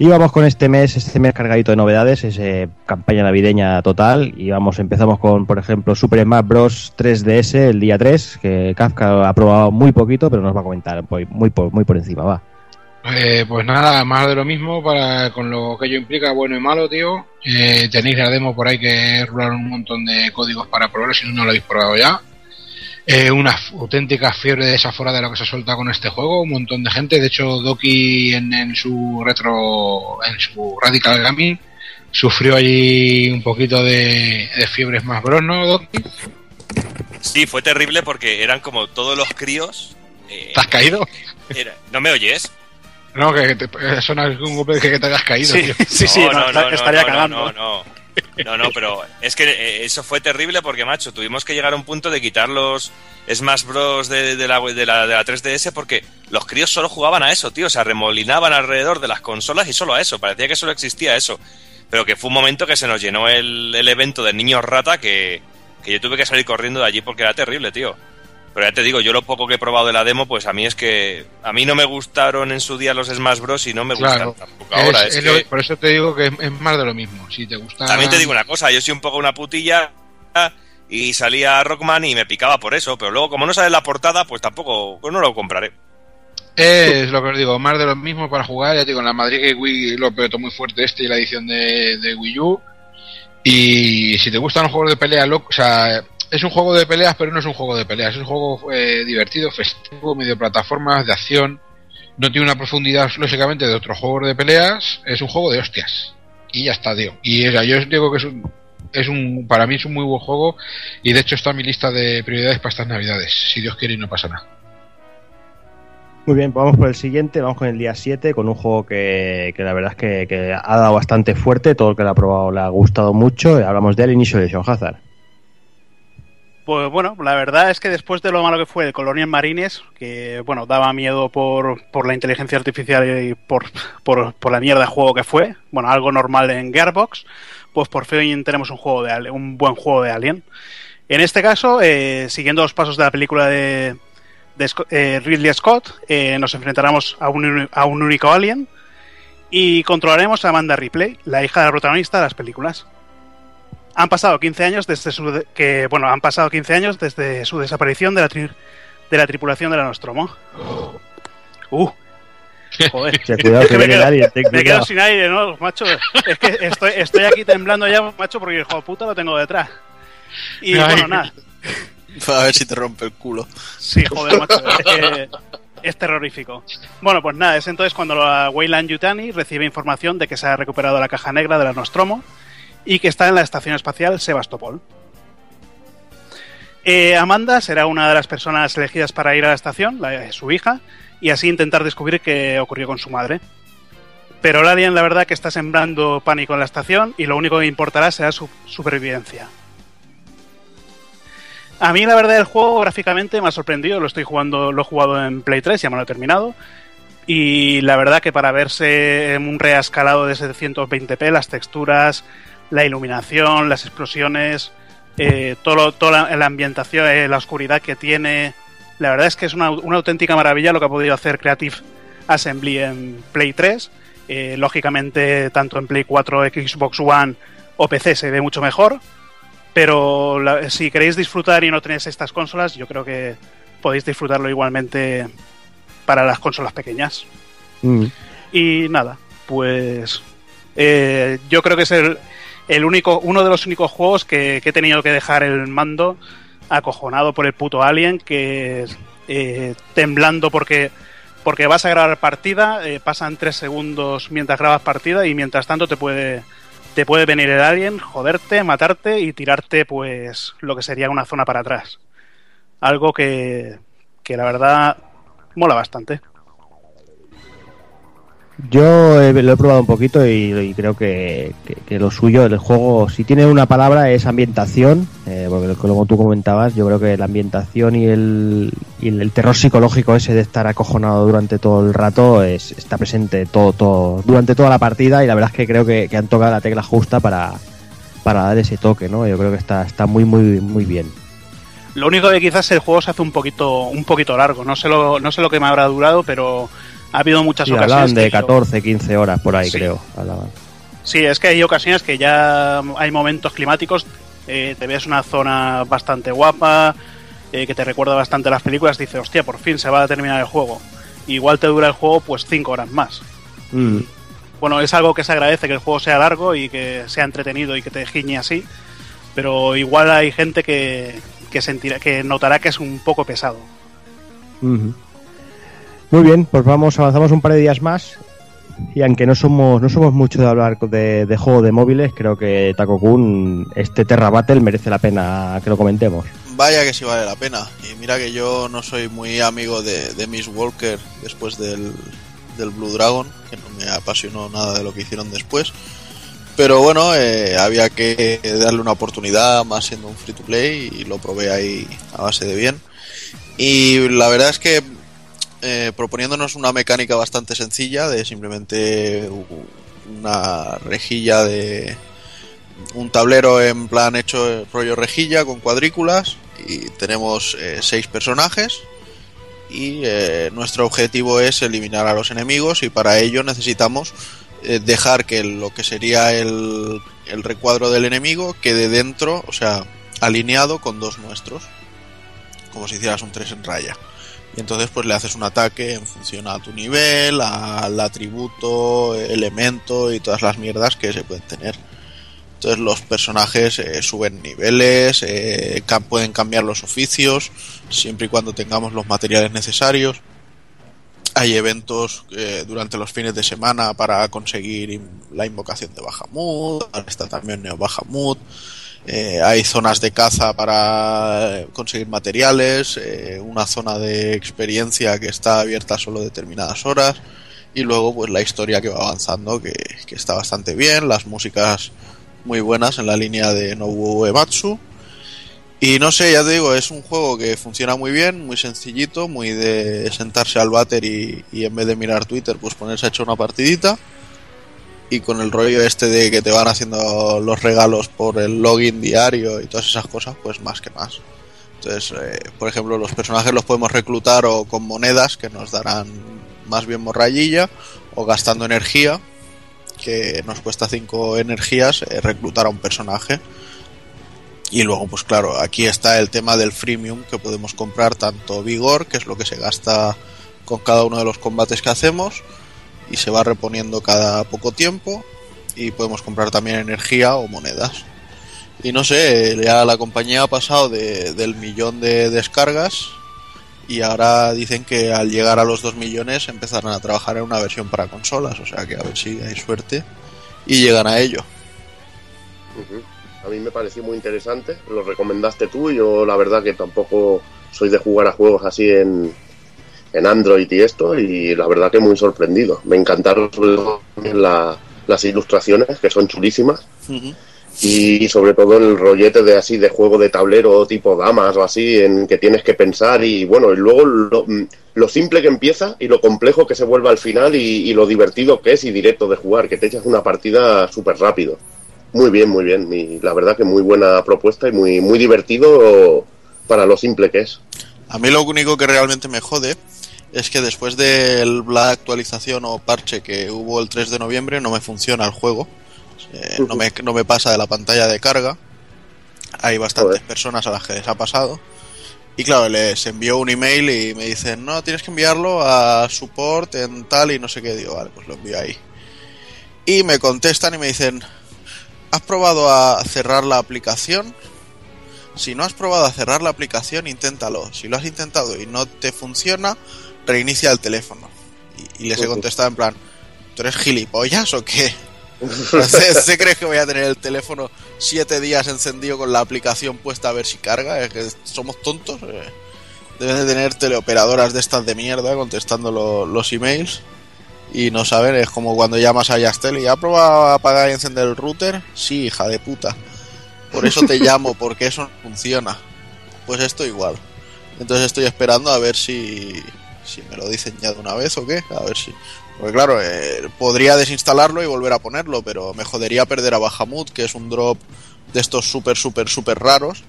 Y vamos con este mes, este mes cargadito de novedades, es eh, campaña navideña total. Y vamos, empezamos con, por ejemplo, Super Smash Bros. 3DS el día 3, que Kafka ha probado muy poquito, pero nos va a comentar muy, muy, por, muy por encima, va. Eh, pues nada, más de lo mismo para con lo que ello implica, bueno y malo, tío. Eh, tenéis la demo por ahí que rularon un montón de códigos para probar, si no lo habéis probado ya. Eh, una auténtica fiebre desaforada de lo que se suelta con este juego, un montón de gente. De hecho, Doki en, en su retro, en su Radical Gaming, sufrió allí un poquito de, de fiebres más bros, ¿no, Doki? Sí, fue terrible porque eran como todos los críos. eh, ¿Te has caído? era- ¿No me oyes? No, que te, suena un golpe que te hayas caído, Sí, tío. sí, sí, no, esta- estaría no, cagando. No, no, no, no, pero es que eh, eso fue terrible porque, macho, tuvimos que llegar a un punto de quitar los Smash Bros. de, la, de, la, de la 3DS porque los críos solo jugaban a eso, tío. O sea, remolinaban alrededor de las consolas y solo a eso. Parecía que solo existía eso. Pero que fue un momento que se nos llenó el, el evento de niños rata que, que yo tuve que salir corriendo de allí porque era terrible, tío. Pero ya te digo, yo lo poco que he probado de la demo, pues a mí es que a mí no me gustaron en su día los Smash Bros. y no me Claro. gustan tampoco ahora. Es- Es es lo- que- por eso te digo que es, más de lo mismo. Si te gusta. también te digo una cosa, yo soy un poco una putilla y salía Rockman y me picaba por eso, pero luego como no sale la portada, pues tampoco, pues no lo compraré. Es lo que os digo, más de lo mismo para jugar. Ya te digo, en la Madrid que Wii lo petó muy fuerte este y la edición de, de Wii U. Y si te gustan los juegos de pelea, lo- o sea, es un juego de peleas, pero no es un juego de peleas. Es un juego eh, divertido, festivo, medio plataformas, de acción. No tiene una profundidad, lógicamente, de otros juegos de peleas. Es un juego de hostias. Y ya está, tío. Y o yo os digo que es un, es un, para mí es un muy buen juego. Y de hecho está en mi lista de prioridades para estas navidades. Si Dios quiere y no pasa nada. Muy bien, vamos por el siguiente, vamos con el día 7, con un juego que, que la verdad es que, ha dado bastante fuerte, todo el que lo ha probado le ha gustado mucho. Hablamos del inicio de Sean Hazard. Pues bueno, la verdad es que después de lo malo que fue el Colonial Marines, que bueno, daba miedo por, por la inteligencia artificial y por, por, la mierda de juego que fue, bueno, algo normal en Gearbox, pues por fin tenemos un juego de un buen juego de Alien. En este caso, eh, siguiendo los pasos de la película de, de eh, Ridley Scott, eh, nos enfrentaremos a un, a un único alien y controlaremos a Amanda Ripley, la hija del protagonista de las películas. Han pasado 15 años desde su de- que bueno, han pasado 15 años desde su desaparición de la tri- de la tripulación de la Nostromo. Uh. Joder. Cuidado que me quedo- Me quedo sin aire, ¿no, macho? Es que estoy, estoy aquí temblando ya, macho, porque el hijo de puta lo tengo detrás. Y Ay. bueno, nada. A ver si te rompe el culo. Sí, joder, macho. Es que es terrorífico. Bueno, pues nada, es entonces cuando la Weyland Yutani recibe información de que se ha recuperado la caja negra de la Nostromo y que está en la estación espacial Sebastopol. Eh, Amanda será una de las personas elegidas para ir a la estación, su hija, y así intentar descubrir qué ocurrió con su madre. Pero el alien, la verdad, que está sembrando pánico en la estación y lo único que importará será su supervivencia. A mí, la verdad, el juego gráficamente me ha sorprendido. Lo estoy jugando, lo he jugado en Play 3, ya me lo he terminado. Y la verdad que para verse en un reescalado de 720p, las texturas, la iluminación, las explosiones, eh, todo, toda la, la ambientación, eh, la oscuridad que tiene, la verdad es que es una, una auténtica maravilla lo que ha podido hacer Creative Assembly en Play 3. Eh, lógicamente, tanto en Play 4, Xbox One o PC se ve mucho mejor. Pero la- si queréis disfrutar y no tenéis estas consolas, yo creo que podéis disfrutarlo igualmente para las consolas pequeñas. Mm. Y nada, pues eh, yo creo que es el, el único, uno de los únicos juegos que, he tenido que dejar el mando acojonado por el puto alien, que eh, temblando porque porque vas a grabar partida, eh, pasan tres segundos mientras grabas partida y mientras tanto te puede te puede venir el alien, joderte, matarte y tirarte pues lo que sería una zona para atrás. Algo que, que la verdad mola bastante. Yo eh, lo he probado un poquito y, creo que, que- lo suyo, el juego, si tiene una palabra es ambientación, eh, porque como tú comentabas, yo creo que la ambientación y el, y el terror psicológico ese de estar acojonado durante todo el rato es, está presente todo, todo, durante toda la partida y la verdad es que creo que, que han tocado la tecla justa para, para dar ese toque, ¿no? Yo creo que está, está muy, muy, muy bien. Lo único que quizás el juego se hace un poquito, un poquito largo. No sé lo, no sé lo que me habrá durado, pero ha habido muchas Sí, ocasiones. hablaban de que yo- 14, 15 horas por ahí, Sí. creo. hablaban. Sí, es que hay ocasiones que ya hay momentos climáticos, eh, te ves una zona bastante guapa, eh, que te recuerda bastante a las películas, dices, hostia, por fin se va a terminar el juego. Igual te dura el juego pues 5 horas más. Mm. Bueno, es algo que se agradece que el juego sea largo y que sea entretenido y que te giñe así, pero igual hay gente que, que sentirá, que notará que es un poco pesado. Muy bien, pues vamos, avanzamos un par de días más. Y aunque no somos, no somos mucho de hablar de, de juego de móviles, creo que Taco Kun, este Terra Battle merece la pena que lo comentemos. Vaya que sí vale la pena. Y mira que yo no soy muy amigo de, de Miss Walker después del, del Blue Dragon, que no me apasionó nada de lo que hicieron después. Pero bueno, eh, había que darle una oportunidad, más siendo un free to play, y lo probé ahí a base de bien. Y la verdad es que eh, proponiéndonos una mecánica bastante sencilla de simplemente una rejilla de un tablero en plan hecho rollo rejilla con cuadrículas y tenemos eh, seis personajes y eh, nuestro objetivo es eliminar a los enemigos y para ello necesitamos dejar que lo que sería el, el recuadro del enemigo quede dentro, o sea, alineado con dos nuestros, como si hicieras un 3 en raya. Y entonces pues le haces un ataque en función a tu nivel, al atributo, elemento y todas las mierdas que se pueden tener. Entonces los personajes eh, suben niveles, eh, pueden cambiar los oficios, siempre y cuando tengamos los materiales necesarios. Hay eventos eh, durante los fines de semana para conseguir la invocación de Bahamut, está también Neo Bahamut. Eh, hay zonas de caza para conseguir materiales, eh, una zona de experiencia que está abierta solo determinadas horas y luego pues la historia que va avanzando que, que está bastante bien, las músicas muy buenas en la línea de Nobuo Ematsu y no sé, ya te digo, es un juego que funciona muy bien, muy sencillito, muy de sentarse al váter y, y en vez de mirar Twitter pues ponerse a echar una partidita y con el rollo este de que te van haciendo los regalos por el login diario y todas esas cosas, pues más que más. Entonces, eh, por ejemplo, los personajes los podemos reclutar o con monedas que nos darán más bien morrayilla o gastando energía, que nos cuesta 5 energías eh, reclutar a un personaje. Y luego, pues claro, aquí está el tema del freemium que podemos comprar tanto vigor, que es lo que se gasta con cada uno de los combates que hacemos y se va reponiendo cada poco tiempo y podemos comprar también energía o monedas. Y no sé, ya la compañía ha pasado de, del millón de descargas y ahora dicen que al llegar a los 2 millones empezarán a trabajar en una versión para consolas, o sea que a ver si hay suerte y llegan a ello. A mí me pareció muy interesante, lo recomendaste tú, yo la verdad que tampoco soy de jugar a juegos así en, en Android y esto, y la verdad que muy sorprendido. Me encantaron la- las ilustraciones, que son chulísimas, y sobre todo el rollete de así de juego de tablero tipo damas o así en que tienes que pensar y bueno y luego lo, mm, lo simple que empieza y lo complejo que se vuelve al final y, y lo divertido que es y directo de jugar que te echas una partida súper rápido. Muy bien muy bien y la verdad que muy buena propuesta y muy muy divertido para lo simple que es. A mí lo único que realmente me jode es que después de la actualización o parche que hubo el 3 de noviembre no me funciona el juego. Eh, no, me, no me pasa de la pantalla de carga. Hay bastantes Joder. personas a las que les ha pasado. Y claro, les envió un email y me dicen, no, tienes que enviarlo a support en tal y no sé qué. Digo, vale, pues lo envío ahí. Y me contestan y me dicen, ¿has probado a cerrar la aplicación? Si no has probado a cerrar la aplicación, inténtalo. Si lo has intentado y no te funciona, reinicia el teléfono. Y, y les he contestado en plan, ¿tú eres gilipollas o qué? ¿Se, se crees que voy a tener el teléfono siete días encendido con la aplicación puesta a ver si carga? ¿Es que somos tontos? Eh, Deben de tener teleoperadoras de estas de mierda contestando lo- los emails y no saben, es como cuando llamas a Yastel y ¿ha probado a apagar y encender el router? Sí, hija de puta. Por eso te llamo, porque eso no funciona. Pues esto igual. Entonces estoy esperando a ver si, si me lo dicen ya de una vez o qué. A ver si. Porque claro, eh, podría desinstalarlo y volver a ponerlo, pero me jodería perder a Bahamut, que es un drop de estos súper, súper, súper raros.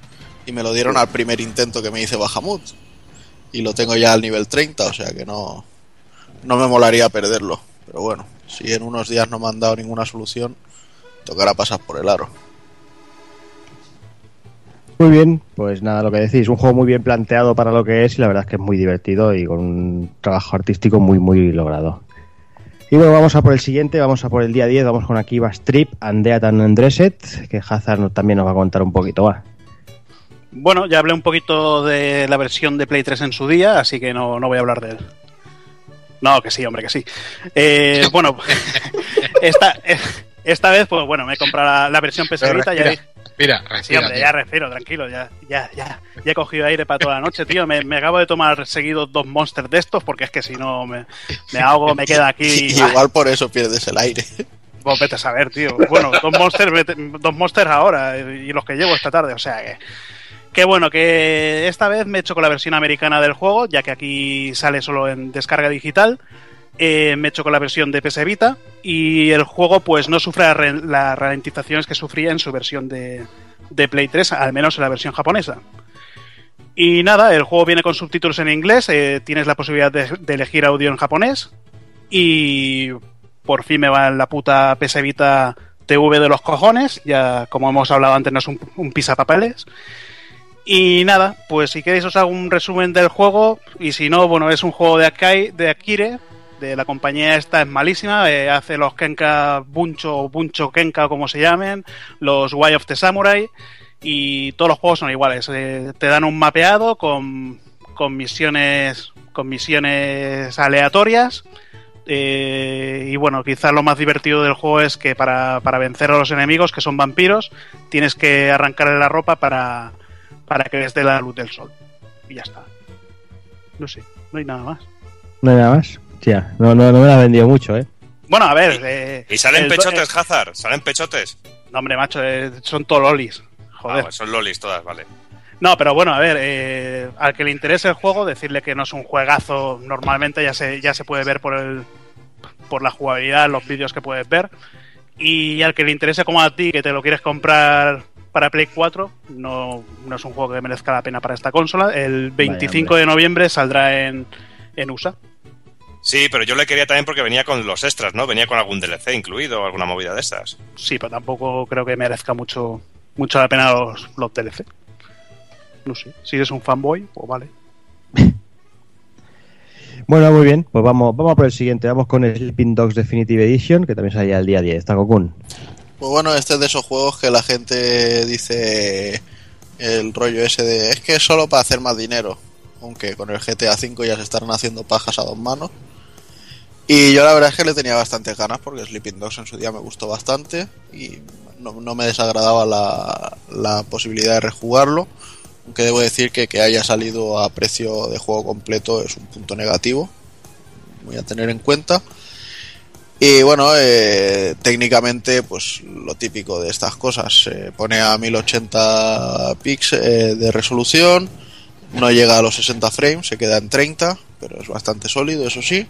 Y me lo dieron al primer intento que me hice Bahamut. Y lo tengo ya al nivel 30, o sea que no, no me molaría perderlo. Pero bueno, si en unos días no me han dado ninguna solución, tocará pasar por el aro. Muy bien, pues nada, lo que decís, un juego muy bien planteado para lo que es y la verdad es que es muy divertido y con un trabajo artístico muy, muy logrado. Y luego vamos a por el siguiente, vamos a por el día 10, vamos con Akiva Strip, Andeat and Undressed, que Hazard también nos va a contar un poquito, va. Bueno, ya hablé un poquito de la versión de Play 3 en su día, así que no, no voy a hablar de él. No, que sí, hombre, que sí. Eh, bueno, esta, esta vez, pues bueno, me he comprado la, la versión Vita, ya dije- respira, Sí, respira, hombre, ya respiro, tranquilo, ya, ya, ya, ya he cogido aire para toda la noche, tío. Me, me acabo de tomar seguido dos monsters de estos, porque es que si no me, me ahogo, me queda aquí. Y igual por eso pierdes el aire. Pues vete a saber, tío. Bueno, dos monsters, vete- dos monsters ahora y los que llevo esta tarde, o sea que. Que bueno, que esta vez me he hecho con la versión americana del juego, ya que aquí sale solo en descarga digital. Eh, me he hecho con la versión de PS Vita y el juego pues no sufre las ralentizaciones que sufría en su versión de, de Play 3, al menos en la versión japonesa. Y nada, el juego viene con subtítulos en inglés, eh, tienes la posibilidad de, de elegir audio en japonés y por fin me va la puta PS Vita TV de los cojones, ya como hemos hablado antes no es un, un pisapapeles. Y nada, pues si queréis os hago un resumen del juego y si no, bueno, es un juego de Akai, de Akire, la compañía esta es malísima, eh, hace los Kenka Buncho o Buncho Kenka como se llamen, los Way of the Samurai y todos los juegos son iguales, eh, te dan un mapeado con, con misiones con misiones aleatorias eh, y bueno, quizás lo más divertido del juego es que para, para vencer a los enemigos, que son vampiros, tienes que arrancarle la ropa para, para que les dé la luz del sol. Y ya está. No sé, no hay nada más. No hay nada más. No, no, no me la ha vendido mucho, ¿eh? Bueno, a ver. eh, Y salen el- pechotes, Hazard. Salen pechotes. No, hombre, macho, eh, son todos lolis. Ah, Joder. bueno, son lolis todas, vale. No, pero bueno, a ver, eh, al que le interese el juego, decirle que no es un juegazo, normalmente ya se, ya se puede ver por el por la jugabilidad, los vídeos que puedes ver. Y al que le interese como a ti, que te lo quieres comprar para Play 4, no, no es un juego que merezca la pena para esta consola. El 25 hombre. de noviembre saldrá en, en USA. Sí, pero yo le quería también porque venía con los extras, ¿no? Venía con algún DLC incluido o alguna movida de estas. Sí, pero tampoco creo que merezca mucho, mucho la pena los, los DLC. No sé, si eres un fanboy, pues vale. Bueno, muy bien, pues vamos, vamos a por el siguiente. Vamos con el Sleeping Dogs Definitive Edition, que también sale el día 10. Está Kokun. Pues bueno, este es de esos juegos que la gente dice el rollo ese de es que es solo para hacer más dinero. Aunque con el GTA V ya se están haciendo pajas a dos manos. Y yo la verdad es que le tenía bastantes ganas porque Sleeping Dogs en su día me gustó bastante y no, no me desagradaba la, la posibilidad de rejugarlo. Aunque debo decir que que haya salido a precio de juego completo es un punto negativo. Voy a tener en cuenta. Y bueno, eh, técnicamente, pues lo típico de estas cosas. Se pone a 1080 píxeles eh, de resolución, no llega a los 60 frames, se queda en 30, pero es bastante sólido, eso sí.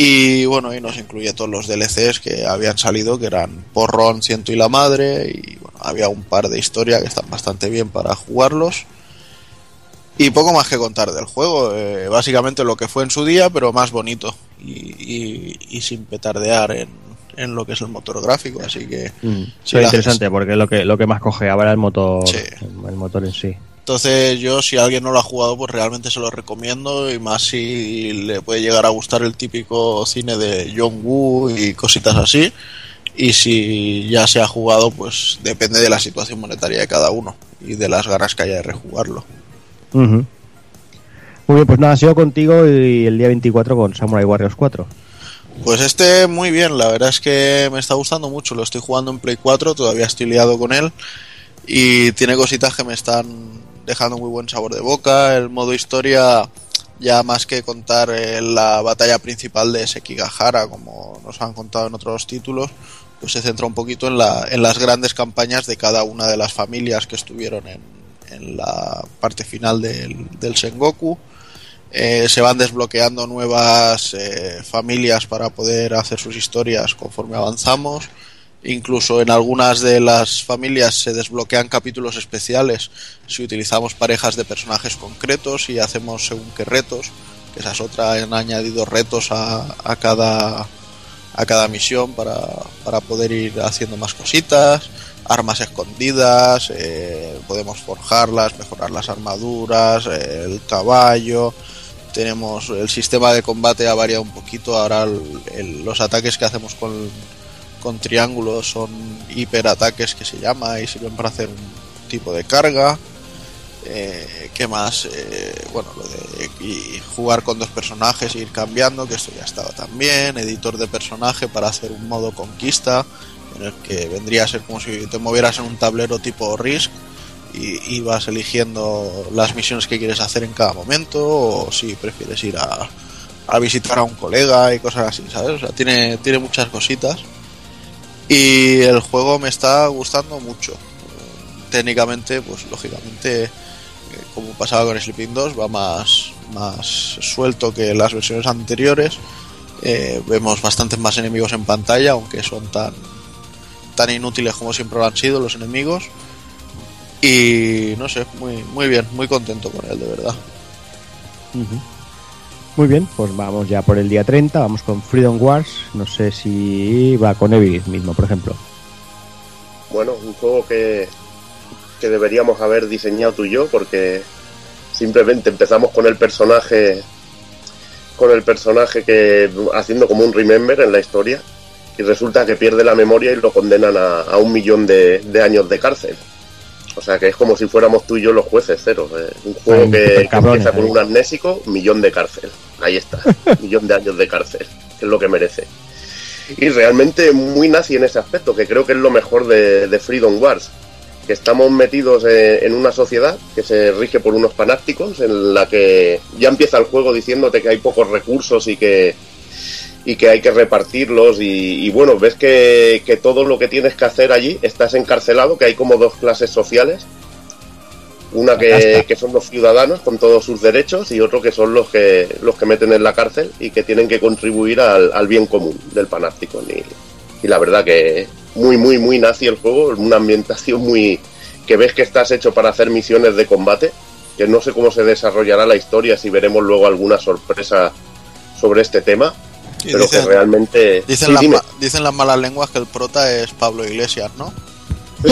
Y bueno, y nos incluye todos los DLCs que habían salido, que eran Porrón, Ciento y la Madre, y bueno, había un par de historia que están bastante bien para jugarlos. Y poco más que contar del juego, eh, básicamente lo que fue en su día, pero más bonito y, y- y sin petardear en, en lo que es el motor gráfico, así que... Mm, si es interesante porque lo que, lo que más cojeaba era el motor, Sí. el motor en sí. Entonces yo si alguien no lo ha jugado pues realmente se lo recomiendo y más si le puede llegar a gustar el típico cine de John Woo y cositas así y si ya se ha jugado pues depende de la situación monetaria de cada uno y de las ganas que haya de rejugarlo. Muy bien, pues nada, sigo contigo y el día 24 con Samurai Warriors 4. Pues este muy bien, la verdad es que me está gustando mucho, lo estoy jugando en Play 4, todavía estoy liado con él y tiene cositas que me están dejando muy buen sabor de boca, el modo historia ya más que contar eh, la batalla principal de Sekigahara como nos han contado en otros títulos, pues se centra un poquito en, la, en las grandes campañas de cada una de las familias que estuvieron en, en la parte final del, del Sengoku. Eh, se van desbloqueando nuevas eh, familias para poder hacer sus historias conforme avanzamos. Incluso en algunas de las familias se desbloquean capítulos especiales si utilizamos parejas de personajes concretos y hacemos según qué retos, que esa es otra, han añadido retos a, a cada a cada misión para, para poder ir haciendo más cositas, armas escondidas, eh, podemos forjarlas, mejorar las armaduras, eh, el caballo, tenemos el sistema de combate ha variado un poquito, ahora los ataques que hacemos con, con triángulos son hiperataques que se llama y sirven para hacer un tipo de carga. Eh, ¿Qué más? Eh, bueno, lo de y jugar con dos personajes e ir cambiando, que esto ya estaba también. Editor de personaje para hacer un modo conquista, en el que vendría a ser como si te movieras en un tablero tipo Risk y ibas eligiendo las misiones que quieres hacer en cada momento, o si prefieres ir a, a visitar a un colega y cosas así, ¿sabes? O sea, tiene, tiene muchas cositas. Y el juego me está gustando mucho. Técnicamente, pues lógicamente, eh, como pasaba con Sleeping 2, va más, más suelto que las versiones anteriores. Eh, vemos bastantes más enemigos en pantalla, aunque son tan, tan inútiles como siempre lo han sido los enemigos. Y no sé, muy, muy bien, muy contento con él, de verdad. Muy bien, pues vamos ya por el día 30, vamos con Freedom Wars. No sé si va con Eviris mismo, por ejemplo. Bueno, un juego que, que deberíamos haber diseñado tú y yo, porque simplemente empezamos con el personaje con el personaje que haciendo como un remember en la historia y resulta que pierde la memoria y lo condenan a, a un millón de, de años de cárcel. O sea que es como si fuéramos tú y yo los jueces cero. eh. Un juego Ay, que, que empieza con ahí. un amnésico, millón de cárcel. Ahí está, millón de años de cárcel, que es lo que merece. Y realmente muy nazi en ese aspecto, que creo que es lo mejor de, Freedom Wars. Que estamos metidos en una sociedad que se rige por unos fanáticos, en la que ya empieza el juego diciéndote que hay pocos recursos y que, y que hay que repartirlos y, y bueno, ves que, que todo lo que tienes que hacer allí estás encarcelado, que hay como dos clases sociales. Una que, que son los ciudadanos con todos sus derechos y otro que son los que los que meten en la cárcel y que tienen que contribuir al, al bien común del Panopticon. Y, y la verdad que muy, muy, muy nazi el juego, una ambientación muy... que ves que estás hecho para hacer misiones de combate, que no sé cómo se desarrollará la historia, si veremos luego alguna sorpresa sobre este tema, Y pero dicen, que realmente... dicen Sí, las dicen las malas lenguas que el prota es Pablo Iglesias, ¿no?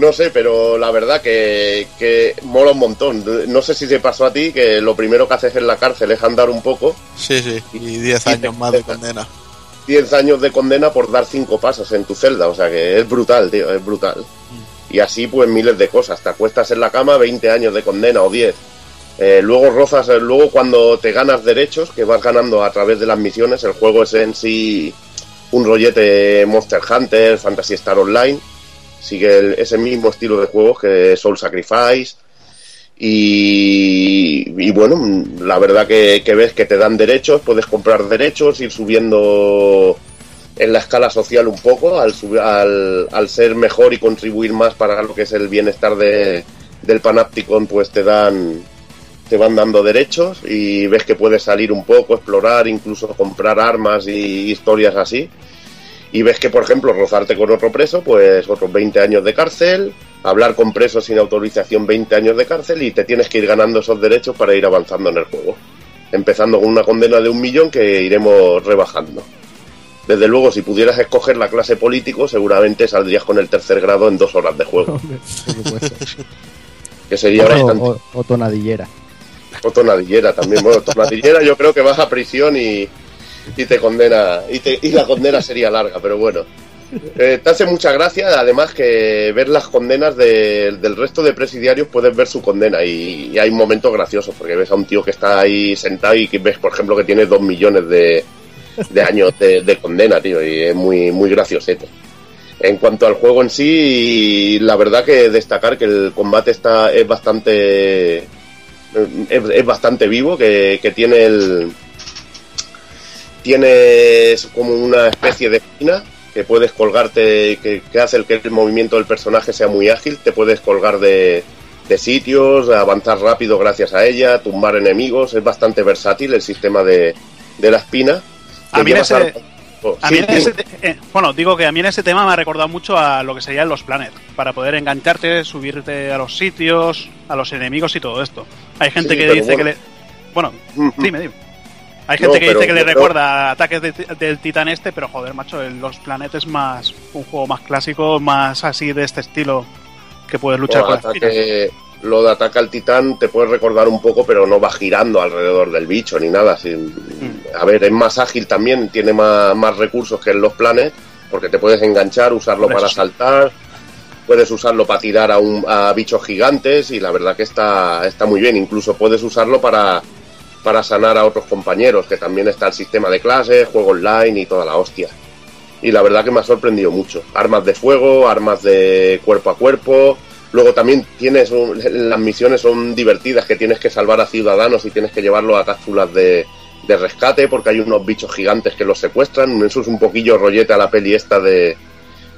No sé, pero la verdad que, que mola un montón. No sé si te pasó a ti que lo primero que haces en la cárcel es andar un poco. Sí, sí, y 10 años más de condena. 10 años de condena por dar 5 pasos en tu celda, o sea que es brutal, tío, es brutal. Y así pues miles de cosas, te acuestas en la cama 20 años de condena o 10. Eh, luego rozas, eh, luego cuando te ganas derechos, que vas ganando a través de las misiones, el juego es en sí un rollete Monster Hunter, Fantasy Star Online, sigue el- ese mismo estilo de juegos que Soul Sacrifice. Y, bueno, la verdad que, ves que te dan derechos, puedes comprar derechos, ir subiendo en la escala social un poco, al, al, al ser mejor y contribuir más para lo que es el bienestar de, del Panopticon, pues te dan te van dando derechos y ves que puedes salir un poco, explorar, incluso comprar armas y historias así. Y ves que, por ejemplo, rozarte con otro preso, pues otros 20 años de cárcel, hablar con presos sin autorización 20 años de cárcel y te tienes que ir ganando esos derechos para ir avanzando en el juego. Empezando con una condena de un millón que iremos rebajando. Desde luego, si pudieras escoger la clase político, seguramente saldrías con el tercer grado en dos horas de juego, Hombre, por supuesto. que sería o, bastante. o- o tonadillera. O tonadillera también. Bueno, tonadillera yo creo que vas a prisión y, y te condena. Y, te- y la condena sería larga, pero bueno. Eh, te hace mucha gracia, además, que ver las condenas de- del resto de presidiarios puedes ver su condena. Y, hay momentos graciosos, porque ves a un tío que está ahí sentado y que ves, por ejemplo, que tiene dos millones de, de años de, de condena, tío. Y es muy, muy graciosete. En cuanto al juego en sí, la verdad que destacar que el combate está es bastante es, bastante vivo, que tiene el tienes como una especie de espina que puedes colgarte, que, que hace el que el movimiento del personaje sea muy ágil, te puedes colgar de, de sitios, avanzar rápido gracias a ella, tumbar enemigos, es bastante versátil el sistema de, de la espina. A mí ese- al- Oh, A sí, mí en sí. ese te- eh, bueno, digo que a mí en ese tema me ha recordado mucho a lo que serían los planet, para poder engancharte, subirte a los sitios, a los enemigos y todo esto. Hay gente Sí, que dice que le... Bueno, dime, dime. Hay No, gente que pero dice que le recuerda ataques de- del titán este, pero joder, macho, el- los planet es más un juego más clásico, más así de este estilo, que puedes luchar con ataque- lo de ataque al titán te puede recordar un poco, pero no va girando alrededor del bicho ni nada. sin- Mm. A ver, es más ágil también, tiene más, más recursos que en los planes, porque te puedes enganchar, usarlo para eso saltar, puedes usarlo para tirar a, un, a bichos gigantes y la verdad que está, está muy bien. Incluso puedes usarlo para, para sanar a otros compañeros, que también está el sistema de clases, juego online y toda la hostia. Y la verdad que me ha sorprendido mucho. Armas de fuego, armas de cuerpo a cuerpo. Luego también tienes un- las misiones son divertidas, que tienes que salvar a ciudadanos y tienes que llevarlos a cápsulas de, de rescate, porque hay unos bichos gigantes que los secuestran. Eso es un poquillo rollete a la peli esta de,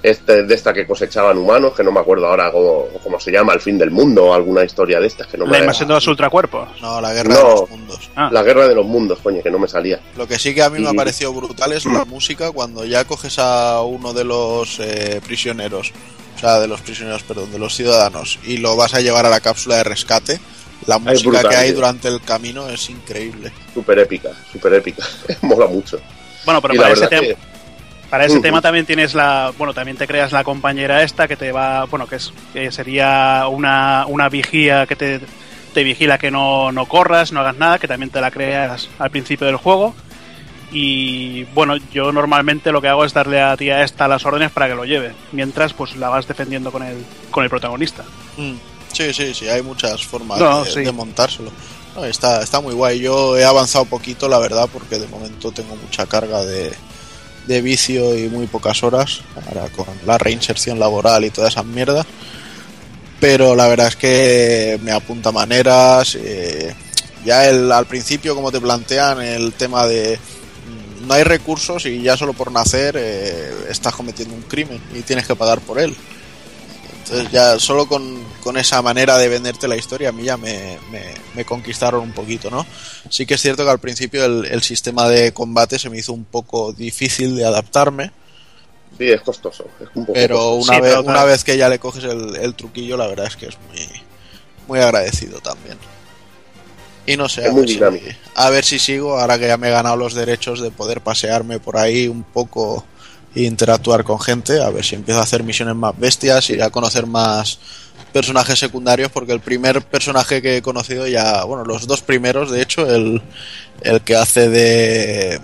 este, de esta que cosechaban humanos, que no me acuerdo ahora cómo, cómo se llama, el fin del mundo o alguna historia de estas que no La me invasión de los ultracuerpos. No, la guerra No. de los mundos. Ah. La guerra de los mundos, coño, que no me salía. Lo que sí que a mí me ha parecido brutal es la música cuando ya coges a uno de los eh, prisioneros, o sea, de los prisioneros, perdón, de los ciudadanos, y lo vas a llevar a la cápsula de rescate. La música brutal, que hay tío. durante el camino es increíble. Súper épica, súper épica. Mola mucho. Bueno, pero y la para ese, tema, que para ese tema también tienes la, bueno, también te creas la compañera esta que te va, bueno, que es que sería una, una vigía que te, te vigila que no, no corras, no hagas nada, que también te la creas al principio del juego. Y bueno, yo normalmente lo que hago es darle a tía esta las órdenes para que lo lleve, mientras pues la vas defendiendo con el, con el protagonista. Mm. Sí, sí, sí, hay muchas formas No, de, sí. de montárselo. No, está, está muy guay. Yo he avanzado poquito, la verdad, porque de momento tengo mucha carga de, de vicio y muy pocas horas. Ahora con la reinserción laboral y toda esa mierda. Pero la verdad es que me apunta maneras. eh, ya el, al principio, como te plantean, el tema de mm, no hay recursos y ya solo por nacer eh, estás cometiendo un crimen y tienes que pagar por él. Entonces ya solo con, con esa manera de venderte la historia a mí ya me, me- me conquistaron un poquito, ¿no? Sí que es cierto que al principio el, el sistema de combate se me hizo un poco difícil de adaptarme, sí, es costoso. Es un poco pero costoso. una, Sí, vez, pero una vez que ya le coges el, el truquillo, la verdad es que es muy, muy agradecido también. Y no sé, ver, si, a ver si sigo, ahora que ya me he ganado los derechos de poder pasearme por ahí un poco e interactuar con gente, a ver si empiezo a hacer misiones más bestias y a conocer más personajes secundarios, porque el primer personaje que he conocido ya, bueno, los dos primeros, de hecho, el, el que hace de,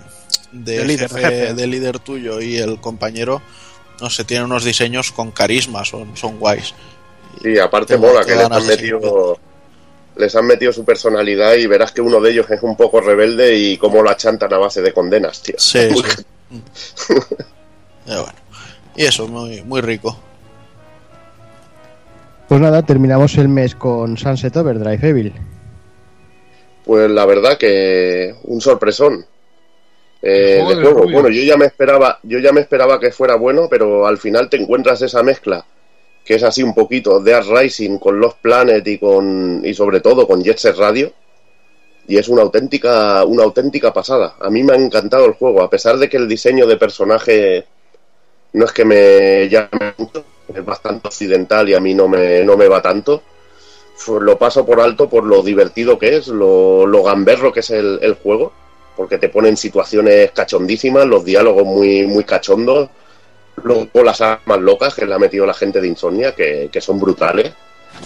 de De líder, jefe, jefe. de líder tuyo y el compañero, no sé, tienen unos diseños con carisma, son, son guays. Sí, aparte Tengo- mola que les han metido les han metido su personalidad y verás que uno de ellos es un poco rebelde y cómo la chantan a base de condenas, tío. Sí, sí. Pero bueno. Y eso, muy, muy rico. Pues nada, terminamos el mes con Sunset Overdrive Evil. Pues la verdad que un sorpresón. Eh, de juego. rubio. Bueno, yo ya me esperaba, yo ya me esperaba que fuera bueno, pero al final te encuentras esa mezcla que es así un poquito de Art Rising con Lost Planet y con y sobre todo con Jet Set Radio y es una auténtica una auténtica pasada. A mí me ha encantado el juego, a pesar de que el diseño de personaje no es que me llame mucho, es bastante occidental y a mí no me no me va tanto. Lo paso por alto por lo divertido que es, lo, lo gamberro que es el, el juego, porque te ponen situaciones cachondísimas, los diálogos muy, muy cachondos, luego las armas locas que le ha metido la gente de Insomnia, que, que son brutales.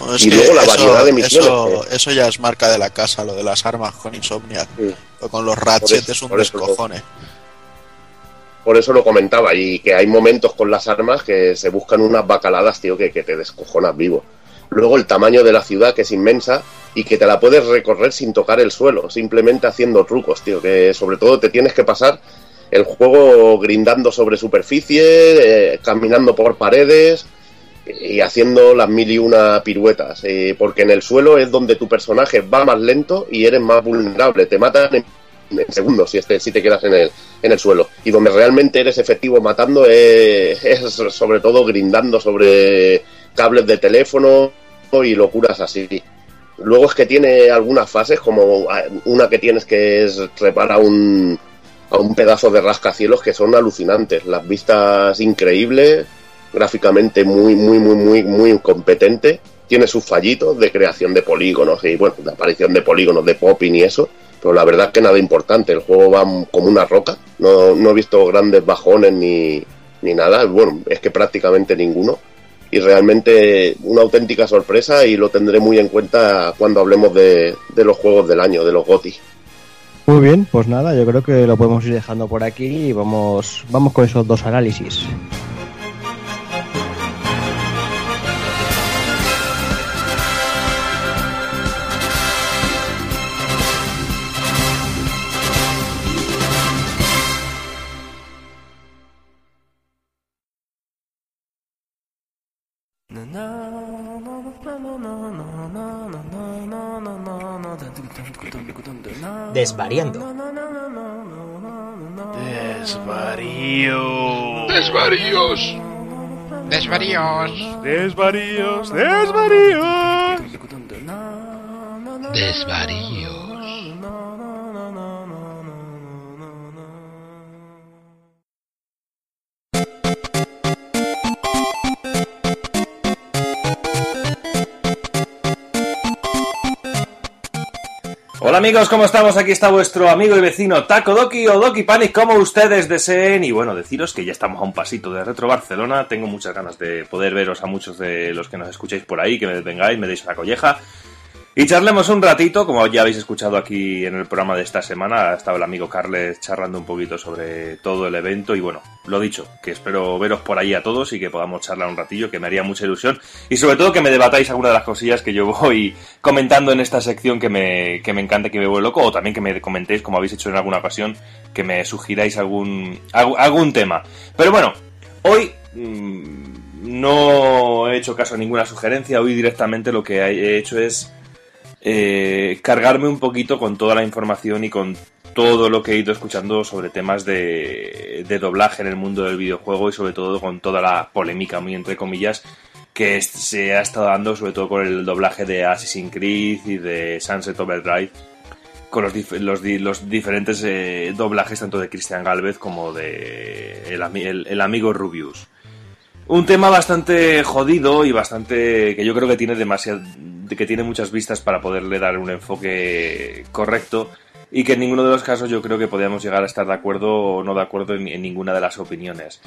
No, Y luego la eso- variedad de misiones, Eso, eso ya es marca de la casa, lo de las armas con Insomnia. Sí. O Con los Ratchet eso- es un eso- descojone. Por eso lo comentaba, y que hay momentos con las armas que se buscan unas bacaladas, tío, que, que te descojonas vivo. Luego el tamaño de la ciudad, que es inmensa, y que te la puedes recorrer sin tocar el suelo, simplemente haciendo trucos, tío, que sobre todo te tienes que pasar el juego grindando sobre superficie, eh, caminando por paredes y haciendo las mil y una piruetas, eh, porque en el suelo es donde tu personaje va más lento y eres más vulnerable, te matan en, segundos si, este, si te quedas en el, en el suelo, y donde realmente eres efectivo matando es, sobre todo grindando sobre cables de teléfono y locuras así. Luego es que tiene algunas fases, como una que tienes que es reparar un, a un pedazo de rascacielos que son alucinantes. Las vistas increíbles, gráficamente muy, muy, muy, muy, muy competente. Tiene sus fallitos de creación de polígonos y, bueno, de aparición de polígonos, de popping y eso. Pero la verdad que nada importante. El juego va como una roca. No, no he visto grandes bajones ni, ni nada. Bueno, es que prácticamente ninguno. Y realmente una auténtica sorpresa y lo tendré muy en cuenta cuando hablemos de, de los juegos del año, de los GOTI. Muy bien, pues nada, yo creo que lo podemos ir dejando por aquí y vamos, vamos con esos dos análisis. Desvariando. Desvarío. ¡Desvaríos! ¡Desvaríos! Desvaríos. Desvaríos. ¡Desvaríos! Hola amigos, ¿cómo estamos? Aquí está vuestro amigo y vecino Taco Doki o Doki Panic, como ustedes deseen. Y bueno, deciros que ya estamos a un pasito de Retro Barcelona. Tengo muchas ganas de poder veros a muchos de los que nos escucháis por ahí, que me vengáis, me deis una colleja. Y charlemos un ratito, como ya habéis escuchado aquí en el programa de esta semana, ha estado el amigo Carles charlando un poquito sobre todo el evento y bueno, lo dicho, que espero veros por ahí a todos y que podamos charlar un ratillo, que me haría mucha ilusión y sobre todo que me debatáis alguna de las cosillas que yo voy comentando en esta sección que me, que me encanta, que me vuelve loco o también que me comentéis, como habéis hecho en alguna ocasión, que me sugiráis algún, algún, tema. Pero bueno, hoy... mmm, no he hecho caso a ninguna sugerencia, hoy directamente lo que he hecho es eh, cargarme un poquito con toda la información y con todo lo que he ido escuchando sobre temas de, de, doblaje en el mundo del videojuego y sobre todo con toda la polémica, muy entre comillas, que se ha estado dando sobre todo con el doblaje de Assassin's Creed y de Sunset Overdrive, con los, dif los, di los diferentes eh, doblajes tanto de Christian Galvez como de el, el, el amigo Rubius. Un tema bastante jodido y bastante que yo creo que tiene demasiado que tiene muchas vistas para poderle dar un enfoque correcto y que en ninguno de los casos yo creo que podíamos llegar a estar de acuerdo o no de acuerdo en, ninguna de las opiniones.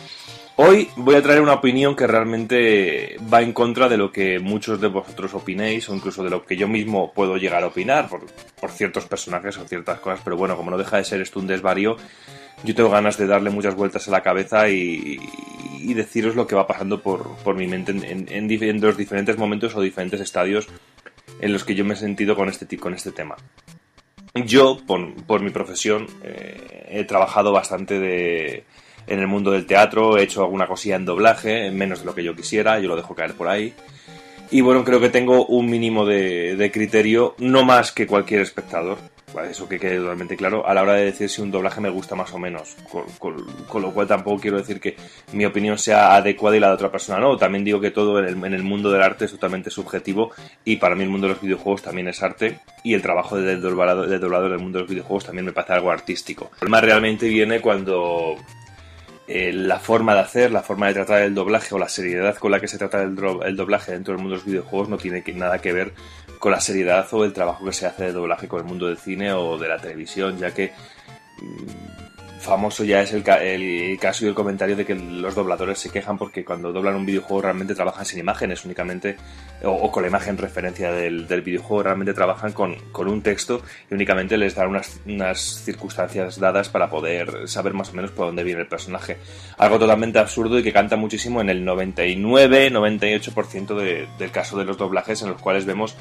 Hoy voy a traer una opinión que realmente va en contra de lo que muchos de vosotros opinéis o incluso de lo que yo mismo puedo llegar a opinar por, por ciertos personajes o ciertas cosas, pero bueno, como no deja de ser esto un desvarío, yo tengo ganas de darle muchas vueltas a la cabeza y, y deciros lo que va pasando por, por mi mente en, los diferentes momentos o diferentes estadios en los que yo me he sentido con este, con este tema. Yo, por, mi profesión, eh, he trabajado bastante de, en el mundo del teatro, he hecho alguna cosilla en doblaje, menos de lo que yo quisiera, yo lo dejo caer por ahí. Y bueno, creo que tengo un mínimo de, criterio, no más que cualquier espectador, eso que quede totalmente claro, a la hora de decir si un doblaje me gusta más o menos. Con, lo cual tampoco quiero decir que mi opinión sea adecuada y la de otra persona no. También digo que todo en el, mundo del arte es totalmente subjetivo y para mí el mundo de los videojuegos también es arte y el trabajo de doblador, de doblador del mundo de los videojuegos también me parece algo artístico. El problema realmente viene cuando eh, la forma de hacer, la forma de tratar el doblaje o la seriedad con la que se trata el, doblaje dentro del mundo de los videojuegos no tiene nada que ver con la seriedad o el trabajo que se hace de doblaje con el mundo del cine o de la televisión, ya que mm, famoso ya es el, el caso y el comentario de que los dobladores se quejan porque cuando doblan un videojuego realmente trabajan sin imágenes únicamente o, o con la imagen referencia del, del videojuego realmente trabajan con, con un texto y únicamente les dan unas, unas circunstancias dadas para poder saber más o menos por dónde viene el personaje. Algo totalmente absurdo y que canta muchísimo en el 99-98% de, del caso de los doblajes en los cuales vemos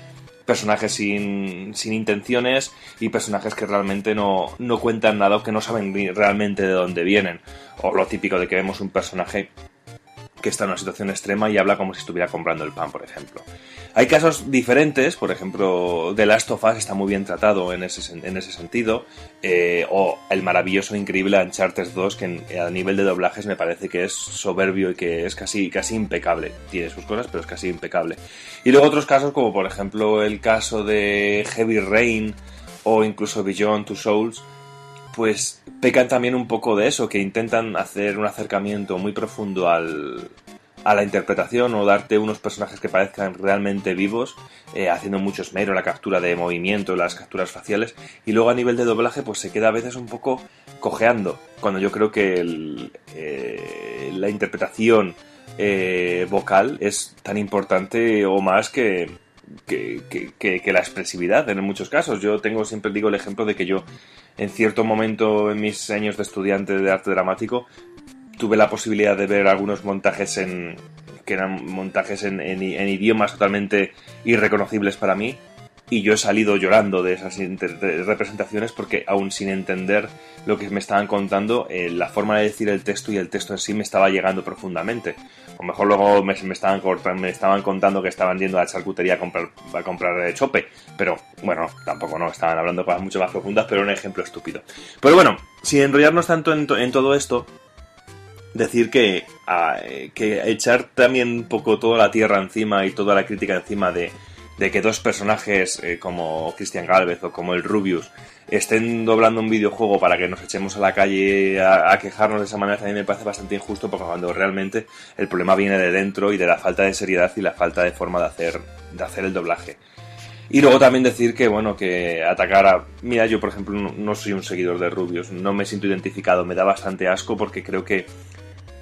personajes sin, sin intenciones y personajes que realmente no, no cuentan nada o que no saben realmente de dónde vienen. O lo típico de que vemos un personaje que está en una situación extrema y habla como si estuviera comprando el pan, por ejemplo. Hay casos diferentes, por ejemplo, The Last of Us está muy bien tratado en ese, sen- en ese sentido, eh, o el maravilloso, increíble Uncharted 2, que a nivel de doblajes me parece que es soberbio y que es casi, casi impecable. Tiene sus cosas, pero es casi impecable. Y luego otros casos, como por ejemplo el caso de Heavy Rain o incluso Beyond Two Souls, pues pecan también un poco de eso, que intentan hacer un acercamiento muy profundo al, a la interpretación o darte unos personajes que parezcan realmente vivos, eh, haciendo mucho esmero la captura de movimiento, las capturas faciales, y luego a nivel de doblaje pues se queda a veces un poco cojeando, cuando yo creo que el, eh, la interpretación eh, vocal es tan importante o más que- que- que la expresividad en muchos casos. Yo tengo, siempre digo el ejemplo de que yo en cierto momento en mis años de estudiante de arte dramático tuve la posibilidad de ver algunos montajes en que eran montajes en, en- idiomas totalmente irreconocibles para mí y yo he salido llorando de esas representaciones porque aún sin entender lo que me estaban contando eh, la forma de decir el texto y el texto en sí me estaba llegando profundamente. Lo mejor luego me, me estaban me estaban contando que estaban yendo a la charcutería a comprar a comprar eh, chope pero bueno tampoco no estaban hablando cosas mucho más profundas pero un ejemplo estúpido. Pero bueno sin enrollarnos tanto en, to- en todo esto decir que, eh, que echar también un poco toda la tierra encima y toda la crítica encima de, de que dos personajes eh, como Christian Galvez o como el Rubius estén doblando un videojuego para que nos echemos a la calle a, a quejarnos de esa manera también me parece bastante injusto porque cuando realmente el problema viene de dentro y de la falta de seriedad y la falta de forma de hacer, de hacer el doblaje. Y luego también decir que, bueno, que atacar a... Mira, yo por ejemplo no soy un seguidor de Rubius, no me siento identificado, me da bastante asco porque creo que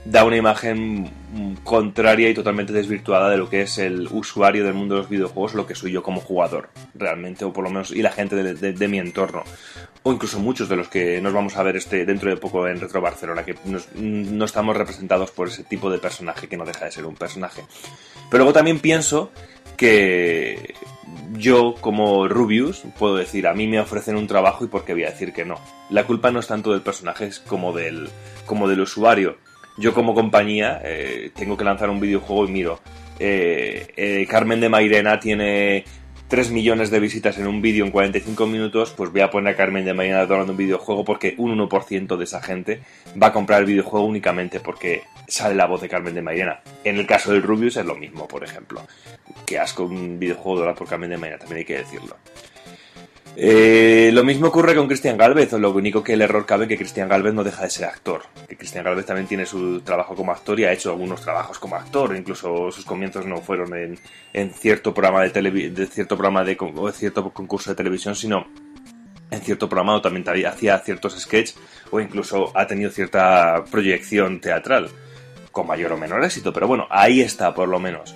da una imagen contraria y totalmente desvirtuada de lo que es el usuario del mundo de los videojuegos, lo que soy yo como jugador, realmente, o por lo menos, y la gente de, mi entorno. O incluso muchos de los que nos vamos a ver este dentro de poco en Retro Barcelona, que no estamos representados por ese tipo de personaje que no deja de ser un personaje. Pero luego también pienso que yo como Rubius puedo decir, a mí me ofrecen un trabajo y por qué voy a decir que no. La culpa no es tanto del personaje como del, como del usuario. Yo como compañía eh, tengo que lanzar un videojuego y miro, eh, eh, Carmen de Mairena tiene 3 millones de visitas en un vídeo en 45 minutos, pues voy a poner a Carmen de Mairena doblando un videojuego porque un 1% de esa gente va a comprar el videojuego únicamente porque sale la voz de Carmen de Mairena. En el caso del Rubius es lo mismo, por ejemplo. Que asco un videojuego doblado por Carmen de Mairena, también hay que decirlo. Eh, lo mismo ocurre con Cristian Galvez, lo único que el error cabe que Cristian Galvez no deja de ser actor. Que Cristian Galvez también tiene su trabajo como actor y ha hecho algunos trabajos como actor, incluso sus comienzos no fueron en, en cierto programa de, cierto programa de, o cierto concurso de televisión, sino en cierto programa o también hacía ciertos sketches o incluso ha tenido cierta proyección teatral, con mayor o menor éxito, pero bueno, ahí está por lo menos.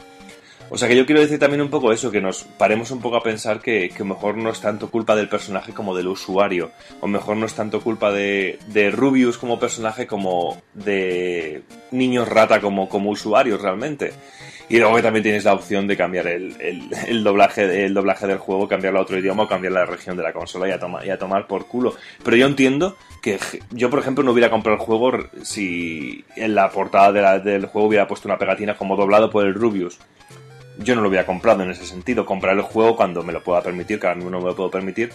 O sea que yo quiero decir también un poco eso, que nos paremos un poco a pensar que, que mejor no es tanto culpa del personaje como del usuario, o mejor no es tanto culpa de, de Rubius como personaje como de niños rata como, como usuarios realmente. Y luego que también tienes la opción de cambiar el, el- doblaje, el doblaje del juego, cambiarlo a otro idioma o cambiar la región de la consola y a, toma- y a tomar por culo. Pero yo entiendo que yo, por ejemplo, no hubiera comprado el juego si en la portada del juego hubiera puesto una pegatina como doblado por el Rubius. Yo no lo hubiera comprado en ese sentido. Comprar el juego cuando me lo pueda permitir, que ahora mismo no me lo puedo permitir,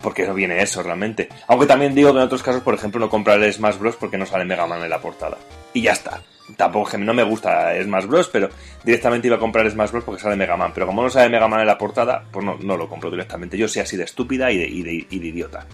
porque no viene eso realmente. Aunque también digo que en otros casos, por ejemplo, no comprar el Smash Bros. porque no sale Mega Man en la portada. Y ya está. Tampoco que no me gusta Smash Bros. pero directamente iba a comprar Smash Bros. porque sale Mega Man. Pero como no sale Mega Man en la portada, pues no, no lo compro directamente. Yo soy así de estúpida y de, y de- y de idiota.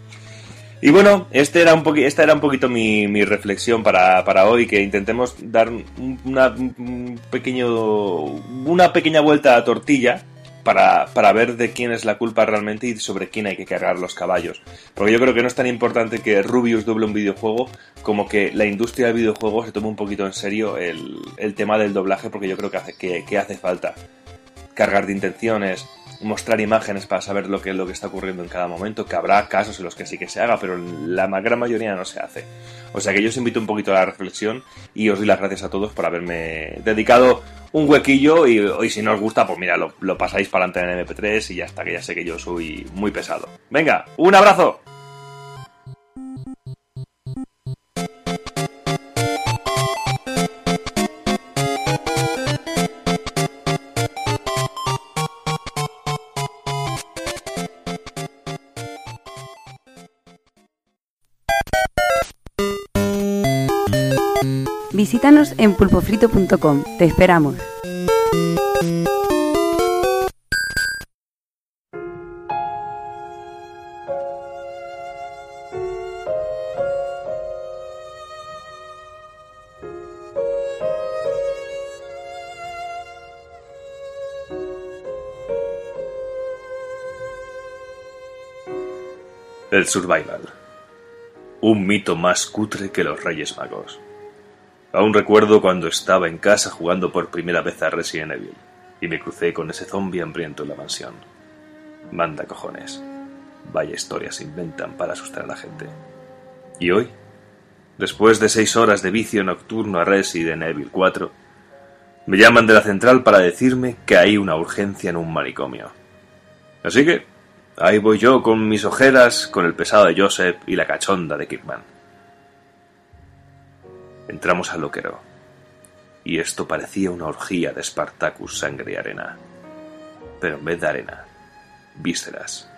Y bueno, este era un esta era un poquito mi, reflexión para, hoy, que intentemos dar un- una, un pequeño, una pequeña vuelta a tortilla para, ver de quién es la culpa realmente y sobre quién hay que cargar los caballos. Porque yo creo que no es tan importante que Rubius doble un videojuego como que la industria del videojuego se tome un poquito en serio el, el tema del doblaje, porque yo creo que hace, que, que hace falta cargar de intenciones, mostrar imágenes para saber lo que, lo que está ocurriendo en cada momento, que habrá casos en los que sí que se haga, pero la gran mayoría no se hace. O sea que yo os invito un poquito a la reflexión y os doy las gracias a todos por haberme dedicado un huequillo y, y si no os gusta, pues mira, lo, lo pasáis para adelante en MP3 y ya está, que ya sé que yo soy muy pesado. Venga, un abrazo. Visítanos en pulpofrito.com. Te esperamos. El Survival. Un mito más cutre que los Reyes Magos. Aún recuerdo cuando estaba en casa jugando por primera vez a Resident Evil y me crucé con ese zombie hambriento en la mansión. Manda cojones. Vaya historias se inventan para asustar a la gente. ¿Y hoy? Después de seis horas de vicio nocturno a Resident Evil 4, me llaman de la central para decirme que hay una urgencia en un manicomio. Así que ahí voy yo con mis ojeras, con el pesado de Joseph y la cachonda de Kidman. Entramos al loquero. Y esto parecía una orgía de Spartacus sangre y arena. Pero en vez de arena, vísceras.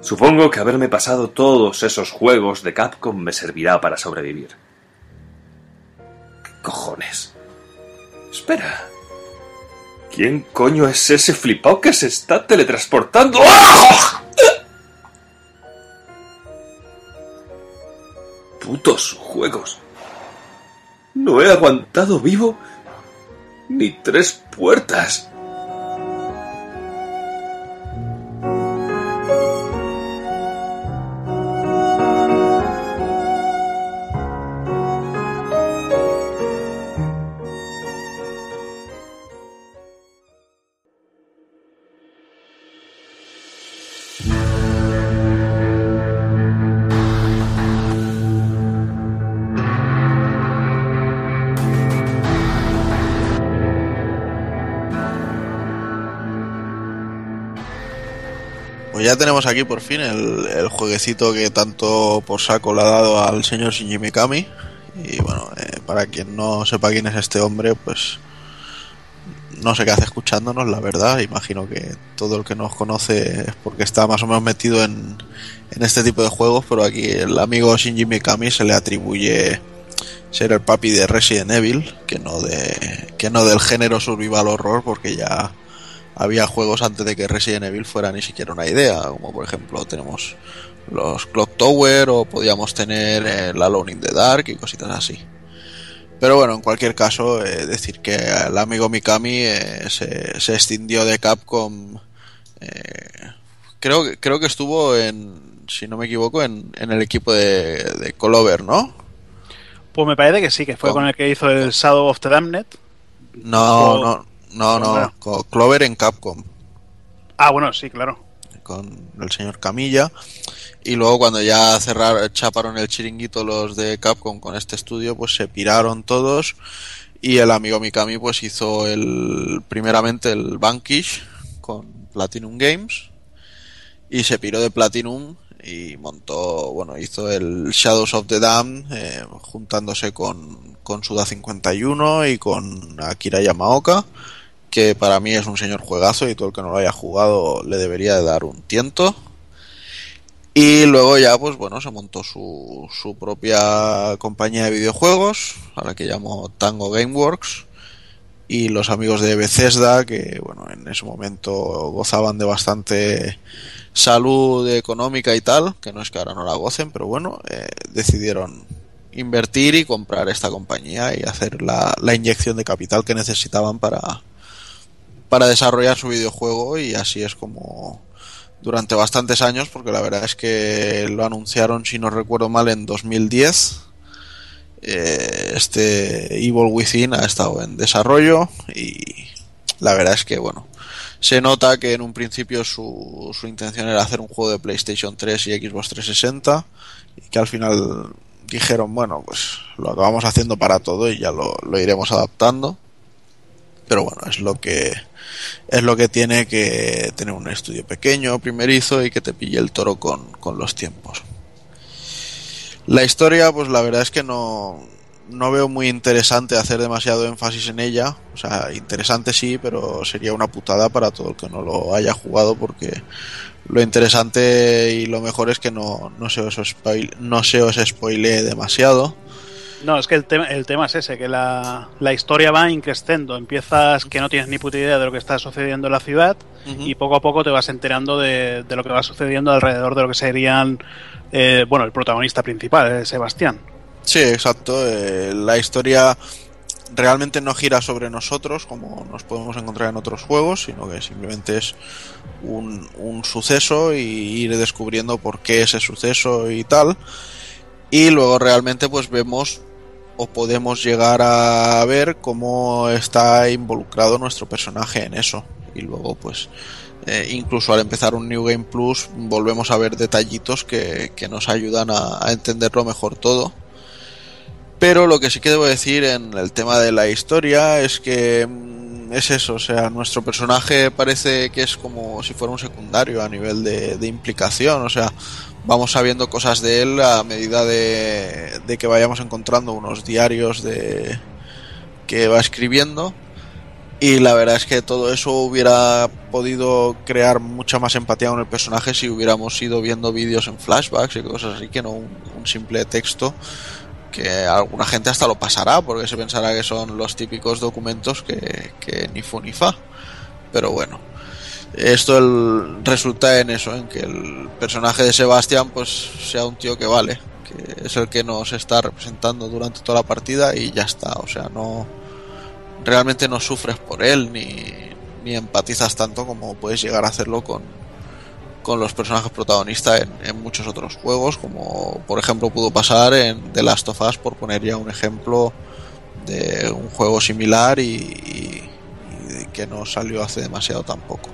Supongo que haberme pasado todos esos juegos de Capcom me servirá para sobrevivir. ¿Qué cojones? Espera. ¿Quién coño es ese flipao que se está teletransportando? ¡Ah! Putos juegos. No he aguantado vivo ni tres puertas. Aquí por fin el, el jueguecito que tanto por saco le ha dado al señor Shinji Mikami. Y bueno, eh, para quien no sepa quién es este hombre, pues no sé qué hace escuchándonos, la verdad. Imagino que todo el que nos conoce es porque está más o menos metido en, en este tipo de juegos, pero aquí el amigo Shinji Mikami se le atribuye ser el papi de Resident Evil, que no de que no del género survival horror, porque ya había juegos antes de que Resident Evil fuera ni siquiera una idea, como por ejemplo tenemos los Clock Tower o podíamos tener el Alone in the Dark y cositas así. Pero bueno, en cualquier caso, eh, decir que el amigo Mikami eh, se, se extinguió de Capcom eh, creo, que- creo que estuvo en, si no me equivoco, en, en el equipo de, de Clover, ¿no? Pues me parece que sí, que fue Con- con el que hizo el Shadow of the Damned. No, O- no, no, no, con Clover en Capcom, Ah, bueno, sí, claro. con el señor Camilla. Y luego cuando ya cerraron, chaparon el chiringuito los de Capcom con este estudio, pues se piraron todos. Y el amigo Mikami pues hizo el, primeramente el Vanquish con Platinum Games. Y se piró de Platinum y montó, bueno, hizo el Shadows of the Dam eh, juntándose con, con Suda 51 y con Akira Yamaoka, que para mí es un señor juegazo y todo el que no lo haya jugado le debería de dar un tiento. Y luego ya, pues bueno, se montó su, su propia compañía de videojuegos, a la que llamó Tango Gameworks, y los amigos de Bethesda, que bueno, en ese momento gozaban de bastante salud económica y tal, que no es que ahora no la gocen, pero bueno, eh, decidieron invertir y comprar esta compañía y hacer la, la inyección de capital que necesitaban para, para desarrollar su videojuego y así es como durante bastantes años, porque la verdad es que lo anunciaron, si no recuerdo mal, en 2010. Eh, este Evil Within ha estado en desarrollo y la verdad es que, bueno, se nota que en un principio su, su intención era hacer un juego de PlayStation 3 y Xbox 360 y que al final dijeron, bueno, pues lo acabamos haciendo para todo y ya lo, lo iremos adaptando. Pero bueno, es lo que es lo que tiene que tener un estudio pequeño, primerizo y que te pille el toro con, con los tiempos. La historia, pues la verdad es que no, no veo muy interesante hacer demasiado énfasis en ella. O sea, interesante sí, pero sería una putada para todo el que no lo haya jugado porque lo interesante y lo mejor es que no, no, se, os spoil, no se demasiado. No, es que el, tema el tema es ese, que la, la historia va increciendo. Empiezas que no tienes ni puta idea de lo que está sucediendo en la ciudad y poco a poco te vas enterando de, de lo que va sucediendo alrededor de lo que serían, eh, bueno, el protagonista principal, eh, Sebastián. Sí, exacto. eh, la historia realmente no gira sobre nosotros como nos podemos encontrar en otros juegos, sino que simplemente es un, un suceso y ir descubriendo por qué ese suceso y tal. Y luego realmente pues vemos o podemos llegar a ver cómo está involucrado nuestro personaje en eso. Y luego pues eh, incluso al empezar un New Game Plus volvemos a ver detallitos que, que nos ayudan a, entenderlo mejor todo. Pero lo que sí que debo decir en el tema de la historia es que mm, es eso, o sea, nuestro personaje parece que es como si fuera un secundario a nivel de, de implicación, o sea, vamos sabiendo cosas de él a medida de, de que vayamos encontrando unos diarios de que va escribiendo. Y la verdad es que todo eso hubiera podido crear mucha más empatía con el personaje si hubiéramos ido viendo vídeos en flashbacks y cosas así que no un, simple texto que alguna gente hasta lo pasará porque se pensará que son los típicos documentos que, que ni fu ni fa. Pero bueno esto el, resulta en eso en que el personaje de Sebastián pues sea un tío que vale que es el que nos está representando durante toda la partida y ya está o sea no realmente no sufres por él ni, ni empatizas tanto como puedes llegar a hacerlo con, con los personajes protagonistas en, en, muchos otros juegos, como por ejemplo pudo pasar en The Last of Us, por poner ya un ejemplo de un juego similar y, y, y que no salió hace demasiado tampoco.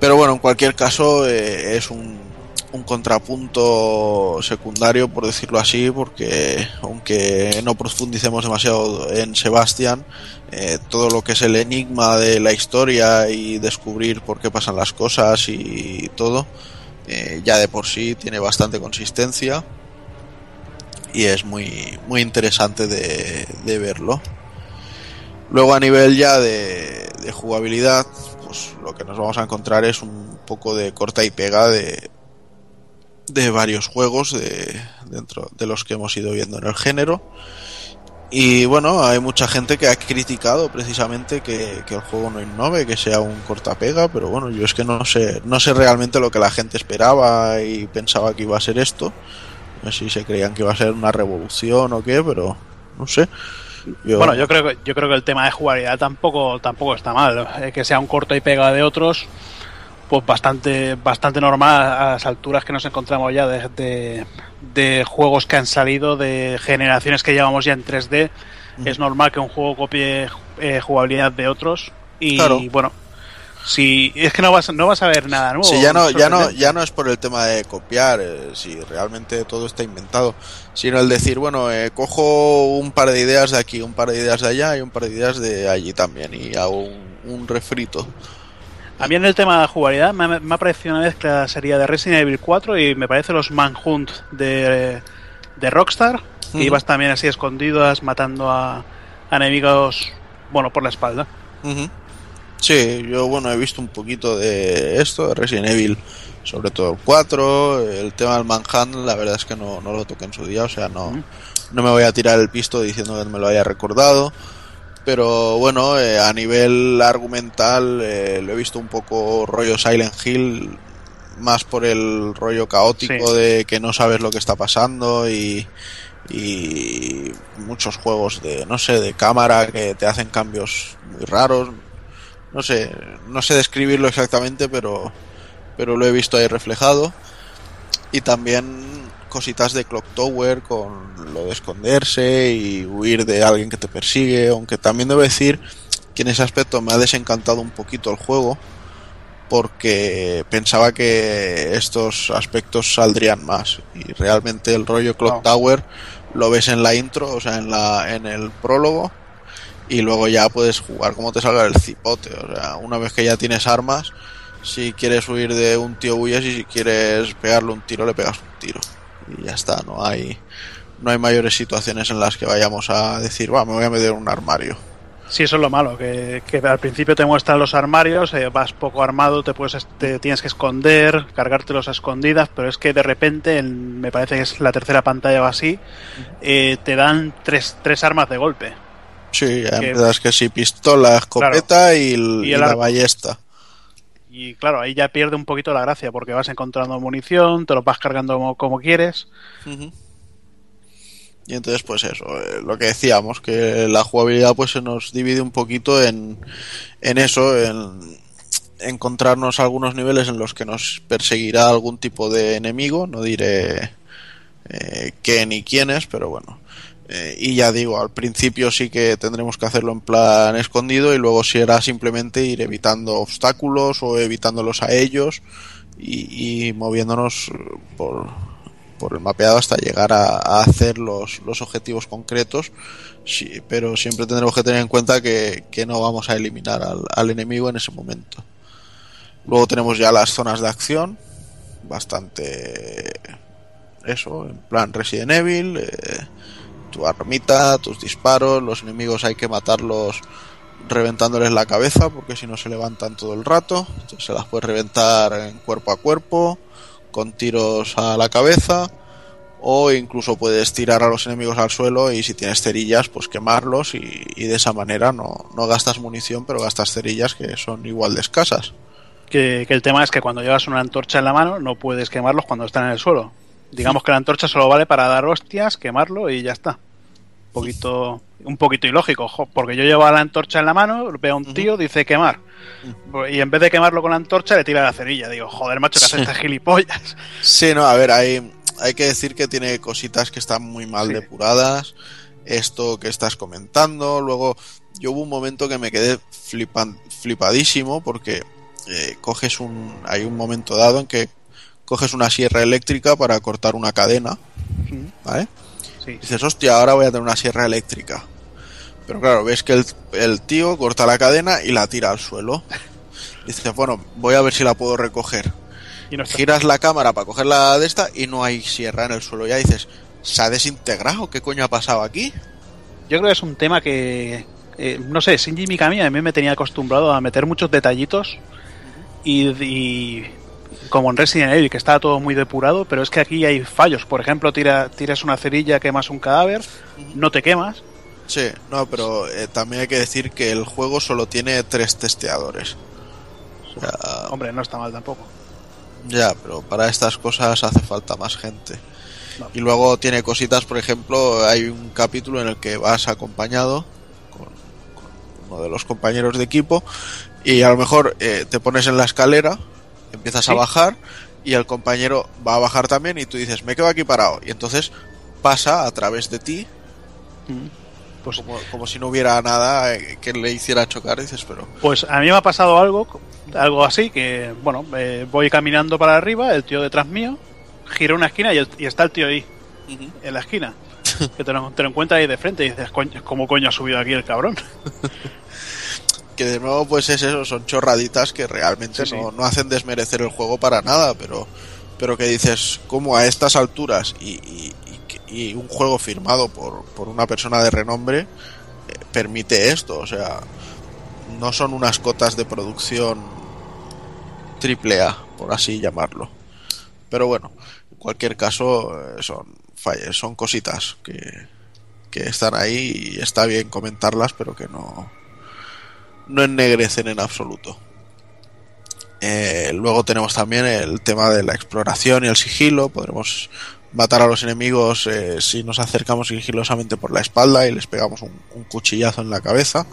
Pero bueno, en cualquier caso eh, es un, un contrapunto secundario, por decirlo así, porque aunque no profundicemos demasiado en Sebastián, eh, todo lo que es el enigma de la historia y descubrir por qué pasan las cosas y todo, eh, ya de por sí tiene bastante consistencia y es muy, muy interesante de, de verlo. Luego a nivel ya de, de, jugabilidad, nos vamos a encontrar es un poco de corta y pega de, de varios juegos de, dentro de los que hemos ido viendo en el género. Y bueno, hay mucha gente que ha criticado precisamente que, que, el juego no innove, que sea un cortapega, pero bueno, yo es que no sé, no sé realmente lo que la gente esperaba y pensaba que iba a ser esto. No sé si se creían que iba a ser una revolución o qué, pero no sé. Yo... Bueno, yo creo que yo creo que el tema de jugabilidad tampoco tampoco está mal, eh, que sea un corto y pega de otros. pues bastante bastante normal a las alturas que nos encontramos ya de, de, de juegos que han salido de generaciones que llevamos ya en 3D es normal que un juego copie eh, jugabilidad de otros y Claro. bueno si es que no vas no vas a ver nada nuevo Sí, ya no, ya no, ya no es por el tema de copiar, eh, si realmente todo está inventado, sino el decir, bueno, eh, cojo un par de ideas de aquí, un par de ideas de allá y un par de ideas de allí también y hago un, un refrito. A mí en el tema de la jugabilidad me, ha- me ha parecido una mezcla sería de Resident Evil 4 y me parece los Manhunt de, de Rockstar. Ujú. Que ibas también así escondidas matando a, a enemigos, bueno, por la espalda. Sí, yo bueno, he visto un poquito de esto, de Resident Evil, sobre todo el 4, el tema del Manhunt, la verdad es que no, no lo toqué en su día, o sea, no, no me voy a tirar el pisto diciendo que me lo haya recordado. Pero bueno, eh, a nivel argumental eh, lo he visto un poco rollo Silent Hill, más por el rollo caótico Sí. de que no sabes lo que está pasando y, y muchos juegos de, no sé, de cámara que te hacen cambios muy raros. No sé, no sé describirlo exactamente, pero, pero lo he visto ahí reflejado. Y también cositas de Clock Tower con lo de esconderse y huir de alguien que te persigue, aunque también debo decir que en ese aspecto me ha desencantado un poquito el juego porque pensaba que estos aspectos saldrían más y realmente el rollo Clock No. Tower lo ves en la intro, o sea, en la en el prólogo y luego ya puedes jugar como te salga el cipote, o sea, una vez que ya tienes armas, si quieres huir de un tío huyes y si quieres pegarle un tiro le pegas un tiro y ya está, no hay no hay mayores situaciones en las que vayamos a decir, va, me voy a meter en un armario. Sí, eso es lo malo, que, que al principio te muestran los armarios, eh, vas poco armado, te puedes te tienes que esconder, cargártelos a escondidas, pero es que de repente, en- me parece que es la tercera pantalla o así, eh, te dan tres, tres armas de golpe. Sí, ya Que- empiezas que sí, pistola, escopeta y, el- Y la ballesta. Y claro, ahí ya pierde un poquito la gracia, porque vas encontrando munición, te lo vas cargando como, como quieres. Y entonces, pues eso, eh, lo que decíamos, que la jugabilidad pues se nos divide un poquito en, en eso, en encontrarnos algunos niveles en los que nos perseguirá algún tipo de enemigo, no diré eh, qué ni quiénes, pero bueno. Eh, y ya digo, al principio sí que tendremos que hacerlo en plan escondido y luego será simplemente ir evitando obstáculos o evitándolos a ellos y, moviéndonos por, por el mapeado hasta llegar a, a hacer los, los objetivos concretos, sí, pero siempre tendremos que tener en cuenta que, que no vamos a eliminar al, al enemigo en ese momento. Luego tenemos ya las zonas de acción, bastante eso, en plan Resident Evil, eh, tu armita, tus disparos, los enemigos hay que matarlos reventándoles la cabeza porque si no se levantan todo el rato, se las puedes reventar en cuerpo a cuerpo, con tiros a la cabeza o incluso puedes tirar a los enemigos al suelo y si tienes cerillas pues quemarlos y, y de esa manera no, no gastas munición pero gastas cerillas que son igual de escasas. Que, que el tema es que cuando llevas una antorcha en la mano no puedes quemarlos cuando están en el suelo. Digamos que la antorcha solo vale para dar hostias, quemarlo y ya está. Un poquito, un poquito ilógico, jo, porque yo llevo la antorcha en la mano, veo a un tío, dice quemar. Y en vez de quemarlo con la antorcha, le tira la cerilla. Digo, joder, macho, que hace Sí. este gilipollas. Sí, no, a ver, hay, hay que decir que tiene cositas que están muy mal Sí. depuradas. Esto que estás comentando. Luego, yo hubo un momento que me quedé flipan, flipadísimo porque eh, coges un. Hay un momento dado en que coges una sierra eléctrica para cortar una cadena. ¿Vale? Sí. Dices, hostia, ahora voy a tener una sierra eléctrica. Pero claro, ves que el, el tío corta la cadena y la tira al suelo. Dices, bueno, voy a ver si la puedo recoger Y no giras la cámara para coger la de esta y no hay sierra en el suelo. Ya dices, ¿se ha desintegrado? ¿Qué coño ha pasado aquí? Yo creo que es un tema que, eh, no sé, Shinji Mikami a mí me tenía acostumbrado a meter muchos detallitos y, y como en Resident Evil, que estaba todo muy depurado, pero es que aquí hay fallos. Por ejemplo, tira, tiras una cerilla, quemas un cadáver, no te quemas. Sí, no, pero eh, también hay que decir que el juego solo tiene tres testeadores. O sea, Hombre, no está mal tampoco. ya, pero para estas cosas hace falta más gente. No. Y luego tiene cositas, por ejemplo, hay un capítulo en el que vas acompañado con, con uno de los compañeros de equipo y a lo mejor eh, te pones en la escalera Empiezas a bajar y el compañero va a bajar también y tú dices, me quedo aquí parado. Y entonces pasa a través de ti Pues, como, como si no hubiera nada eh, que le hiciera chocar. Dices, pero pues a mí me ha pasado algo, algo así, que bueno, eh, voy caminando para arriba, el tío detrás mío, giro una esquina y, el- y está el tío ahí, en la esquina. Que te lo, te lo encuentras ahí de frente y dices, "Coño, ¿cómo coño ha subido aquí el cabrón? que de nuevo pues es eso, son chorraditas que realmente Sí, no, sí. no hacen desmerecer el juego para nada, pero, pero que dices, como a estas alturas y, y- y que- y un juego firmado por, por una persona de renombre eh, permite esto, o sea, no son unas cotas de producción triple A, por así llamarlo. Pero bueno, en cualquier caso eh, son falles, son cositas que, que están ahí y está bien comentarlas, pero que no, no ennegrecen en absoluto. Eh, luego tenemos también el tema de la exploración y el sigilo. Podremos matar a los enemigos eh, si nos acercamos sigilosamente por la espalda y les pegamos un, cuchillazo en la cabeza.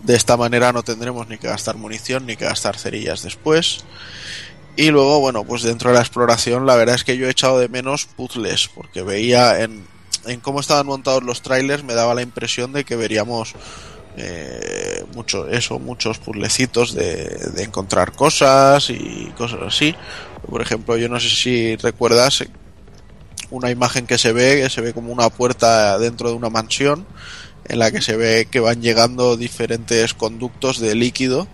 De esta manera no tendremos ni que gastar munición ni que gastar cerillas después. Y luego, bueno, pues dentro de la exploración, la verdad es que yo he echado de menos puzzles, porque veía en, en cómo estaban montados los trailers, me daba la impresión de que veríamos eh, mucho eso, muchos puzzlecitos de, de encontrar cosas y cosas así. Por ejemplo, yo no sé si recuerdas una imagen que se ve, que se ve como una puerta dentro de una mansión en la que se ve que van llegando diferentes conductos de líquido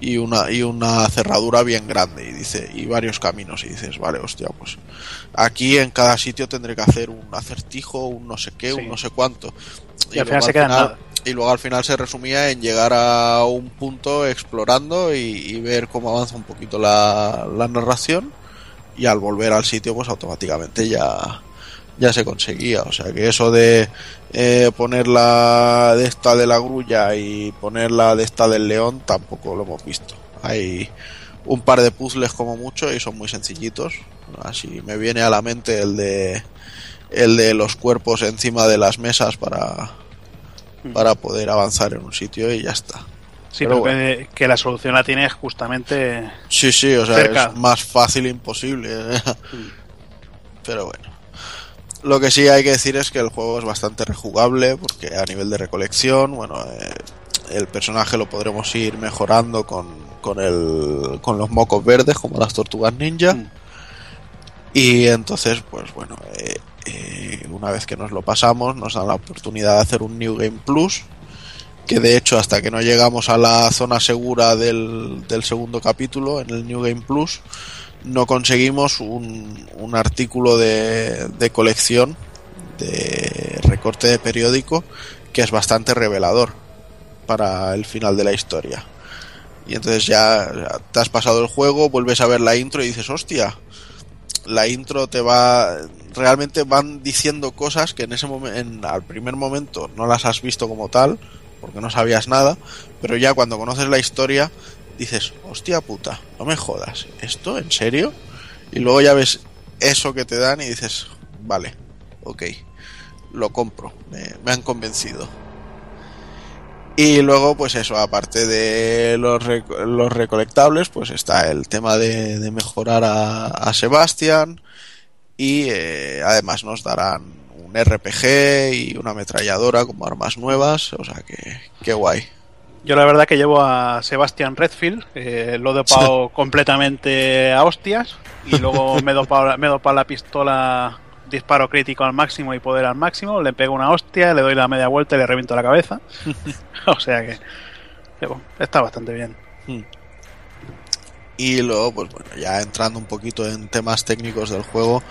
y una y una cerradura bien grande y dice y varios caminos y dices vale hostia pues aquí en cada sitio tendré que hacer un acertijo un no sé qué Sí. un no sé cuánto Y al final se queda nada. Y luego al final se resumía en llegar a un punto explorando y, ver cómo avanza un poquito la, la narración. Y al volver al sitio pues automáticamente ya ya se conseguía. O sea que eso de eh, poner la de esta de la grulla y poner la de esta del león tampoco lo hemos visto. Hay un par de puzzles como mucho y son muy sencillitos. Así me viene a la mente el de el de los cuerpos encima de las mesas para para poder avanzar en un sitio y ya está Sí, Pero pero que, que la solución la tienes justamente Sí, sí, o sea, Cerca. es más fácil imposible. Pero bueno. Lo que sí hay que decir es que el juego es bastante rejugable porque a nivel de recolección, bueno, eh, el personaje lo podremos ir mejorando con, con, el, con los mocos verdes como las tortugas ninja. Mm. Y entonces, pues bueno, eh, eh, una vez que nos lo pasamos, nos dan la oportunidad de hacer un New Game Plus. Que de hecho, hasta que no llegamos a la zona segura del, del segundo capítulo, en el New Game Plus, no conseguimos un, un artículo de, de colección de recorte de periódico que es bastante revelador para el final de la historia. Y entonces ya te has pasado el juego, vuelves a ver la intro y dices, hostia, la intro te va realmente van diciendo cosas que en ese momento al primer momento no las has visto como tal porque no sabías nada pero ya cuando conoces la historia dices hostia puta no me jodas esto en serio y luego ya ves eso que te dan y dices vale ok lo compro me, me han convencido y luego, pues eso, aparte de los, los recolectables, pues está el tema de, de mejorar a, a Sebastian y eh, además nos darán un RPG y una ametralladora como armas nuevas, o sea que, qué guay. Yo la verdad que llevo a Sebastian Redfield, eh, lo he dopado completamente a hostias y luego me he dopado, me he dopado la pistola disparo crítico al máximo y poder al máximo, le pego una hostia, le doy la media vuelta y le reviento la cabeza. o sea que, que, bueno, está bastante bien. Y luego, pues bueno, ya entrando un poquito en temas técnicos del juego,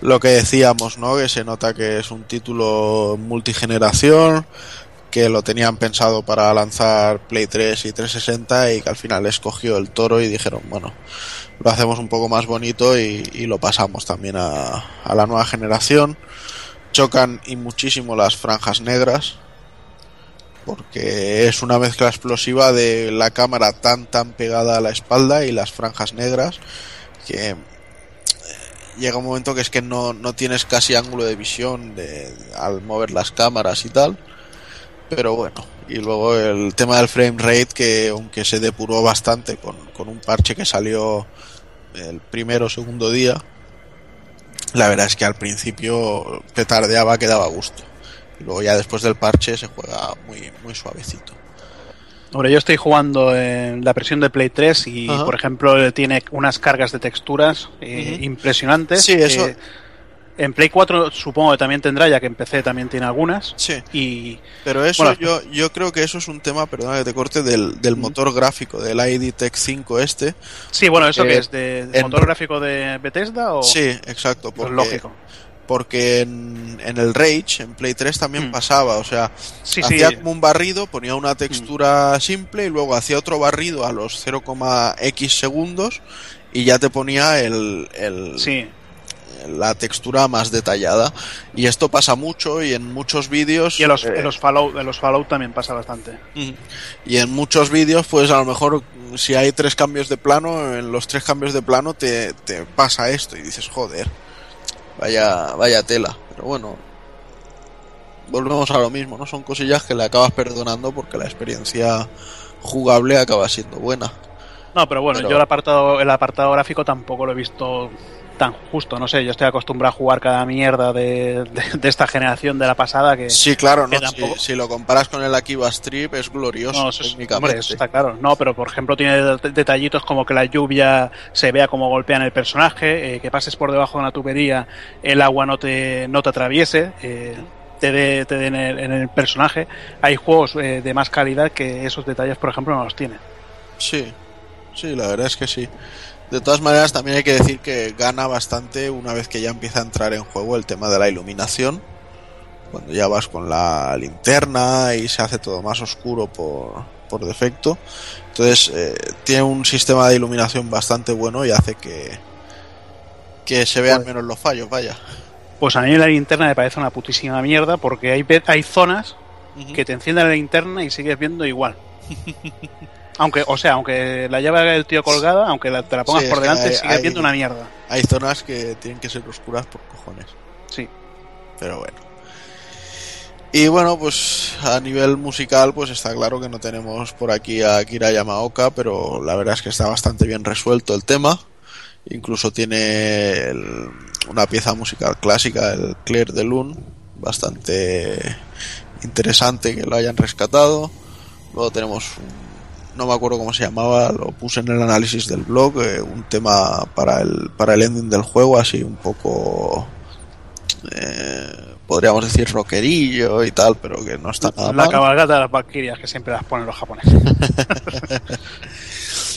lo que decíamos, ¿no? Que se nota que es un título multigeneración, que lo tenían pensado para lanzar Play 3 y 360 y que al final escogió el toro y dijeron, bueno, lo hacemos un poco más bonito y, lo pasamos también a, a la nueva generación. Chocan y muchísimo las franjas negras, porque es una mezcla explosiva de la cámara tan tan pegada a la espalda y las franjas negras que eh, llega un momento que es que no, no tienes casi ángulo de visión de, al mover las cámaras y tal pero bueno y luego el tema del frame rate que aunque se depuró bastante con, con un parche que salió el primero o segundo día, la verdad es que al principio petardeaba que daba gusto. Luego ya después del parche se juega muy, muy suavecito. Hombre, yo estoy jugando en la versión de Play 3 y, Ajá. por ejemplo, tiene unas cargas de texturas eh, impresionantes. Sí, eso- que En Play 4 supongo que también tendrá, ya que en PC también tiene algunas. Sí. Y Pero eso Bueno. yo, yo creo que eso es un tema, perdona que te corte, del, del motor gráfico, del ID Tech 5 este. sí, bueno, ¿eso Eh, que es? ¿De, en- motor gráfico de Bethesda o...? Sí, exacto. Pues Porque, lógico. Porque en, en el Rage, en Play 3 también Mm. pasaba, o sea, Sí, sí. hacía como un barrido, ponía una textura simple y luego hacía otro barrido a los 0,x segundos y ya te ponía el, el- Sí, la textura más detallada. Y esto pasa mucho y en muchos vídeos... y en los, eh, en los, Fallout, en los Fallout también pasa bastante. Y en muchos vídeos, pues a lo mejor si hay tres cambios de plano, en los tres cambios de plano te, te pasa esto y dices, joder, vaya, vaya tela. Pero bueno, volvemos a lo mismo, ¿no? Son cosillas que le acabas perdonando porque la experiencia jugable acaba siendo buena. No, pero bueno, Pero- yo el apartado, el apartado gráfico tampoco lo he visto tan justo. No sé, yo estoy acostumbrado a jugar cada mierda de, de- de esta generación de la pasada que... Sí, claro, que ¿no? Si, tampoco- si lo comparas con el Akiba Strip es glorioso No, eso es- técnicamente. hombre, eso está claro. No, pero por ejemplo tiene det- detallitos como que la lluvia se vea como golpean el personaje, eh, que pases por debajo de una tubería, el agua no te, no te atraviese, eh, te dé te dé en, el, en el personaje. Hay juegos eh, de más calidad que esos detalles, por ejemplo, no los tienen. Sí, sí, la verdad es que sí. De todas maneras, también hay que decir que gana bastante una vez que ya empieza a entrar en juego el tema de la iluminación. Cuando ya vas con la linterna y se hace todo más oscuro por, por defecto. Entonces, eh, tiene un sistema de iluminación bastante bueno y hace que, que se vean menos los fallos, vaya. Pues a mí la linterna me parece una putísima mierda porque hay, hay zonas que te encienden la linterna y sigues viendo igual. Aunque, o sea, aunque la lleva el tío colgada, aunque la- te la pongas Sí, por delante, hay- sigues hay- viendo una mierda. Hay zonas que tienen que ser oscuras por cojones. Sí. Pero bueno. Y bueno, pues a nivel musical, pues está claro que no tenemos por aquí a Akira Yamaoka, pero la verdad es que está bastante bien resuelto el tema. Incluso tiene el- una pieza musical clásica, el Claire de Lune, bastante interesante que lo hayan rescatado. Luego tenemos un- no me acuerdo cómo se llamaba, lo puse en el análisis del blog, eh, un tema para el, para el ending del juego, así un poco, eh, podríamos decir rockerillo y tal, pero que no está nada la mal. cabalgata de las valquirias que siempre las ponen los japoneses.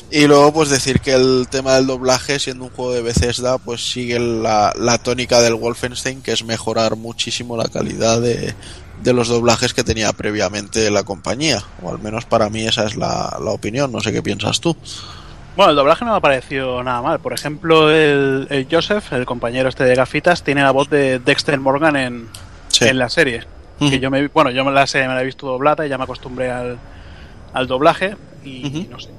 Y luego pues decir que el tema del doblaje, siendo un juego de Bethesda, pues sigue la, la tónica del Wolfenstein, que es mejorar muchísimo la calidad de, de los doblajes que tenía previamente la compañía. O al menos para mí esa es la, la opinión, no sé qué piensas tú. Bueno, el doblaje no me ha parecido nada mal. Por ejemplo, el, el Joseph, el compañero este de gafitas, tiene la voz de Dexter Morgan en, Sí. en la serie. Ujú. Que yo me, bueno, yo me la, sé, me la he visto doblada y ya me acostumbré al, al doblaje y no sé.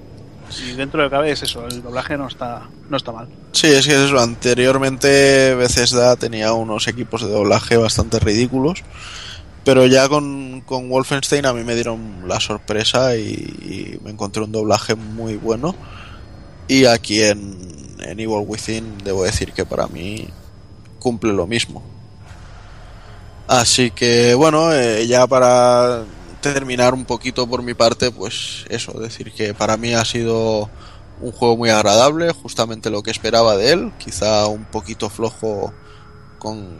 Si dentro de lo que es eso, el doblaje no está, no está mal. Sí, es que es eso. Anteriormente Bethesda tenía unos equipos de doblaje bastante ridículos. Pero ya con, con Wolfenstein a mí me dieron la sorpresa y, me encontré un doblaje muy bueno. Y aquí en, en Evil Within debo decir que para mí cumple lo mismo. Así que bueno, eh, ya para terminar un poquito por mi parte, pues eso, decir que para mí ha sido un juego muy agradable, justamente lo que esperaba de él, quizá un poquito flojo con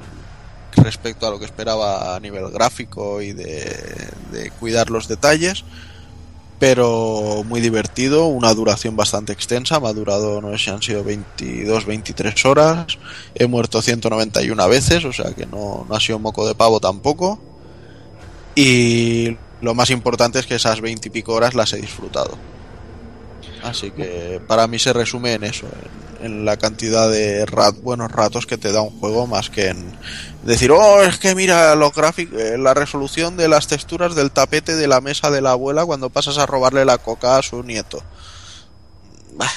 respecto a lo que esperaba a nivel gráfico y de, cuidar los detalles, pero muy divertido, una duración bastante extensa, me ha durado, no sé si han sido 22, 23 horas, he muerto 191 veces, o sea que no, ha sido moco de pavo tampoco, y lo más importante es que esas 20 y pico horas las he disfrutado. Así que para mí se resume en eso, en la cantidad de rat, buenos ratos que te da un juego, más que en decir, oh, es que mira los gráficos, la resolución de las texturas del tapete de la mesa de la abuela cuando pasas a robarle la coca a su nieto. Bah,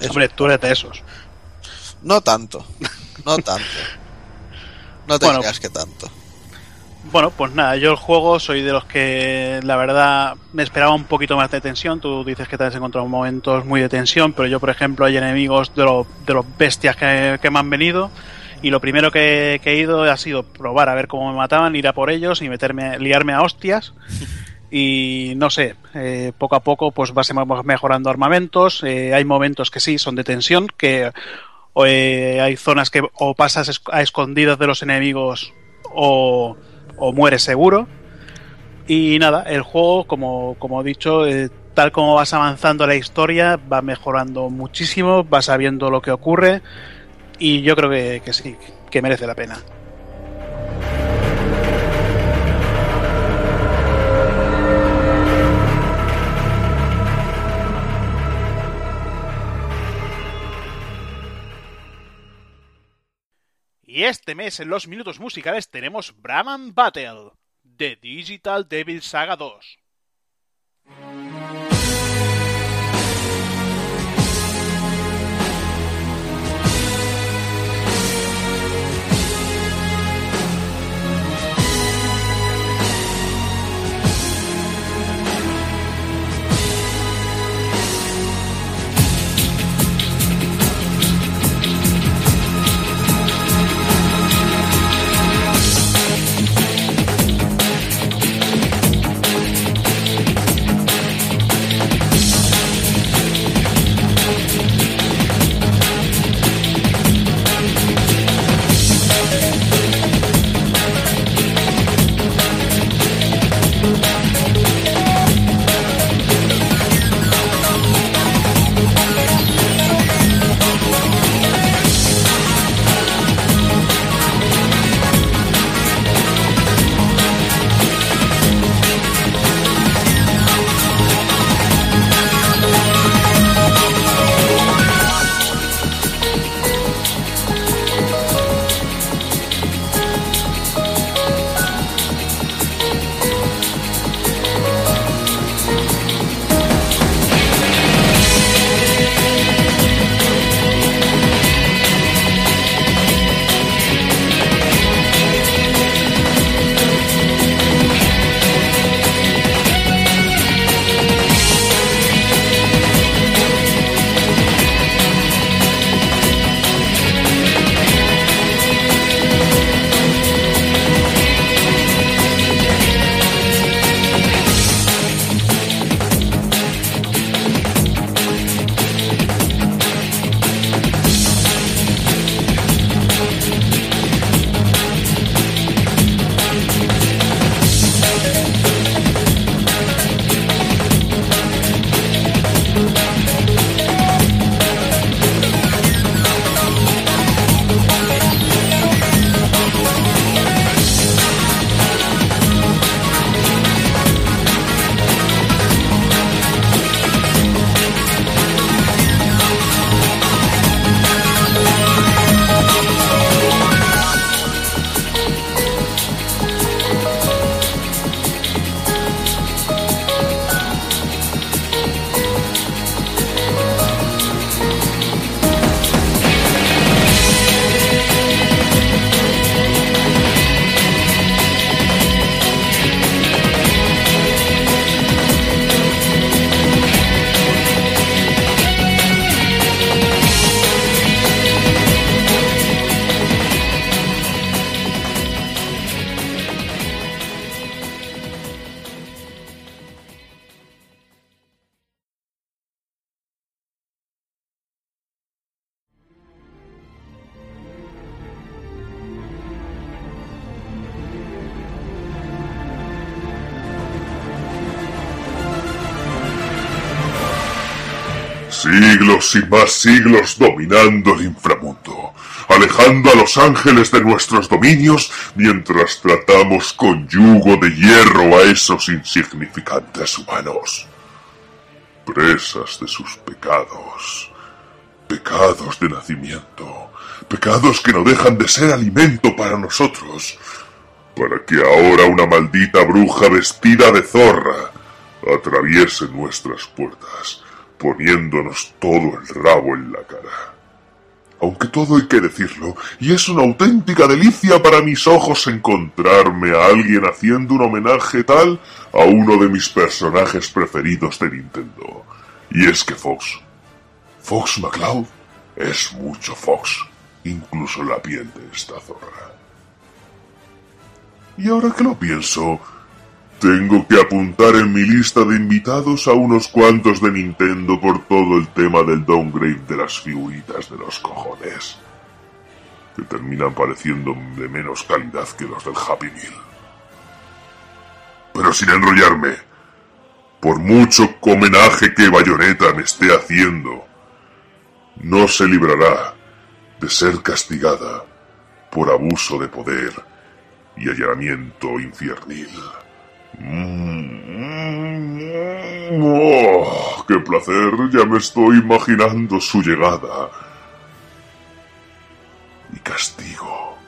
eso. Hombre, tú eres de esos. No tanto, no tanto. No te Bueno. creas que tanto. Bueno, pues nada, yo el juego soy de los que la verdad me esperaba un poquito más de tensión. Tú dices que te has encontrado momentos muy de tensión, pero yo, por ejemplo, hay enemigos de, lo- de los bestias que, que me han venido. Y lo primero que, que he ido ha sido probar a ver cómo me mataban, ir a por ellos y meterme, liarme a hostias. Y no sé, eh, poco a poco pues vas mejorando armamentos. eh, hay momentos que sí son de tensión, que o, eh, hay zonas que o pasas a escondidas de los enemigos o, o mueres seguro. Y nada, el juego, como, como he dicho, eh, tal como vas avanzando la historia, va mejorando muchísimo, vas sabiendo lo que ocurre y yo creo que, que sí, que merece la pena. Y este mes en los minutos musicales tenemos Brahman Battle de Digital Devil Saga 2. Siglos y más siglos dominando el inframundo, alejando a los ángeles de nuestros dominios mientras tratamos con yugo de hierro a esos insignificantes humanos. Presas de sus pecados, pecados de nacimiento, pecados que no dejan de ser alimento para nosotros, para que ahora una maldita bruja vestida de zorra atraviese nuestras puertas, poniéndonos todo el rabo en la cara. aunque todo hay que decirlo, y es una auténtica delicia para mis ojos encontrarme a alguien haciendo un homenaje tal a uno de mis personajes preferidos de Nintendo. Y es que Fox, Fox McCloud, es mucho Fox, incluso la piel de esta zorra. Y ahora que lo pienso, tengo que apuntar en mi lista de invitados a unos cuantos de Nintendo por todo el tema del downgrade de las figuritas de los cojones. Que terminan pareciendo de menos calidad que los del Happy Meal. Pero sin enrollarme, por mucho homenaje que Bayonetta me esté haciendo, no se librará de ser castigada por abuso de poder y allanamiento infiernil. Oh, ¡Qué placer! Ya me estoy imaginando su llegada. Y castigo.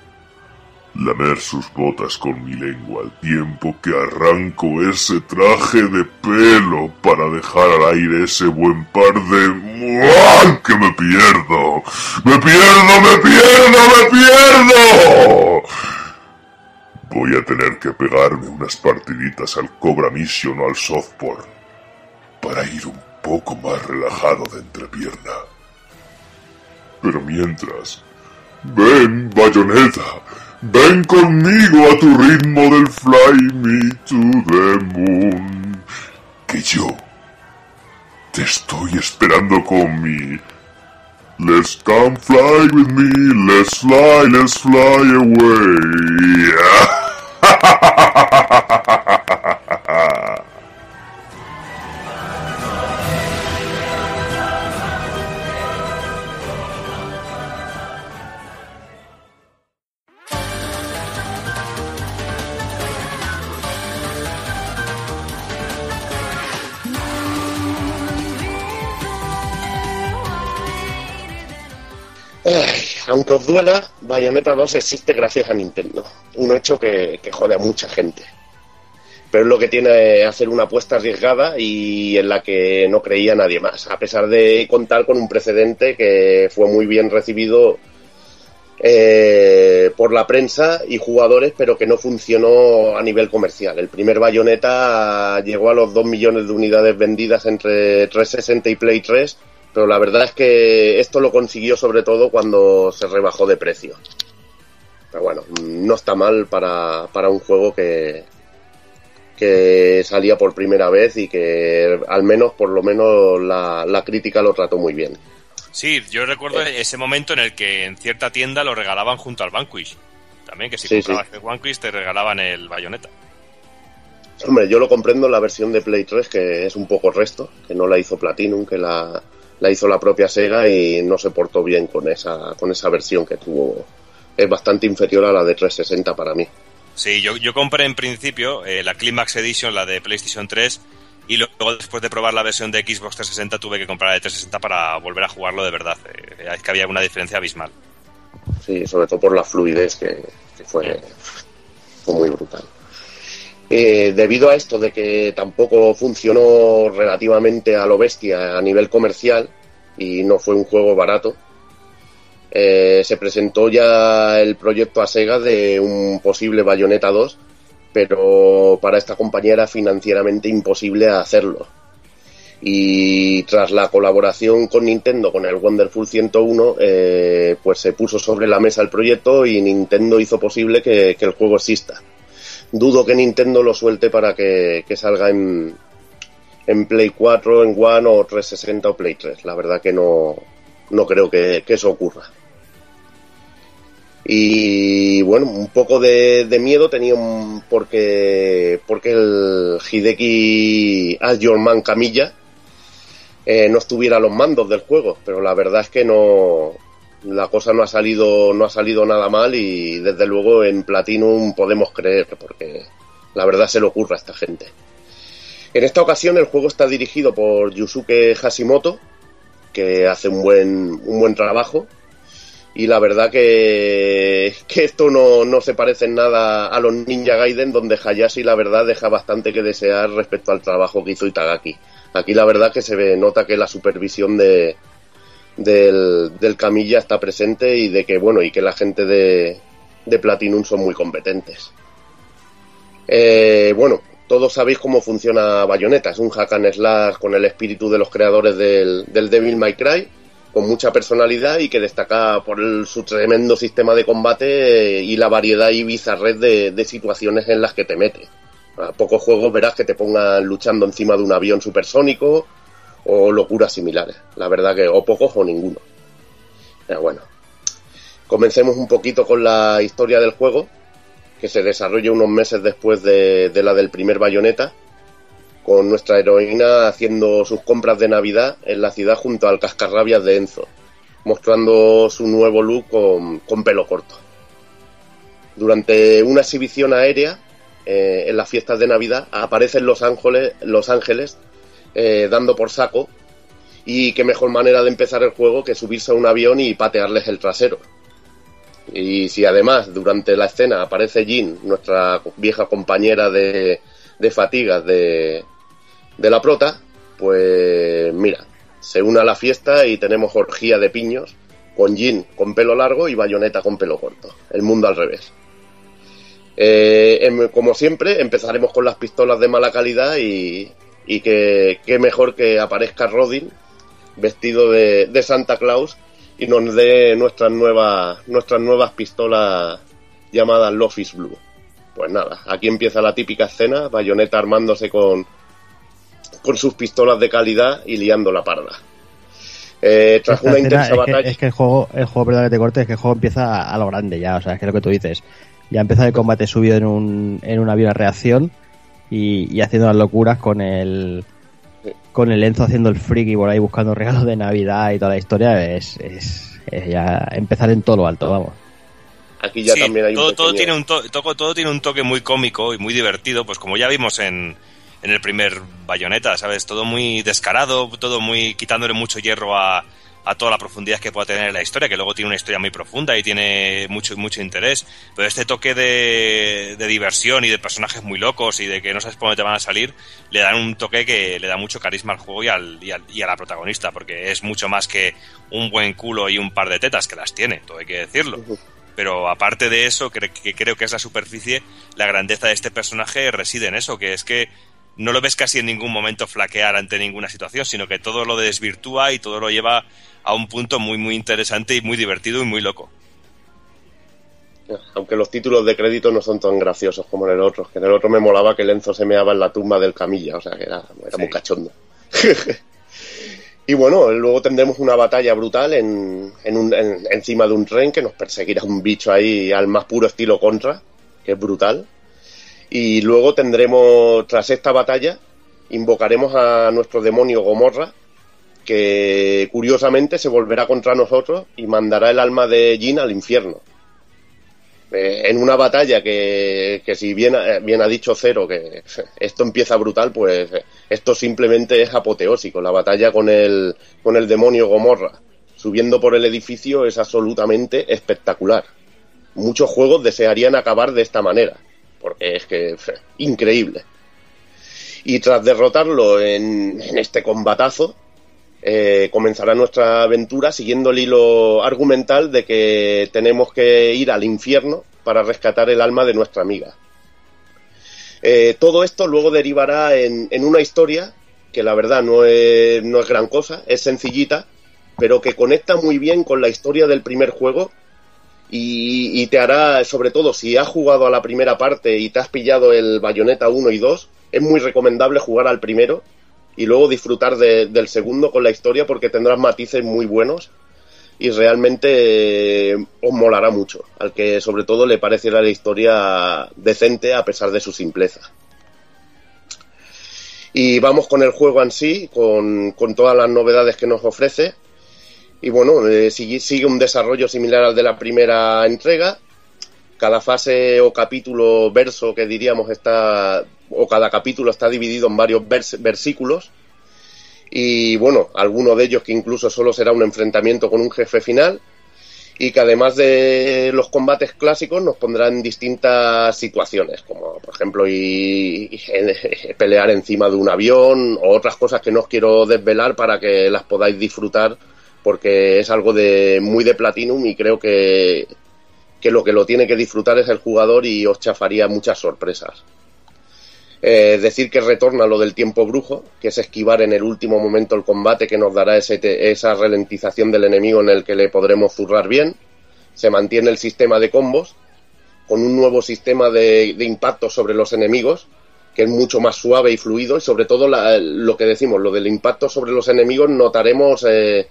Lamer sus botas con mi lengua al tiempo que arranco ese traje de pelo para dejar al aire ese buen par de... ¡Ay, ¡Que me pierdo! ¡Me pierdo, me pierdo, me pierdo! Voy a tener que pegarme unas partiditas al Cobra Mission o al softball para ir un poco más relajado de entrepierna. Pero mientras, ven, Bayonetta, ven conmigo a tu ritmo del Fly Me to the Moon, que yo te estoy esperando con mi Let's come fly with me, let's fly, let's fly away. aunque duela, Bayonetta 2 existe gracias a Nintendo. Un hecho que, que jode a mucha gente. Pero es lo que tiene hacer una apuesta arriesgada y en la que no creía nadie más, a pesar de contar con un precedente que fue muy bien recibido eh, por la prensa y jugadores, pero que no funcionó a nivel comercial. El primer Bayonetta llegó a los 2 millones de unidades vendidas entre 360 y Play 3, pero la verdad es que esto lo consiguió sobre todo cuando se rebajó de precio. Pero bueno, no está mal para, para un juego que, que salía por primera vez y que al menos, por lo menos, la, la crítica lo trató muy bien. Sí, yo recuerdo ese momento en el que en cierta tienda lo regalaban junto al Vanquish. También, que si Sí, comprabas el Vanquish te regalaban el Bayonetta. Hombre, yo lo comprendo en la versión de Play 3, que es un poco resto, que no la hizo Platinum, que la, la hizo la propia Sega y no se portó bien con esa, con esa versión que tuvo. Es bastante inferior a la de 360 para mí. Sí, yo, yo compré en principio eh, la Climax Edition, la de PlayStation 3, y luego después de probar la versión de Xbox 360 tuve que comprar la de 360 para volver a jugarlo de verdad. Eh, es que había una diferencia abismal. Sí, sobre todo por la fluidez que, que fue, fue muy brutal. Eh, debido a esto de que tampoco funcionó relativamente a lo bestia a nivel comercial y no fue un juego barato, eh, se presentó ya el proyecto a Sega de un posible Bayonetta 2, pero para esta compañía era financieramente imposible hacerlo. Y tras la colaboración con Nintendo con el Wonderful 101, eh, pues se puso sobre la mesa el proyecto y Nintendo hizo posible que, que el juego exista. Dudo que Nintendo lo suelte para que, que salga en, en Play 4, en One o 360 o Play 3. La verdad que no, no creo que, que eso ocurra. Y bueno, un poco de, miedo tenía un- porque, porque el Hideki As Your Man Camilla eh, no estuviera a los mandos del juego, pero la verdad es que no la cosa no ha salido no ha salido nada mal y desde luego en Platinum podemos creer porque la verdad se le ocurre a esta gente. En esta ocasión el juego está dirigido por Yusuke Hashimoto, que hace un buen un buen trabajo y la verdad que, que esto no, no se parece en nada a los Ninja Gaiden, donde Hayashi la verdad deja bastante que desear respecto al trabajo que hizo Itagaki. Aquí la verdad que se ve, nota que la supervisión de, del, del Camilla está presente y de que, bueno, y que la gente de, de Platinum son muy competentes. Eh, bueno, todos sabéis cómo funciona Bayonetta. Es un hack and slash con el espíritu de los creadores del, del Devil May Cry, con mucha personalidad y que destaca por el- su tremendo sistema de combate y la variedad y bizarrez de, de situaciones en las que te mete. A pocos juegos verás que te pongan luchando encima de un avión supersónico o locuras similares. La verdad que o pocos o ninguno. Pero bueno, comencemos un poquito con la historia del juego, que se desarrolla unos meses después de, la del primer bayoneta, con nuestra heroína haciendo sus compras de Navidad en la ciudad junto al cascarrabias de Enzo, mostrando su nuevo look con, con pelo corto. Durante una exhibición aérea eh, en las fiestas de Navidad aparecen Los Los Ángeles eh, dando por saco y qué mejor manera de empezar el juego que subirse a un avión y patearles el trasero. Y si además durante la escena aparece Jean, nuestra vieja compañera de, de fatigas de, de la prota, pues mira, se une a la fiesta y tenemos orgía de piños con Jean con pelo largo y Bayonetta con pelo corto. El mundo al revés. Eh, como siempre, empezaremos con las pistolas de mala calidad y, y que, que mejor que aparezca Rodin vestido de, de Santa Claus y nos dé nuestras nuevas, nuestras nuevas pistolas llamadas Lofis Blue. Pues nada, aquí empieza la típica escena, Bayonetta armándose con, con sus pistolas de calidad y liando la parda. Eh, tras Esta una intensa es, que, batalla... es que el juego, el juego, perdón que te corte, es que el juego empieza a, a lo grande ya, o sea, es que lo que tú dices. Ya empieza el combate subido en un, en un avión a reacción y, y haciendo las locuras con el con el Enzo haciendo el friki por ahí buscando regalos de Navidad y toda la historia es, es, es ya empezar en todo lo alto, vamos. Aquí ya Sí, también hay un todo, todo pequeño- tiene un to- todo, todo tiene un toque muy cómico y muy divertido, pues como ya vimos en, en el primer Bayonetta, ¿sabes? Todo muy descarado, todo muy quitándole mucho hierro a, a toda la profundidad que pueda tener la historia, que luego tiene una historia muy profunda y tiene mucho, mucho interés. Pero este toque de, de diversión y de personajes muy locos y de que no sabes por dónde te van a salir, le dan un toque que le da mucho carisma al juego y, al, y, al- y a la protagonista, porque es mucho más que un buen culo y un par de tetas, que las tiene, todo hay que decirlo. Pero aparte de eso, cre- que creo que es la superficie, la grandeza de este personaje reside en eso, que es que no lo ves casi en ningún momento flaquear ante ninguna situación, sino que todo lo desvirtúa y todo lo lleva a un punto muy, muy interesante y muy divertido y muy loco. Aunque los títulos de crédito no son tan graciosos como en el otro. Que en el otro me molaba que Lenzo se meaba en la tumba del camilla, o sea que era, era muy cachondo. y bueno, luego tendremos una batalla brutal en, en un- en- encima de un tren que nos perseguirá un bicho ahí al más puro estilo contra, que es brutal. Y luego tendremos, tras esta batalla, invocaremos a nuestro demonio Gomorra, que curiosamente se volverá contra nosotros y mandará el alma de Jin al infierno. Eh, en una batalla que, que si bien, eh, bien ha dicho Cero que esto empieza brutal, pues eh, esto simplemente es apoteósico. La batalla con el, con el demonio Gomorra subiendo por el edificio es absolutamente espectacular. Muchos juegos desearían acabar de esta manera, porque es que increíble. Y tras derrotarlo en, en este combatazo, eh, comenzará nuestra aventura siguiendo el hilo argumental de que tenemos que ir al infierno para rescatar el alma de nuestra amiga. Eh, todo esto luego derivará en, una historia que la verdad no es, no es gran cosa, es sencillita, pero que conecta muy bien con la historia del primer juego y, y te hará, sobre todo si has jugado a la primera parte y te has pillado el Bayonetta 1 y 2, es muy recomendable jugar al primero y luego disfrutar de- del segundo con la historia porque tendrás matices muy buenos y realmente eh, os molará mucho al que sobre todo le parecerá la historia decente a pesar de su simpleza. Y vamos con el juego en sí, con, todas las novedades que nos ofrece. Y bueno, eh, sigue un desarrollo similar al de la primera entrega. Cada fase o capítulo, verso que diríamos está, o cada capítulo está dividido en varios vers- versículos. Y bueno, alguno de ellos que incluso solo será un enfrentamiento con un jefe final. Y que además de los combates clásicos nos pondrán distintas situaciones, como por ejemplo en- pelear encima de un avión o otras cosas que no os quiero desvelar para que las podáis disfrutar porque es algo de muy de Platinum y creo que, que lo que lo tiene que disfrutar es el jugador y os chafaría muchas sorpresas. Eh, decir que retorna lo del tiempo brujo, que es esquivar en el último momento el combate que nos dará ese esa ralentización del enemigo en el que le podremos zurrar bien. Se mantiene el sistema de combos con un nuevo sistema de, de impacto sobre los enemigos que es mucho más suave y fluido y sobre todo la- lo que decimos, lo del impacto sobre los enemigos notaremos eh,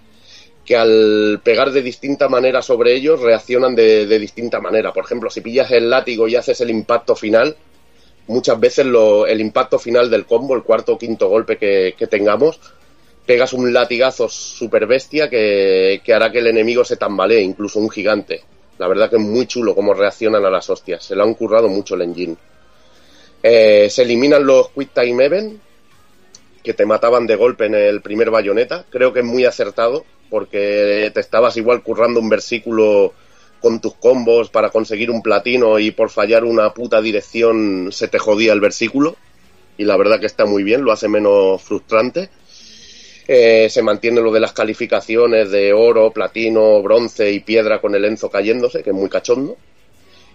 que al pegar de distinta manera sobre ellos reaccionan de, distinta manera. Por ejemplo, si pillas el látigo y haces el impacto final, muchas veces lo- el impacto final del combo, el cuarto o quinto golpe que, que tengamos, pegas un latigazo super bestia que, que hará que el enemigo se tambalee, incluso un gigante. La verdad que es muy chulo cómo reaccionan a las hostias. Se lo han currado mucho el engine. Eh, se eliminan los Quick Time Event, que te mataban de golpe en el primer bayoneta. Creo que es muy acertado, porque te estabas igual currando un versículo con tus combos para conseguir un platino y por fallar una puta dirección se te jodía el versículo. Y la verdad que está muy bien, lo hace menos frustrante. Eh, se mantiene lo de las calificaciones de oro, platino, bronce y piedra con el enzo cayéndose, que es muy cachondo.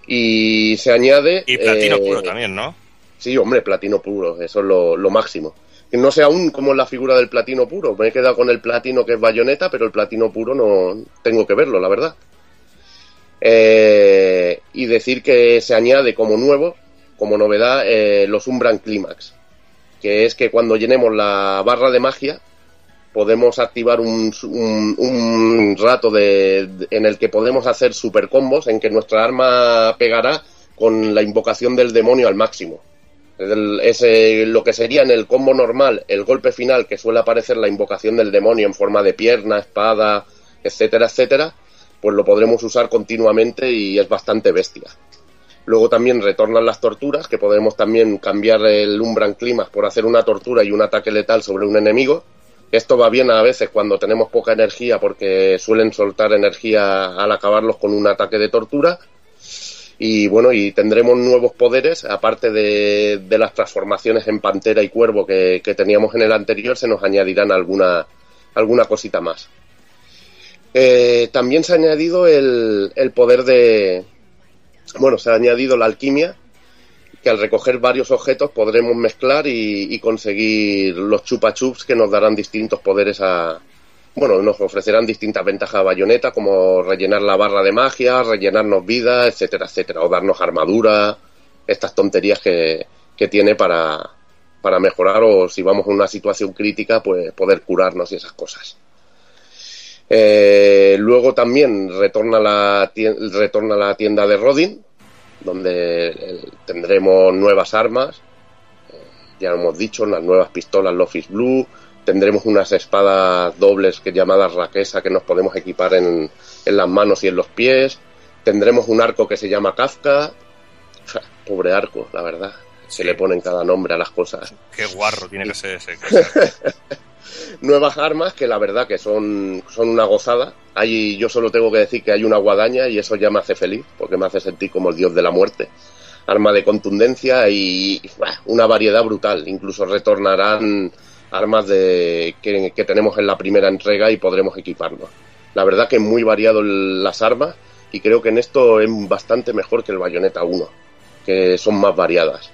Y se añade. Y platino eh, puro también, ¿no? Sí, hombre, platino puro, eso es lo, lo máximo. No sé aún cómo es la figura del platino puro. Me he quedado con el platino que es bayoneta, pero el platino puro no tengo que verlo, la verdad. Eh, y decir que se añade como nuevo, como novedad, eh, los Umbran Climax, que es que cuando llenemos la barra de magia podemos activar un, rato de- en el que podemos hacer super combos en que nuestra arma pegará con la invocación del demonio al máximo. Es, lo que sería en el combo normal, el golpe final que suele aparecer la invocación del demonio en forma de pierna, espada, etcétera, etcétera, pues lo podremos usar continuamente y es bastante bestia. Luego también retornan las torturas, que podemos también cambiar el Umbran Climax por hacer una tortura y un ataque letal sobre un enemigo. Esto va bien a veces cuando tenemos poca energía porque suelen soltar energía al acabarlos con un ataque de tortura. Y bueno, y tendremos nuevos poderes, aparte de, las transformaciones en pantera y cuervo que, que teníamos en el anterior, se nos añadirán alguna, alguna cosita más. Eh, también se ha añadido el, el poder de. Bueno, se ha añadido la alquimia, que al recoger varios objetos podremos mezclar y, y conseguir los chupa chups que nos darán distintos poderes a. Bueno, nos ofrecerán distintas ventajas a bayoneta, como rellenar la barra de magia, rellenarnos vida, etcétera, etcétera, o darnos armadura, estas tonterías que, que tiene para, para mejorar o si vamos a una situación crítica, pues poder curarnos y esas cosas. Eh, luego también retorna la, tien- retorna la tienda de Rodin, donde eh, tendremos nuevas armas, eh, ya hemos dicho, las nuevas pistolas Lofis Blue, tendremos unas espadas dobles que llamadas Raquesa que nos podemos equipar en, en las manos y en los pies, tendremos un arco que se llama Kafka, O sea, pobre arco, la verdad, se le ponen cada nombre a las cosas. Qué guarro tiene que ser ese. nuevas armas que la verdad que son, son una gozada. Hay, yo solo tengo que decir que hay una guadaña y eso ya me hace feliz, porque me hace sentir como el dios de la muerte. Arma de contundencia y bah, una variedad brutal. Incluso retornarán armas de, que, tenemos en la primera entrega y podremos equiparnos. La verdad que es muy variado las armas y creo que en esto es bastante mejor que el Bayonetta 1, que son más variadas.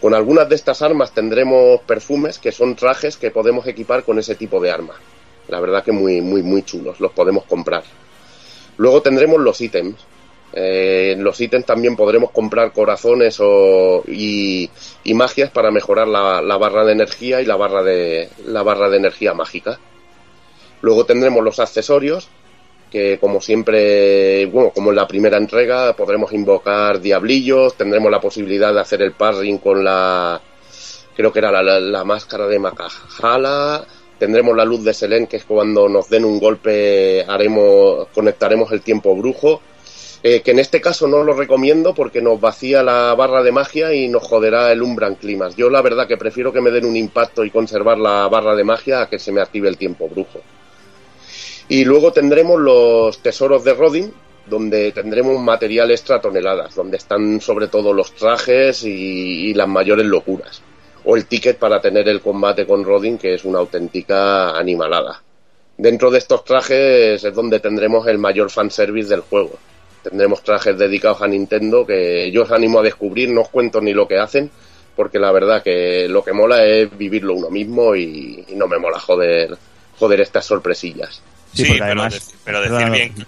Con algunas de estas armas tendremos perfumes que son trajes que podemos equipar con ese tipo de arma. La verdad que muy, muy, muy chulos, los podemos comprar. Luego tendremos los ítems. Eh, en los ítems también podremos comprar corazones o, y, magias para mejorar la, barra de energía y la barra de, la barra de energía mágica. Luego tendremos los accesorios, que como siempre, bueno, como en la primera entrega, podremos invocar diablillos, tendremos la posibilidad de hacer el parring con la, creo que era la, la- la máscara de Makajala, tendremos la luz de Selene, que es cuando nos den un golpe, haremos, conectaremos el tiempo brujo, eh, que en este caso no lo recomiendo porque nos vacía la barra de magia y nos joderá el Umbran Climax. Yo la verdad que prefiero que me den un impacto y conservar la barra de magia a que se me active el tiempo brujo. Y luego tendremos los tesoros de Rodin, donde tendremos material extra toneladas, donde están sobre todo los trajes y, y las mayores locuras. O el ticket para tener el combate con Rodin, que es una auténtica animalada. Dentro de estos trajes es donde tendremos el mayor fanservice del juego. Tendremos trajes dedicados a Nintendo que yo os animo a descubrir, no os cuento ni lo que hacen, porque la verdad que lo que mola es vivirlo uno mismo y, y no me mola joder, joder estas sorpresillas. Sí, pero, además- pero decir Perdona, bien.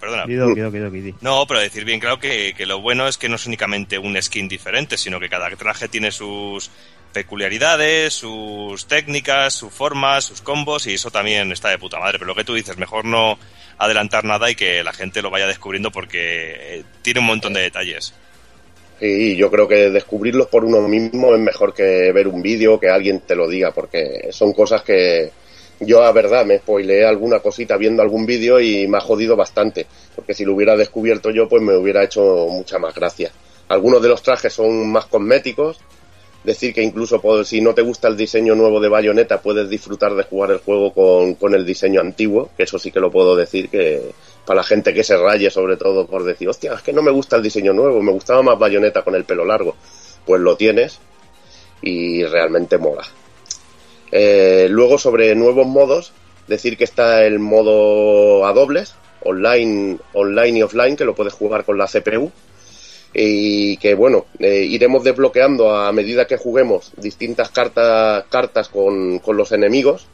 Perdona. Guidi. No, pero decir bien claro que, que lo bueno es que no es únicamente un skin diferente, sino que cada traje tiene sus peculiaridades, sus técnicas, sus formas, sus combos, y eso también está de puta madre. Pero lo que tú dices, mejor no adelantar nada y que la gente lo vaya descubriendo porque eh, tiene un montón de detalles. Y yo creo que descubrirlos por uno mismo es mejor que ver un vídeo, que alguien te lo diga, porque son cosas que yo, a verdad, me spoileé alguna cosita viendo algún vídeo y me ha jodido bastante, porque si lo hubiera descubierto yo, pues me hubiera hecho mucha más gracia. Algunos de los trajes son más cosméticos, decir que incluso si no te gusta el diseño nuevo de Bayonetta, puedes disfrutar de jugar el juego con, con el diseño antiguo, que eso sí que lo puedo decir, que para la gente que se raye sobre todo por decir, hostia, es que no me gusta el diseño nuevo, me gustaba más Bayonetta con el pelo largo, pues lo tienes y realmente mola. Eh, luego sobre nuevos modos, decir que está el modo a dobles, online, online y offline, que lo puedes jugar con la CPU. Y que bueno, eh, iremos desbloqueando a medida que juguemos distintas cartas, cartas con, con los enemigos.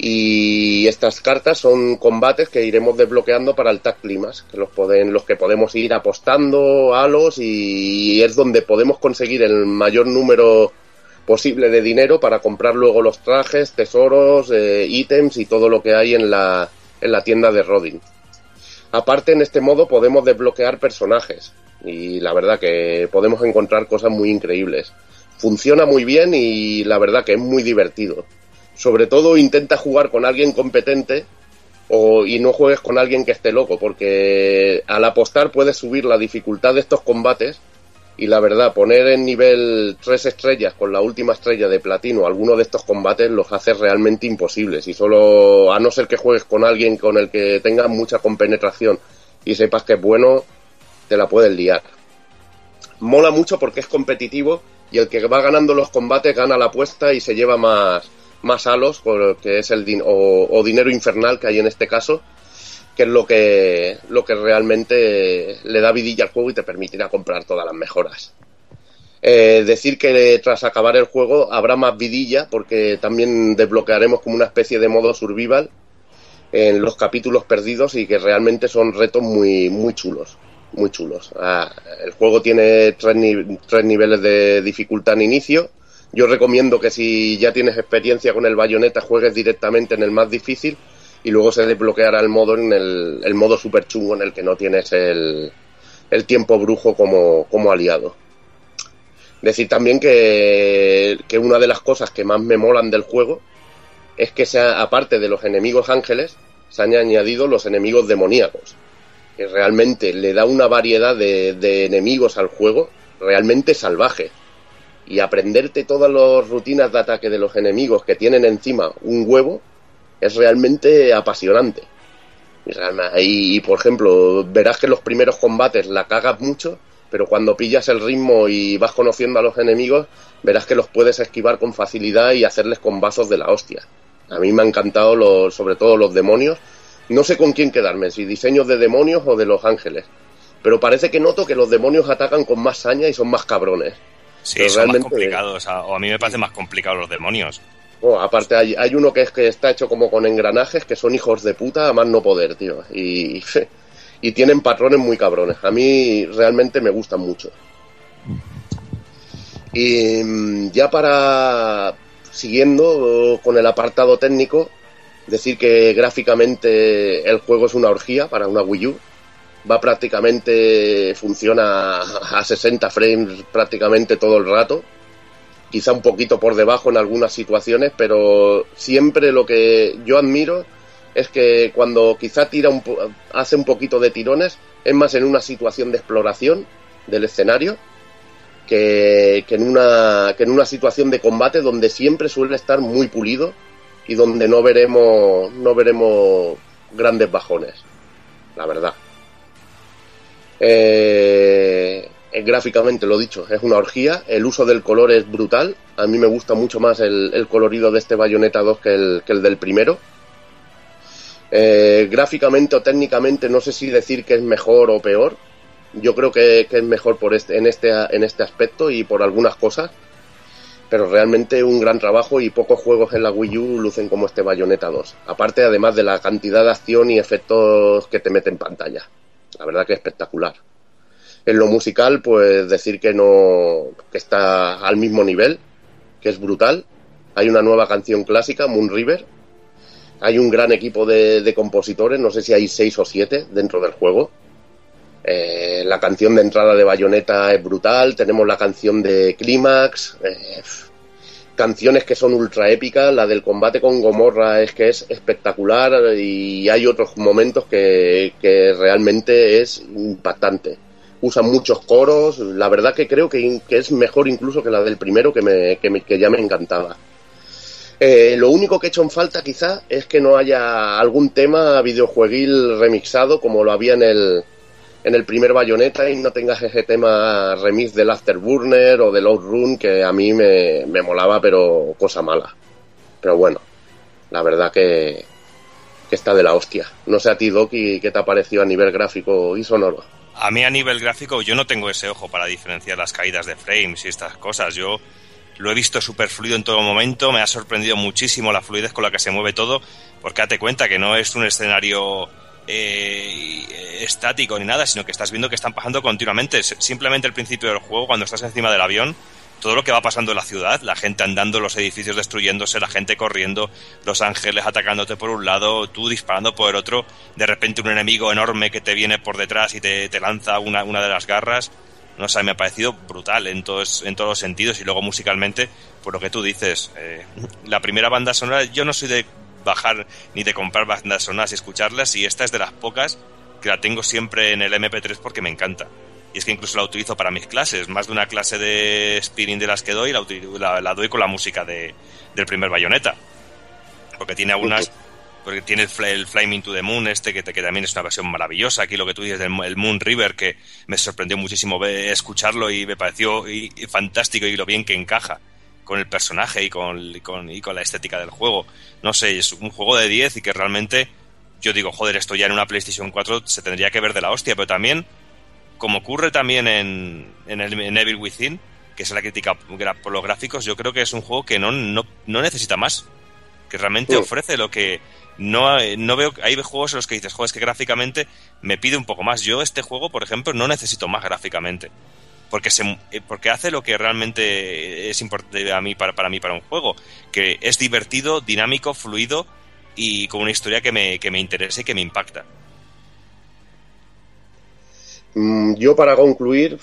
Y estas cartas son combates que iremos desbloqueando para el Tag Climax, que los, pueden, los que podemos ir apostando a los y es donde podemos conseguir el mayor número posible de dinero para comprar luego los trajes, tesoros, eh, ítems y todo lo que hay en la, en la tienda de Rodin. Aparte, en este modo podemos desbloquear personajes y la verdad que podemos encontrar cosas muy increíbles. Funciona muy bien y la verdad que es muy divertido. Sobre todo intenta jugar con alguien competente o, y no juegues con alguien que esté loco, porque al apostar puedes subir la dificultad de estos combates y la verdad, poner en nivel 3 estrellas con la última estrella de platino alguno de estos combates los hace realmente imposibles. Y solo, a no ser que juegues con alguien con el que tengas mucha compenetración y sepas que es bueno, te la puedes liar. Mola mucho porque es competitivo y el que va ganando los combates gana la apuesta y se lleva más, más halos, que es el o dinero infernal que hay en este caso, que es lo que, lo que realmente le da vidilla al juego y te permitirá comprar todas las mejoras. Eh, decir que tras acabar el juego habrá más vidilla porque también desbloquearemos como una especie de modo survival en los capítulos perdidos y que realmente son retos muy, muy chulos. Muy chulos. El juego tiene tres, tres niveles de dificultad en inicio. Yo recomiendo que si ya tienes experiencia con el bayoneta juegues directamente en el más difícil y luego se desbloqueará el modo en el, el modo super chungo en el que no tienes el, el tiempo brujo como, como aliado. Decir también que, que una de las cosas que más me molan del juego es que sea, aparte de los enemigos ángeles, se han añadido los enemigos demoníacos, que realmente le da una variedad de, enemigos al juego realmente salvaje. Y aprenderte todas las rutinas de ataque de los enemigos que tienen encima un huevo es realmente apasionante. Y, por ejemplo, verás que los primeros combates la cagas mucho, pero cuando pillas el ritmo y vas conociendo a los enemigos, verás que los puedes esquivar con facilidad y hacerles con vasos de la hostia. A mí me han encantado los, sobre todo los demonios. No sé con quién quedarme, si diseños de demonios o de los ángeles. Pero parece que noto que los demonios atacan con más saña y son más cabrones. Sí, Pero son más complicados. O a mí me parecen más complicados los demonios. Bueno, aparte hay, hay uno que es que está hecho como con engranajes que son hijos de puta a más no poder, tío. Y, y tienen patrones muy cabrones. A mí realmente me gustan mucho. Y mm, ya para siguiendo con el apartado técnico, decir que gráficamente el juego es una orgía para una Wii U. Va prácticamente, funciona a 60 frames prácticamente todo el rato quizá un poquito por debajo en algunas situaciones, pero siempre lo que yo admiro es que cuando quizá tira un hace un poquito de tirones, es más en una situación de exploración del escenario que en una, que en una situación de combate donde siempre suele estar muy pulido y donde no veremos, no veremos grandes bajones, la verdad. Eh, eh, gráficamente lo dicho, es una orgía. El uso del color es brutal. A mí me gusta mucho más el, colorido de este Bayonetta 2 que el, que el del primero. Eh, gráficamente o técnicamente no sé si decir que es mejor o peor. Yo creo que, que es mejor por este, en, este, en este aspecto y por algunas cosas. Pero realmente un gran trabajo y pocos juegos en la Wii U lucen como este Bayonetta 2. Aparte, además de la cantidad de acción y efectos que te mete en pantalla. La verdad que es espectacular. En lo musical, pues decir que no que está al mismo nivel, que es brutal. Hay una nueva canción clásica, Moon River. Hay un gran equipo de, de compositores, no sé si hay seis o siete dentro del juego. Eh, la canción de entrada de Bayonetta es brutal. Tenemos la canción de Clímax. eh, canciones que son ultra épicas. La del combate con Gomorra es que es espectacular. Y hay otros momentos que, realmente es impactante. Usan muchos coros. La verdad que creo que, que es mejor incluso que la del primero, que, me, que, me- que ya me encantaba. Eh, lo único que he hecho en falta quizá es que no haya algún tema videojueguil remixado como lo había en el, en el primer Bayonetta y no tengas ese tema remix del Afterburner o del Outrun que a mí me, me molaba pero cosa mala. Pero bueno, la verdad que, que está de la hostia. No sé a ti, Doki, qué te ha parecido a nivel gráfico y sonoro. A mí a nivel gráfico yo no tengo ese ojo para diferenciar las caídas de frames y estas cosas. Yo lo he visto súper fluido en todo momento, me ha sorprendido muchísimo la fluidez con la que se mueve todo, porque date cuenta que no es un escenario eh, estático ni nada, sino que estás viendo que están pasando continuamente. Simplemente al principio del juego, cuando estás encima del avión, todo lo que va pasando en la ciudad, la gente andando, los edificios destruyéndose, la gente corriendo, los ángeles atacándote por un lado, tú disparando por el otro, de repente un enemigo enorme que te viene por detrás y te, te lanza una, una de las garras. No sé, me ha parecido brutal en todos, en todos los sentidos y luego musicalmente, por lo que tú dices, eh, la primera banda sonora, yo no soy de bajar ni de comprar bandas sonoras y escucharlas y esta es de las pocas que la tengo siempre en el MP3 porque me encanta. Y es que incluso la utilizo para mis clases. Más de una clase de spinning de las que doy, la, la, la doy con la música de, del primer bayoneta. Porque tiene algunas. Porque tiene el, el Flaming to the Moon, este, que, que también es una versión maravillosa. Aquí lo que tú dices del el Moon River, que me sorprendió muchísimo escucharlo y me pareció y- y fantástico y lo bien que encaja con el personaje y con, y con, y con la estética del juego. No sé, es un juego de 10 y que realmente yo digo, joder, esto ya en una PlayStation 4 se tendría que ver de la hostia, pero también, como ocurre también en, en, el, en Evil Within, que es la crítica por los gráficos, yo creo que es un juego que no, no, no necesita más. Que realmente Sí. ofrece lo que no, no veo. Hay juegos en los que dices, joder, es que gráficamente me pide un poco más. Yo, este juego, por ejemplo, no necesito más gráficamente porque se eh, porque hace lo que realmente es importante a mí para, para mí para un juego que es divertido dinámico fluido y con una historia que me, que me interesa y que me impacta Mm, Yo para concluir,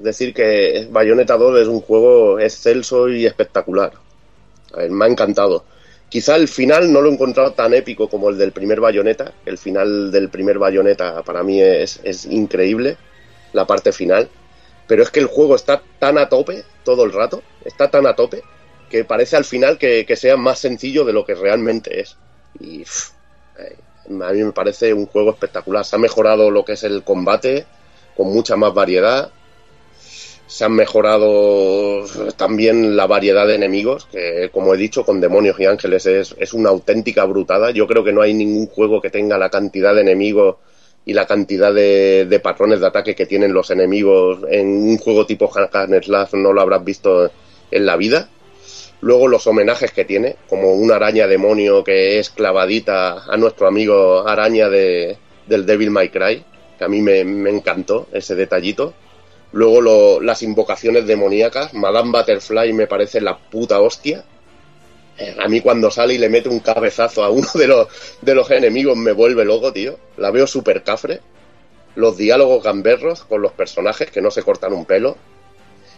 decir que Bayonetta 2 es un juego excelso y espectacular. Me ha encantado. Quizá el final no lo he encontrado tan épico como el del primer Bayonetta. El final del primer Bayonetta para mí es, es increíble, la parte final. Pero es que el juego está tan a tope todo el rato, está tan a tope, que parece al final que, sea más sencillo de lo que realmente es. Y eh, a mí me parece un juego espectacular. Se ha mejorado lo que es el combate, con mucha más variedad. Se han mejorado también la variedad de enemigos, que como he dicho, con demonios y ángeles es, es una auténtica brutada. Yo creo que no hay ningún juego que tenga la cantidad de enemigos y la cantidad de, de patrones de ataque que tienen los enemigos en un juego tipo Hack and Slash no lo habrás visto en la vida. Luego los homenajes que tiene, como una araña demonio que es clavadita a nuestro amigo araña de, del Devil May Cry, que a mí me, encantó ese detallito. Luego las invocaciones demoníacas, Madame Butterfly me parece la puta hostia. A mí cuando sale y le mete un cabezazo a uno de los, de los enemigos me vuelve loco, tío. La veo súper cafre. Los diálogos gamberros con los personajes que no se cortan un pelo.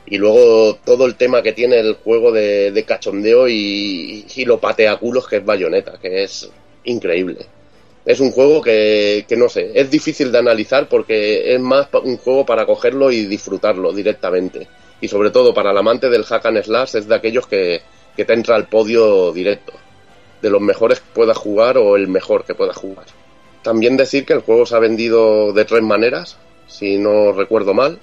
Y luego todo el tema que tiene el juego de, de cachondeo y, y lo pateaculos que es Bayonetta, que es increíble. Es un juego que, que no sé, es difícil de analizar porque es más un juego para cogerlo y disfrutarlo directamente. Y sobre todo para el amante del hack and slash es de aquellos que, que te entra al podio directo. De los mejores que pueda jugar o el mejor que pueda jugar. También decir que el juego se ha vendido de tres maneras, si no recuerdo mal.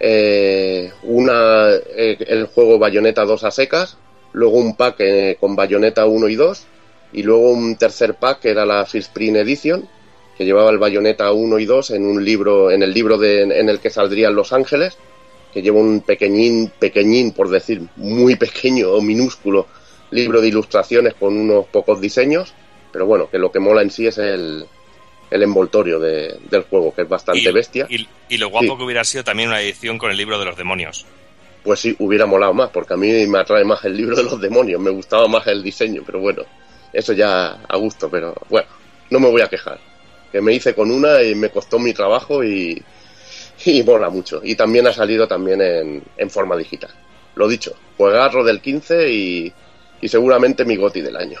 Eh, una, eh, el juego Bayonetta 2 a secas, luego un pack eh, con Bayonetta 1 y 2, y luego un tercer pack que era la First Print Edition, que llevaba el Bayonetta 1 y 2 en un libro, en el libro en el que saldrían Los Ángeles, que lleva un pequeñín, pequeñín, por decir, muy pequeño o minúsculo libro de ilustraciones con unos pocos diseños, pero bueno, que lo que mola en sí es el, el envoltorio de- del juego, que es bastante Y, bestia. y- y lo guapo Sí. que hubiera sido también una edición con el libro de los demonios. Pues sí, hubiera molado más, porque a mí me atrae más el libro de los demonios, me gustaba más el diseño, pero bueno, eso ya a gusto, pero bueno, no me voy a quejar. Que me hice con una y me costó mi trabajo y, y mola mucho. Y también ha salido también en, en forma digital. Lo dicho, juegarro del 15 y, y seguramente mi goti del año.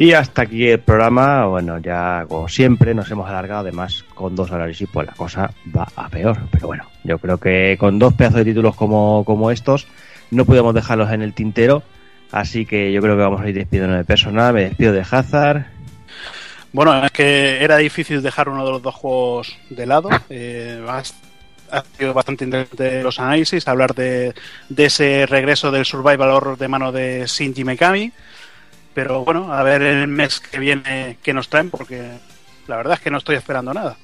Y hasta aquí el programa. Bueno, ya como siempre nos hemos alargado. Además, con dos análisis, pues la cosa va a peor. Pero bueno, yo creo que con dos pedazos de títulos como, como estos, no podemos dejarlos en el tintero. Así que yo creo que vamos a ir despidiendo de personal. Me despido de Hazard. Bueno, es que era difícil dejar uno de los dos juegos de lado. Eh, ha sido bastante interesante los análisis, hablar de, de ese regreso del survival horror de mano de Shinji Mikami. Pero bueno, a ver el mes que viene qué nos traen, porque la verdad es que no estoy esperando nada.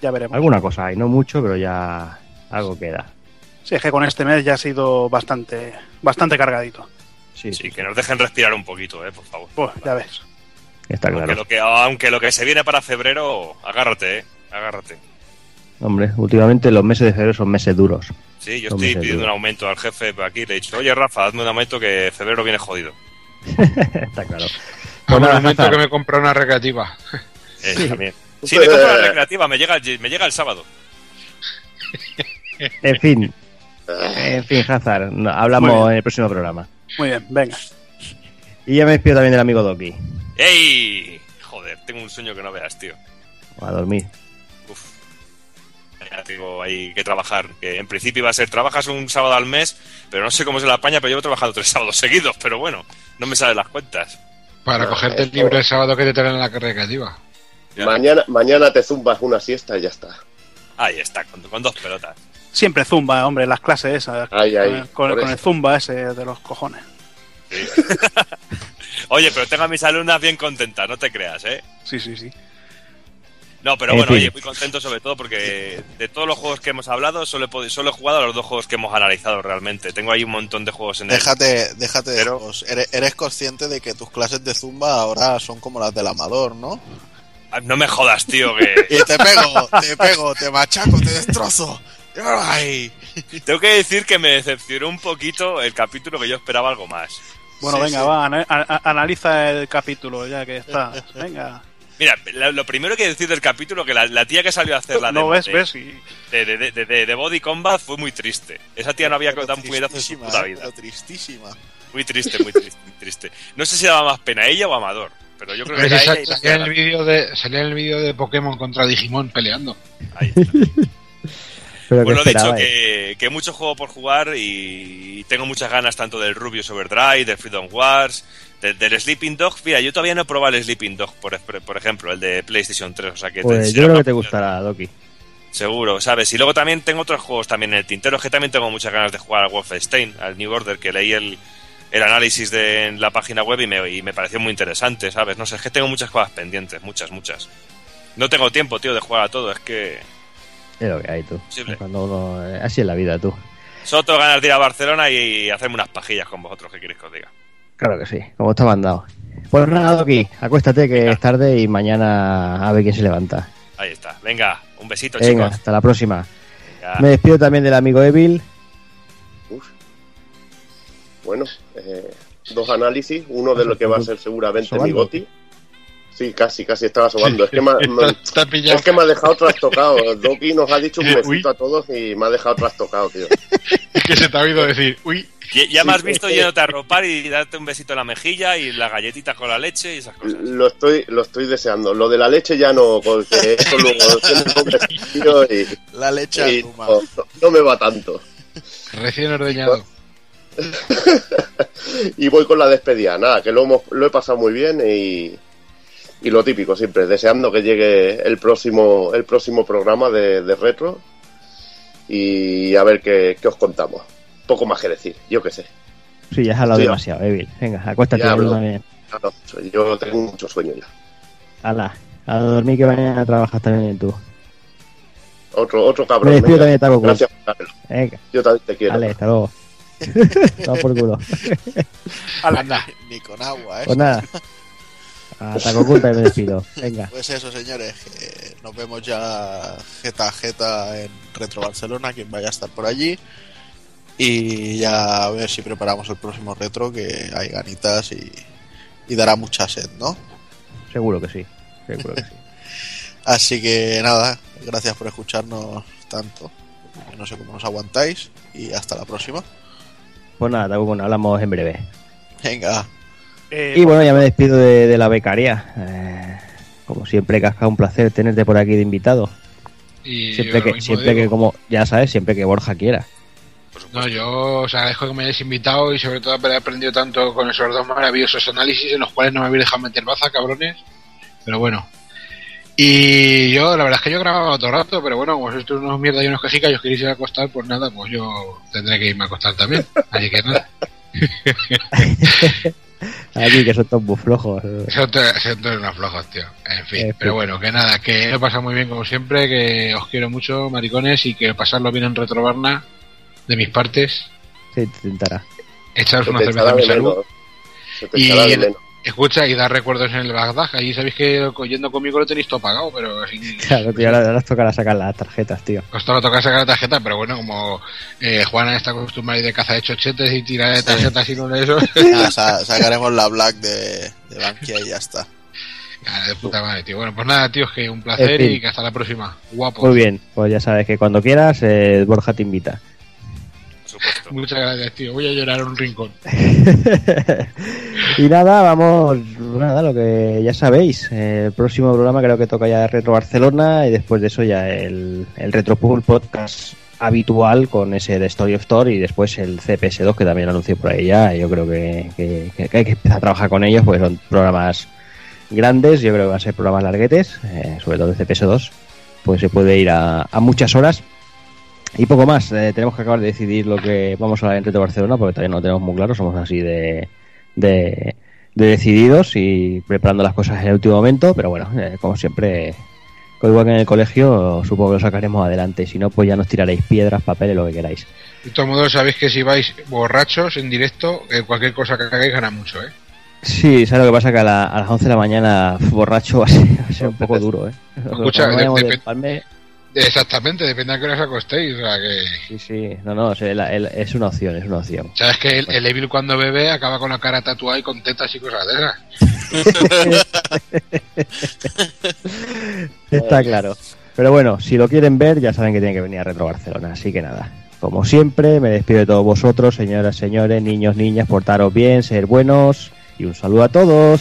Ya veremos. Alguna cosa hay, no mucho, pero ya algo queda. Sí, es que con este mes ya ha sido bastante, bastante cargadito. Sí, Sí, que nos dejen respirar un poquito, eh, por favor. Pues ya ves. Está Aunque claro. lo, que, aunque lo que se viene para febrero, agárrate, eh, agárrate. Hombre, últimamente los meses de febrero son meses duros. Sí, yo Son estoy pidiendo un aumento al jefe aquí. Le he dicho, oye Rafa, hazme un aumento que febrero viene jodido. Está claro. Pues el nada, momento que me compré una recreativa. Eh, también. Sí, me compro la recreativa, me llega, el- me llega el sábado. En fin. En fin, Hazard. no, hablamos en el próximo programa. Muy bien, venga. Y ya me despido también del amigo Doki. ¡Ey! Joder, tengo un sueño que no veas, tío. A dormir. Ya tengo ahí que trabajar. Que en principio iba a ser, trabajas un sábado al mes, pero no sé cómo se la apaña, pero llevo trabajando tres sábados seguidos, pero bueno, no me salen las cuentas. Para cogerte el libro el sábado que te traen en la recreativa. Ya. Mañana, mañana te zumbas una siesta y ya está. Ahí está, con, con dos pelotas. Siempre zumba, hombre, las clases esas. Ahí, ahí, con, el zumba ese de los cojones. Oye, pero tengo a mis alumnas bien contentas, no te creas, ¿eh? Sí, sí, sí. No, pero En bueno, oye, muy contento sobre todo porque de todos los juegos que hemos hablado, solo he, solo he jugado a los dos juegos que hemos analizado realmente. Tengo ahí un montón de juegos en el... Déjate, déjate de Pero- juegos. Eres, eres consciente de que tus clases de zumba ahora son como las del amador, ¿no? Ah, No me jodas, tío, que... Y te pego, te pego, te machaco, te destrozo. ¡Ay! Tengo que decir que me decepcionó un poquito el capítulo que yo esperaba algo más. Bueno, Sí, venga, sí. va, analiza el capítulo ya que está. Venga. Mira, la- lo primero que decir del capítulo, que la, la tía que salió a hacer la No demo ves, de, ves. Y... de, de- de- de- de Body Combat fue muy triste. Esa tía no había dado un puñetazo en su tristísima, puta ¿eh? vida. Pero tristísima. Muy triste, muy triste, muy triste. No sé si daba más pena ella o Amador, pero yo creo que Pero era ella y salía en el vídeo de salía en el vídeo de Pokémon contra Digimon peleando. ahí está. Pero Bueno, que he dicho que, que mucho juego por jugar y tengo muchas ganas tanto del Rubius Overdrive, del Freedom Wars, del, del Sleeping Dog. Mira, yo todavía no he probado el Sleeping Dog, por, por ejemplo, el de PlayStation 3. O sea que Pues te- yo creo que te gustará, Doki. Seguro, ¿sabes? Y luego también tengo otros juegos también en el tintero, es que también tengo muchas ganas de jugar al Wolfenstein, al New Order, que leí el, el análisis de en la página web y me, y me pareció muy interesante, ¿sabes? No sé, es que tengo muchas cosas pendientes, muchas, muchas. No tengo tiempo, tío, de jugar a todo, es que Es lo que hay tú. Cuando uno- eh, así es la vida, tú. solo tengo ganas de ir a Barcelona y hacerme unas pajillas con vosotros, ¿qué queréis que os diga? Claro que sí, como está mandado. Pues nada, Doki, acuéstate que Venga. es tarde y mañana a ver quién se levanta. Ahí está, venga, un besito, Venga, chicos. hasta la próxima. Me despido también del amigo Evil. Uf. Bueno, eh, dos análisis, uno de lo que va a ser seguramente mi goti. Sí, casi, casi estaba sobando. Es que me, Está, está es que me ha dejado trastocado. Doki nos ha dicho un besito a todos y me ha dejado trastocado, tío. Es que se te ha oído decir, uy, Ya, ya me has visto yéndote a ropar y darte un besito en la mejilla y la galletita con la leche y esas cosas. Lo estoy, lo estoy deseando. Lo de la leche ya no, porque eso luego y, La leche y no- no me va tanto. recién ordeñado. y voy con la despedida. Nada, que lo, hemos, lo he pasado muy bien y, y lo típico siempre, deseando que llegue el próximo, el próximo programa de, de retro y a ver qué, qué os contamos. Poco más que decir, yo qué sé. Sí, ya has hablado Sí, demasiado, Evil. Venga, acuéstate hablo. también. Yo tengo mucho sueño ya. Hala, a dormir que mañana trabajas también tú. Otro, otro Me cabrón. despido venga. también, Taco. Gracias. Venga, Yo también te quiero. vale, hasta luego. Por culo. Anda. Ni con agua, ¿eh? Pues nada. A Taco Kun también me despido. Venga. Pues eso, señores, nos vemos ya jeta a jeta en Retro Barcelona, quien vaya a estar por allí. Y ya a ver si preparamos el próximo retro, que hay ganitas y, y dará mucha sed, ¿no? Seguro que sí. Seguro que sí. Así que nada, gracias por escucharnos tanto. No sé cómo nos aguantáis y hasta la próxima. Pues nada, Kun, hablamos en breve. Venga, Eh, Y bueno, ya me despido de, de la becaria. Eh, como siempre, Casca, un placer tenerte por aquí de invitado. Y Siempre que, siempre digo. que como, ya sabes, siempre que Borja quiera. No, yo os agradezco que me hayáis invitado y sobre todo haber aprendido tanto con esos dos maravillosos análisis en los cuales no me habéis dejado meter baza, cabrones. Pero bueno. Y yo, la verdad es que yo grababa todo rato, pero bueno, como sois unos mierda y unos quejicas y os queréis ir a acostar, pues nada, pues yo tendré que irme a acostar también. Así que nada. Aquí, que son todos muy flojos. Son todos son todos unos flojos, tío. En fin, pero bueno, que nada, que lo he pasado muy bien como siempre, que os quiero mucho, maricones, y que pasarlo bien en Retrobarna, de mis partes. Se intentará. Echaros una cerveza a mi salud. menos. Se te Y Escucha y dar recuerdos en el Bagdad. Allí sabéis que yendo conmigo lo tenéis todo pagado, pero así. Claro, tío, ahora, ahora tocará sacar las tarjetas, tío. Costó tocar sacar la tarjeta, pero bueno, como eh, Juana está acostumbrada a ir de caza de chochetes y tirar de tarjetas y no de eso. sacaremos la Black de, de Bankia y ya está. Cara, de puta madre, tío. Bueno, pues nada, tío, es que un placer En fin. y que hasta la próxima. Guapo. Muy bien, pues ya sabes que cuando quieras, eh, Borja te invita. Supuesto. Muchas gracias, tío. Voy a llorar un rincón. y nada, vamos, nada, lo que ya sabéis. eh, el próximo programa creo que toca ya Retro Barcelona y después de eso ya el, el Retro Pool Podcast habitual con ese de Story of Store y después el CPS2 que también anunció por ahí ya. Yo creo que, que- que hay que empezar a trabajar con ellos porque son programas grandes, yo creo que van a ser programas larguetes, eh, sobre todo el CPS2, pues se puede ir a, a muchas horas. Y poco más, eh, tenemos que acabar de decidir lo que vamos a hablar en Retro Barcelona porque todavía no lo tenemos muy claro, somos así de, de, de decididos y preparando las cosas en el último momento, pero bueno, eh, como siempre, igual que en el colegio, supongo que lo sacaremos adelante, si no, pues ya nos tiraréis piedras, papeles, lo que queráis. De todos modos, sabéis que si vais borrachos en directo, eh, cualquier cosa que hagáis gana mucho, ¿eh? Sí, ¿sabes lo que pasa? Que a, la- a las 11 de la mañana borracho va a ser, va a ser un poco duro, ¿eh? Escucha, Cuando vayamos de- de de- Palme- Exactamente, depende a qué hora os acostéis. O sea que. Sí, sí, no, no, o sea, la- el- es una opción, es una opción. Sabes que el, el Evil cuando bebe acaba con la cara tatuada y con tetas y cosas de esas. Está claro. Pero bueno, si lo quieren ver, ya saben que tienen que venir a Retro Barcelona. Así que nada, como siempre, me despido de todos vosotros, señoras, señores, niños, niñas, portaros bien, ser buenos y un saludo a todos.